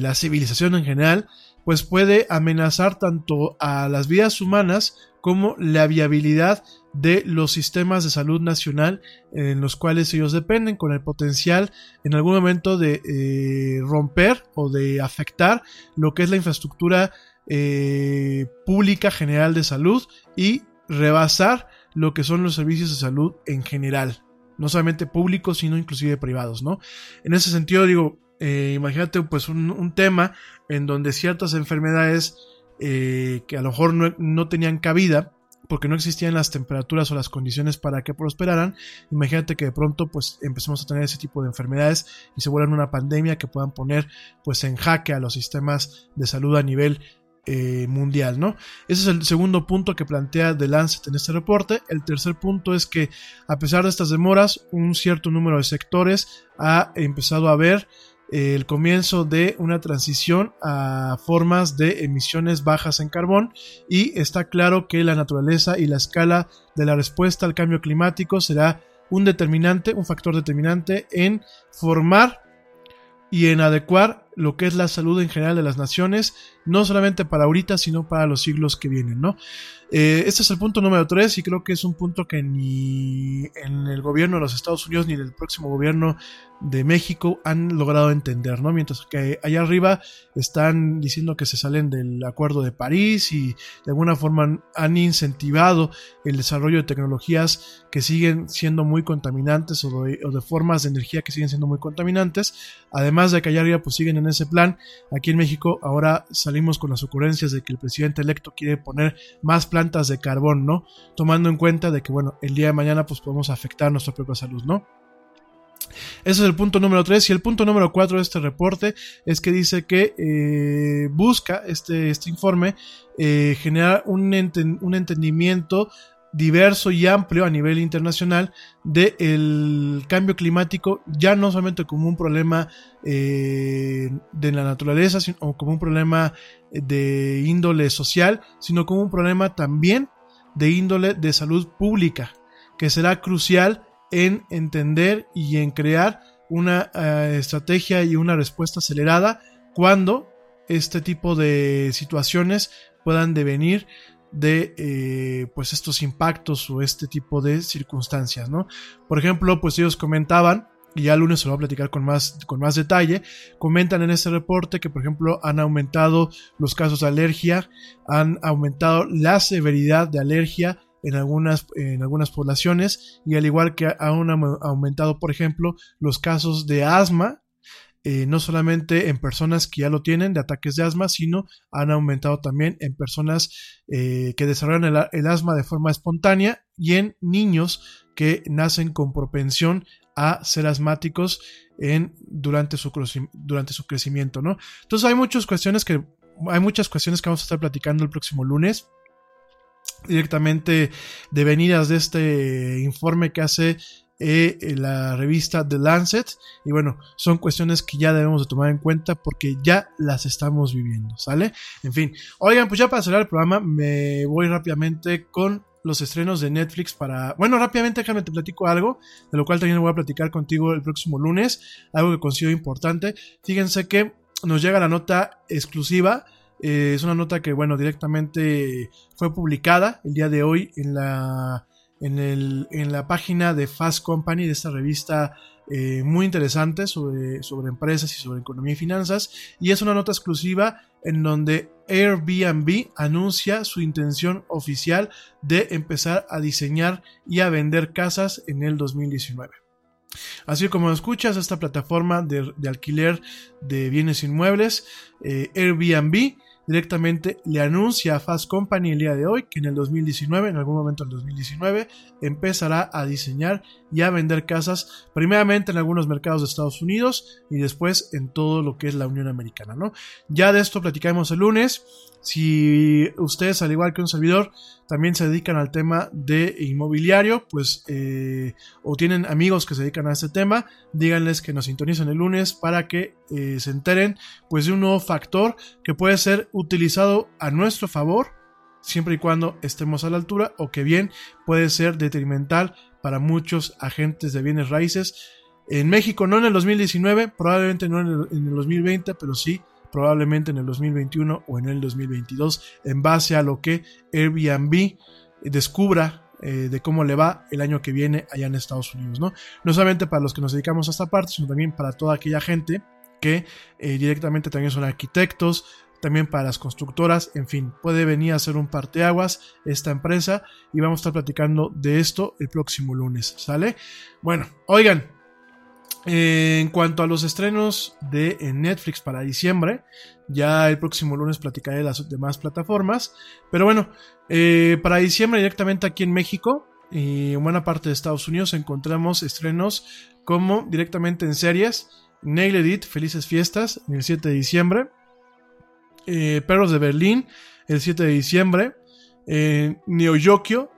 la civilización en general, pues puede amenazar tanto a las vidas humanas como la viabilidad de los sistemas de salud nacional en los cuales ellos dependen, con el potencial en algún momento de eh, romper o de afectar lo que es la infraestructura eh, pública general de salud y rebasar lo que son los servicios de salud en general, no solamente públicos, sino inclusive privados, ¿no? En ese sentido, digo, eh, imagínate pues un, tema en donde ciertas enfermedades eh, que a lo mejor no, tenían cabida, porque no existían las temperaturas o las condiciones para que prosperaran, imagínate que de pronto pues empecemos a tener ese tipo de enfermedades y se vuelvan una pandemia que puedan poner pues en jaque a los sistemas de salud a nivel eh, mundial, ¿no? Ese es el segundo punto que plantea The Lancet en este reporte. El tercer punto es que, a pesar de estas demoras, un cierto número de sectores ha empezado a ver eh, el comienzo de una transición a formas de emisiones bajas en carbón y está claro que la naturaleza y la escala de la respuesta al cambio climático será un determinante, un factor determinante en formar y en adecuar lo que es la salud en general de las naciones, no solamente para ahorita, sino para los siglos que vienen, ¿no? Eh, este es el punto número 3 y creo que es un punto que ni en el gobierno de los Estados Unidos ni en el próximo gobierno de México han logrado entender, ¿no? Mientras que allá arriba están diciendo que se salen del Acuerdo de París y de alguna forma han incentivado el desarrollo de tecnologías que siguen siendo muy contaminantes o de, o de formas de energía que siguen siendo muy contaminantes. Además de que allá arriba pues siguen en ese plan, aquí en México ahora salimos con las ocurrencias de que el presidente electo quiere poner más planes de carbón, ¿no? Tomando en cuenta de que, bueno, el día de mañana pues podemos afectar nuestra propia salud, ¿no? Ese es el punto número 3 y el punto número 4 de este reporte es que dice que eh, busca este, este informe eh, generar un, un entendimiento diverso y amplio a nivel internacional del cambio climático, ya no solamente como un problema eh, de la naturaleza o como un problema de índole social, sino como un problema también de índole de salud pública, que será crucial en entender y en crear una eh, estrategia y una respuesta acelerada cuando este tipo de situaciones puedan devenir de eh, pues estos impactos o este tipo de circunstancias, ¿no? Por ejemplo, pues ellos comentaban y ya el lunes se lo voy a platicar con más, con más detalle, comentan en este reporte que, por ejemplo, han aumentado los casos de alergia, han aumentado la severidad de alergia en algunas, en algunas poblaciones y al igual que han aumentado, por ejemplo, los casos de asma eh, no solamente en personas que ya lo tienen de ataques de asma, sino han aumentado también en personas eh, que desarrollan el, asma de forma espontánea y en niños que nacen con propensión a ser asmáticos en, durante, su, crecimiento, ¿no? Entonces hay muchas cuestiones que hay muchas cuestiones que vamos a estar platicando el próximo lunes directamente devenidas de este informe que hace eh, la revista The Lancet. Y bueno, son cuestiones que ya debemos de tomar en cuenta porque ya las estamos viviendo, ¿sale? En fin, oigan, pues ya para cerrar el programa me voy rápidamente con los estrenos de Netflix para... Bueno, rápidamente déjame te platico algo, de lo cual también voy a platicar contigo el próximo lunes, algo que considero importante. Fíjense que nos llega la nota exclusiva. Eh, es una nota que, bueno, directamente fue publicada el día de hoy en la en, el, en la página de Fast Company, de esta revista eh, muy interesante sobre, sobre empresas y sobre economía y finanzas. Y es una nota exclusiva en donde Airbnb anuncia su intención oficial de empezar a diseñar y a vender casas en el 2019. Así como escuchas, esta plataforma de, alquiler de bienes inmuebles, eh, Airbnb, directamente le anuncia a Fast Company el día de hoy que en el 2019, en algún momento del 2019, empezará a diseñar y a vender casas, primeramente en algunos mercados de Estados Unidos y después en todo lo que es la Unión Americana, ¿no? Ya de esto platicamos el lunes. Si ustedes, al igual que un servidor, también se dedican al tema de inmobiliario, pues, eh, o tienen amigos que se dedican a este tema, díganles que nos sintonicen el lunes para que eh, se enteren, pues, de un nuevo factor que puede ser utilizado a nuestro favor, siempre y cuando estemos a la altura, o que bien puede ser detrimental para muchos agentes de bienes raíces. En México, no en el 2019, probablemente no en el, en el 2020, pero sí probablemente en el 2021 o en el 2022, en base a lo que Airbnb descubra eh, de cómo le va el año que viene allá en Estados Unidos, ¿no? No solamente para los que nos dedicamos a esta parte, sino también para toda aquella gente que eh, directamente también son arquitectos, también para las constructoras, en fin, puede venir a ser un parteaguas esta empresa y vamos a estar platicando de esto el próximo lunes, ¿sale? Bueno, oigan, en cuanto a los estrenos de Netflix para diciembre, ya el próximo lunes platicaré de las demás plataformas. Pero bueno, eh, para diciembre directamente aquí en México y en buena parte de Estados Unidos encontramos estrenos como directamente en series. Nail Edit, Felices Fiestas, el 7 de diciembre. Eh, Perros de Berlín, el 7 de diciembre. Eh, Neo Yokio,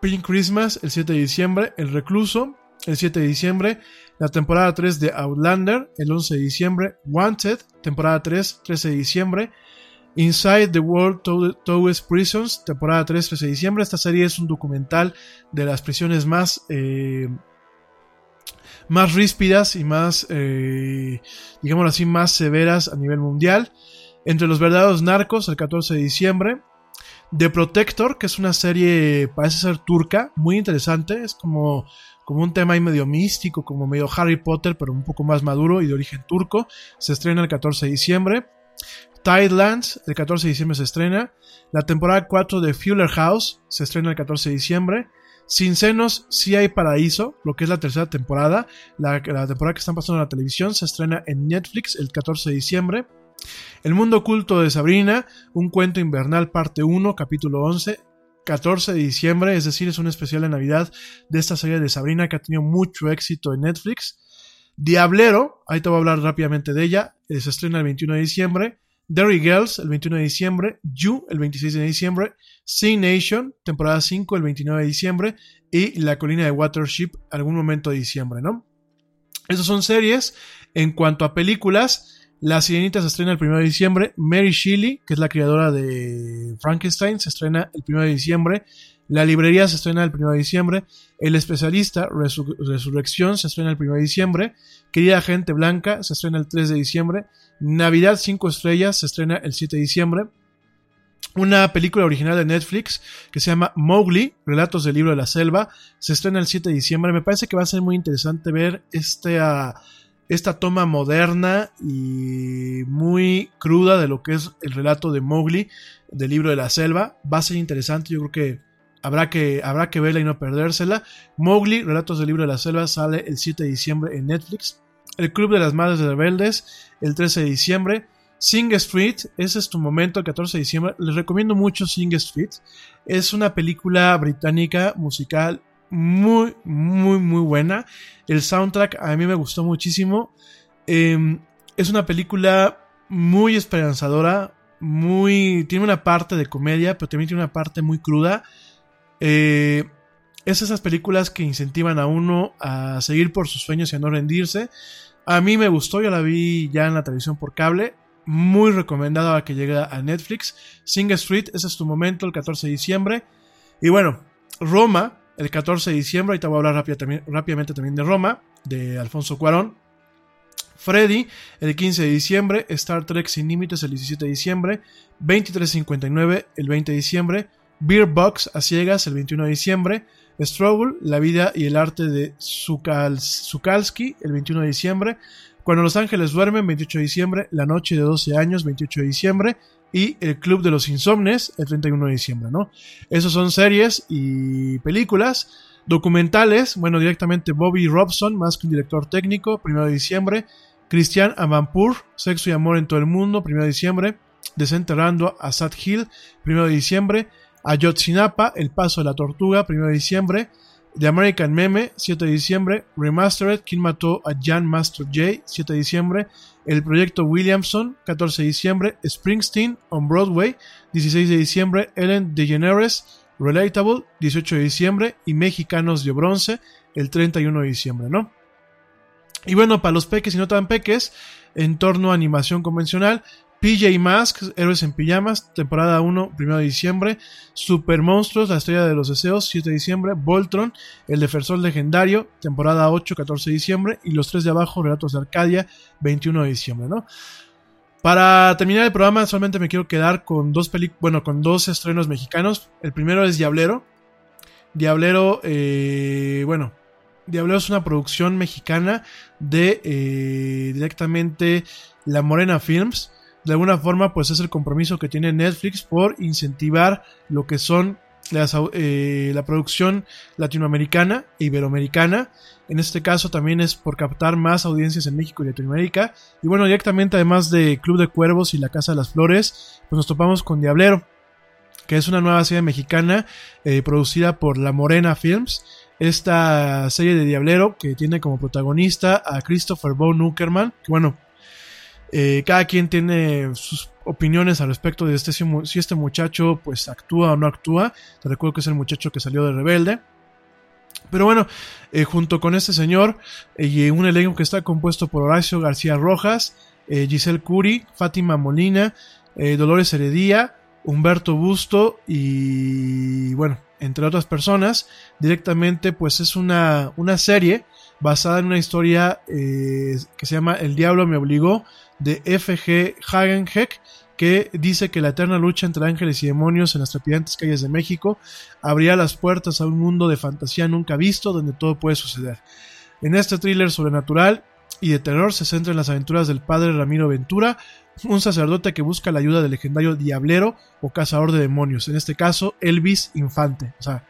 Pink Christmas, el 7 de diciembre. El Recluso, el 7 de diciembre. La temporada 3 de Outlander, el 11 de diciembre. Wanted, temporada 3, 13 de diciembre. Inside the World Towers Prisons, temporada 3, 13 de diciembre. Esta serie es un documental de las prisiones más, eh, más ríspidas y más, eh, digámoslo así, más severas a nivel mundial. Entre los verdaderos narcos, el 14 de diciembre. The Protector, que es una serie, parece ser turca, muy interesante. Es como, como un tema ahí medio místico, como medio Harry Potter, pero un poco más maduro y de origen turco. Se estrena el 14 de diciembre. Tidelands, el 14 de diciembre se estrena. La temporada 4 de Fuller House se estrena el 14 de diciembre. Sin senos, sí hay paraíso, lo que es la tercera temporada. La, temporada que están pasando en la televisión se estrena en Netflix el 14 de diciembre. El mundo oculto de Sabrina, un cuento invernal parte 1, capítulo 11, 14 de diciembre, es decir, es un especial de Navidad de esta serie de Sabrina que ha tenido mucho éxito en Netflix. Diablero, ahí te voy a hablar rápidamente de ella, eh, se estrena el 21 de diciembre. Derry Girls, el 21 de diciembre. You, el 26 de diciembre. Sea Nation, temporada 5, el 29 de diciembre. Y La colina de Watership, algún momento de diciembre, ¿no? Esas son series. En cuanto a películas, La Sirenita se estrena el 1 de diciembre. Mary Shelley, que es la creadora de Frankenstein, se estrena el 1 de diciembre. La librería se estrena el 1 de diciembre. El especialista, Resur Resurrección, se estrena el 1 de diciembre. Querida Gente Blanca, se estrena el 3 de diciembre. Navidad 5 estrellas, se estrena el 7 de diciembre. Una película original de Netflix que se llama Mowgli, Relatos del Libro de la Selva, se estrena el 7 de diciembre. Me parece que va a ser muy interesante ver esta, esta toma moderna y muy cruda de lo que es el relato de Mowgli del Libro de la Selva. Va a ser interesante, yo creo que habrá que, habrá que verla y no perdérsela. Mowgli, Relatos del Libro de la Selva, sale el 7 de diciembre en Netflix. El Club de las Madres Rebeldes, el 13 de diciembre. Sing Street, ese es tu momento, el 14 de diciembre. Les recomiendo mucho Sing Street. Es una película británica musical muy, muy, muy buena. El soundtrack a mí me gustó muchísimo. Eh, es una película muy esperanzadora, muy... Tiene una parte de comedia, pero también tiene una parte muy cruda. Eh, es esas películas que incentivan a uno a seguir por sus sueños y a no rendirse. A mí me gustó, yo la vi ya en la televisión por cable. Muy recomendado a que llegue a Netflix. Sing Street, ese es tu momento, el 14 de diciembre. Y bueno, Roma, el 14 de diciembre. Ahorita voy a hablar rápidamente también de Roma, de Alfonso Cuarón. Freddy, el 15 de diciembre. Star Trek Sin Límites, el 17 de diciembre. 2359, el 20 de diciembre. Beer Box a ciegas, el 21 de diciembre. Struggle, La vida y el arte de Zukalski, el 21 de diciembre. Cuando los ángeles duermen, 28 de diciembre. La noche de 12 años, 28 de diciembre. Y El Club de los Insomnes, el 31 de diciembre, ¿no? Esos son series y películas. Documentales, bueno, directamente Bobby Robson, más que un director técnico, 1 de diciembre. Christian Amanpour, Sexo y Amor en todo el mundo, 1 de diciembre. Desenterrando a Sad Hill, 1 de diciembre. Ayotzinapa, El Paso de la Tortuga, 1 de diciembre. The American Meme, 7 de diciembre. Remastered, ¿Quién mató a Jan Master J? 7 de diciembre. El Proyecto Williamson, 14 de diciembre. Springsteen, on Broadway, 16 de diciembre. Ellen DeGeneres, Relatable, 18 de diciembre. Y Mexicanos de Bronce, el 31 de diciembre, ¿no? Y bueno, para los peques y no tan peques, en torno a animación convencional, PJ Masks, Héroes en Pijamas, temporada 1, 1 de diciembre. Super Monstruos, La Estrella de los Deseos, 7 de diciembre. Voltron, El Defensor Legendario, temporada 8, 14 de diciembre. Y Los Tres de Abajo, Relatos de Arcadia, 21 de diciembre, ¿no? Para terminar el programa, solamente me quiero quedar con dos bueno, con dos estrenos mexicanos. El primero es Diablero. Diablero, eh, bueno, Diablero es una producción mexicana de eh, directamente La Morena Films de alguna forma pues es el compromiso que tiene Netflix por incentivar lo que son eh, la producción latinoamericana e iberoamericana. En este caso también es por captar más audiencias en México y Latinoamérica. Y bueno, directamente además de Club de Cuervos y La Casa de las Flores, pues nos topamos con Diablero, que es una nueva serie mexicana eh, producida por La Morena Films. Esta serie de Diablero que tiene como protagonista a Christopher Von Uckerman, que bueno, eh, cada quien tiene sus opiniones al respecto de este, si este muchacho pues actúa o no actúa. Te recuerdo que es el muchacho que salió de Rebelde. Pero bueno, eh, junto con este señor eh, y un elenco que está compuesto por Horacio García Rojas, Giselle Curi, Fátima Molina, Dolores Heredía, Humberto Busto y bueno, entre otras personas. Directamente, pues es una, una serie basada en una historia eh, que se llama El Diablo me obligó de F.G. Hagenheck que dice que la eterna lucha entre ángeles y demonios en las trepidantes calles de México abrirá las puertas a un mundo de fantasía nunca visto donde todo puede suceder. En este thriller sobrenatural y de terror se centra en las aventuras del padre Ramiro Ventura, un sacerdote que busca la ayuda del legendario diablero o cazador de demonios, en este caso Elvis Infante. O sea,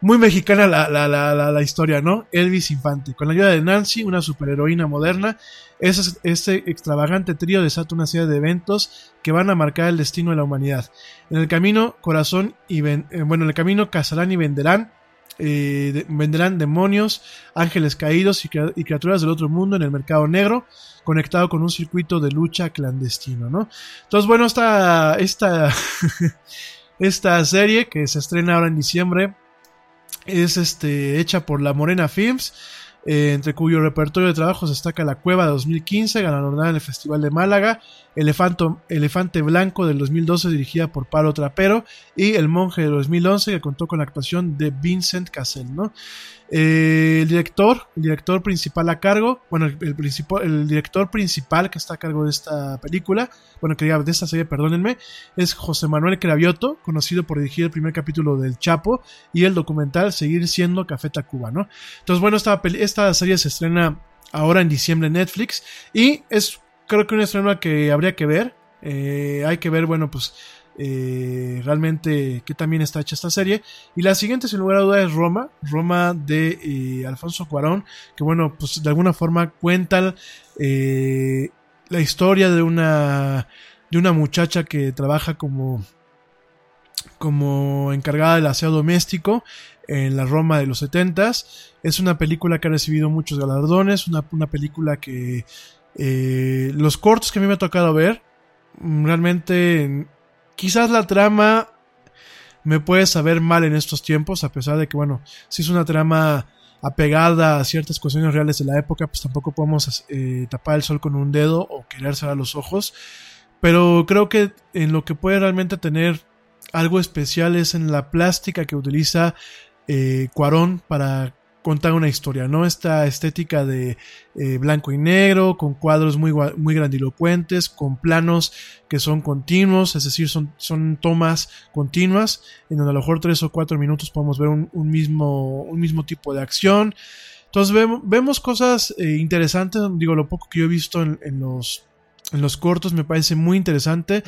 muy mexicana la, la, la, la, historia, ¿no? Elvis Infante. Con la ayuda de Nancy, una superheroína moderna, ese, este extravagante trío desata una serie de eventos que van a marcar el destino de la humanidad. En el camino, corazón y eh, bueno, en el camino cazarán y venderán eh, venderán demonios, ángeles caídos y, criaturas del otro mundo en el mercado negro, conectado con un circuito de lucha clandestino, ¿no? Entonces, bueno, esta, esta, esta serie que se estrena ahora en diciembre es este, hecha por La Morena Films eh, entre cuyo repertorio de trabajos destaca La Cueva de 2015, ganadora en el Festival de Málaga, Elefanto, Elefante Blanco del 2012 dirigida por Pablo Trapero y El Monje de 2011 que contó con la actuación de Vincent Cassel, ¿no? Eh, el director, el director principal a cargo, bueno, el, el, director principal que está a cargo de esta película, bueno, que de esta serie, perdónenme, es José Manuel Cravioto, conocido por dirigir el primer capítulo del Chapo y el documental Seguir siendo Café Tacuba, ¿no? Entonces, bueno, esta, esta serie se estrena ahora en diciembre en Netflix y es creo que una estreno que habría que ver. Eh, hay que ver, bueno, pues eh, realmente que también está hecha esta serie. Y la siguiente, sin lugar a duda, es Roma, Roma de eh, Alfonso Cuarón, que bueno, pues de alguna forma cuenta la historia de una, de una muchacha que trabaja como, como encargada del aseo doméstico en la Roma de los 70 Es una película que ha recibido muchos galardones, una, una película que eh, los cortos que a mí me ha tocado ver, mm, realmente quizás la trama me puede saber mal en estos tiempos, a pesar de que, bueno, si es una trama apegada a ciertas cuestiones reales de la época, pues tampoco podemos eh, tapar el sol con un dedo o querer cerrar los ojos. Pero creo que en lo que puede realmente tener algo especial es en la plástica que utiliza eh, Cuarón para contar una historia, ¿no? Esta estética de eh, blanco y negro, con cuadros muy, muy grandilocuentes, con planos que son continuos, es decir, son, son tomas continuas, en donde a lo mejor tres o cuatro minutos podemos ver un, mismo, un mismo tipo de acción. Entonces vemos, vemos cosas eh, interesantes, digo, lo poco que yo he visto en, los, en los cortos me parece muy interesante.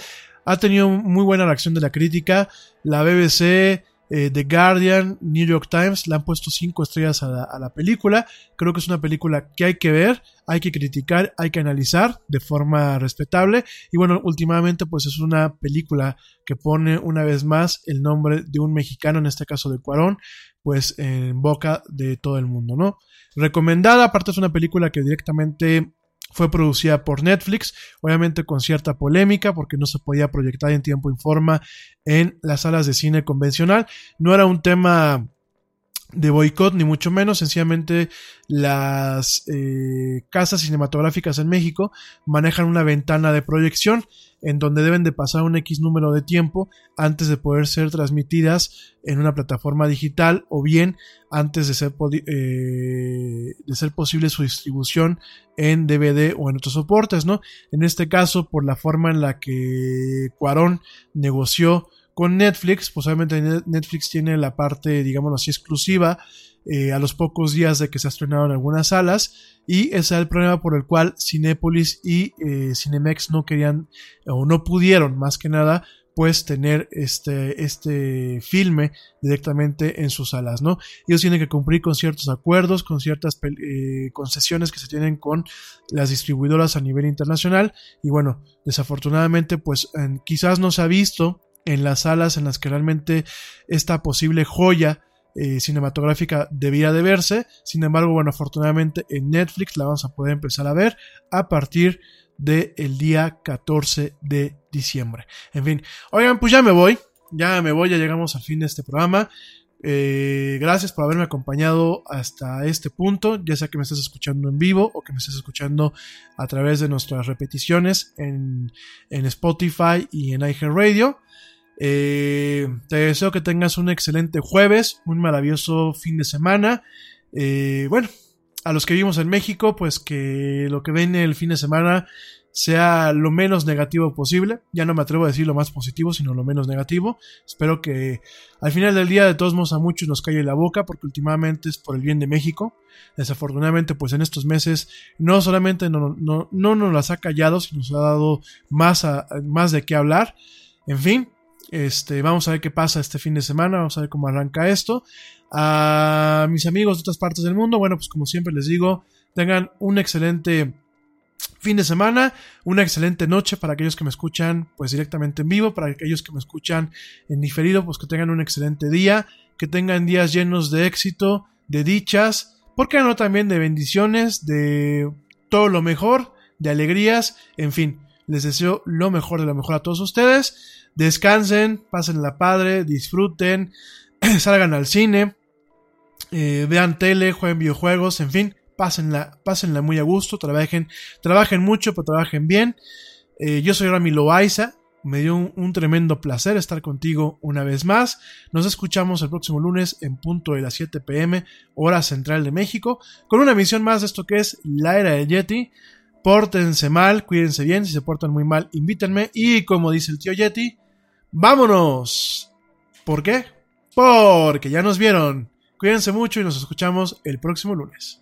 Ha tenido muy buena reacción de la crítica. La BBC, eh, The Guardian, New York Times le han puesto cinco estrellas a la, película. Creo que es una película que hay que ver, hay que criticar, hay que analizar de forma respetable. Y bueno, últimamente pues es una película que pone una vez más el nombre de un mexicano, en este caso de Cuarón, pues en boca de todo el mundo, ¿no? Recomendada, aparte es una película que directamente fue producida por Netflix, obviamente con cierta polémica porque no se podía proyectar en tiempo y forma en las salas de cine convencional. No era un tema de boicot, ni mucho menos, sencillamente las eh, casas cinematográficas en México manejan una ventana de proyección en donde deben de pasar un X número de tiempo antes de poder ser transmitidas en una plataforma digital o bien antes de ser, eh, de ser posible su distribución en DVD o en otros soportes, ¿no? En este caso, por la forma en la que Cuarón negoció con Netflix, pues obviamente Netflix tiene la parte, digamos así, exclusiva eh, a los pocos días de que se ha estrenado en algunas salas y ese es el problema por el cual Cinepolis y eh, Cinemex no querían o no pudieron más que nada pues tener este, este filme directamente en sus salas, ¿no? Ellos tienen que cumplir con ciertos acuerdos, con ciertas eh, concesiones que se tienen con las distribuidoras a nivel internacional y bueno, desafortunadamente pues quizás no se ha visto en las salas en las que realmente esta posible joya eh, cinematográfica debía de verse. Sin embargo, bueno, afortunadamente en Netflix la vamos a poder empezar a ver a partir del día 14 de diciembre. En fin, oigan, pues ya me voy. Ya me voy, ya llegamos al fin de este programa. Eh, gracias por haberme acompañado hasta este punto, ya sea que me estés escuchando en vivo o que me estés escuchando a través de nuestras repeticiones en, en Spotify y en iHeartRadio. Eh, te deseo que tengas un excelente jueves, un maravilloso fin de semana. Eh, bueno, a los que vivimos en México, pues que lo que viene el fin de semana sea lo menos negativo posible. Ya no me atrevo a decir lo más positivo, sino lo menos negativo. Espero que al final del día de todos modos a muchos nos calle la boca, porque últimamente es por el bien de México. Desafortunadamente, pues en estos meses no solamente no, no, no nos las ha callado, sino nos ha dado más, a, más de qué hablar. En fin, este, vamos a ver qué pasa este fin de semana, vamos a ver cómo arranca esto. A mis amigos de otras partes del mundo, bueno, pues como siempre les digo, tengan un excelente fin de semana, una excelente noche para aquellos que me escuchan pues directamente en vivo, para aquellos que me escuchan en diferido, pues que tengan un excelente día, que tengan días llenos de éxito, de dichas, porque no también de bendiciones, de todo lo mejor, de alegrías, en fin, les deseo lo mejor de lo mejor a todos ustedes. Descansen, pasen la padre, disfruten, salgan al cine, eh, vean tele, jueguen videojuegos, en fin, pásenla, pásenla muy a gusto, trabajen, trabajen mucho, pero trabajen bien. Eh, yo soy Rami Loaiza, me dio un, tremendo placer estar contigo una vez más. Nos escuchamos el próximo lunes en punto de las 7 pm, hora central de México, con una emisión más de esto que es la era del Yeti. Pórtense mal, cuídense bien, si se portan muy mal, invítenme. Y como dice el tío Yeti, ¡vámonos! ¿Por qué? Porque ya nos vieron. Cuídense mucho y nos escuchamos el próximo lunes.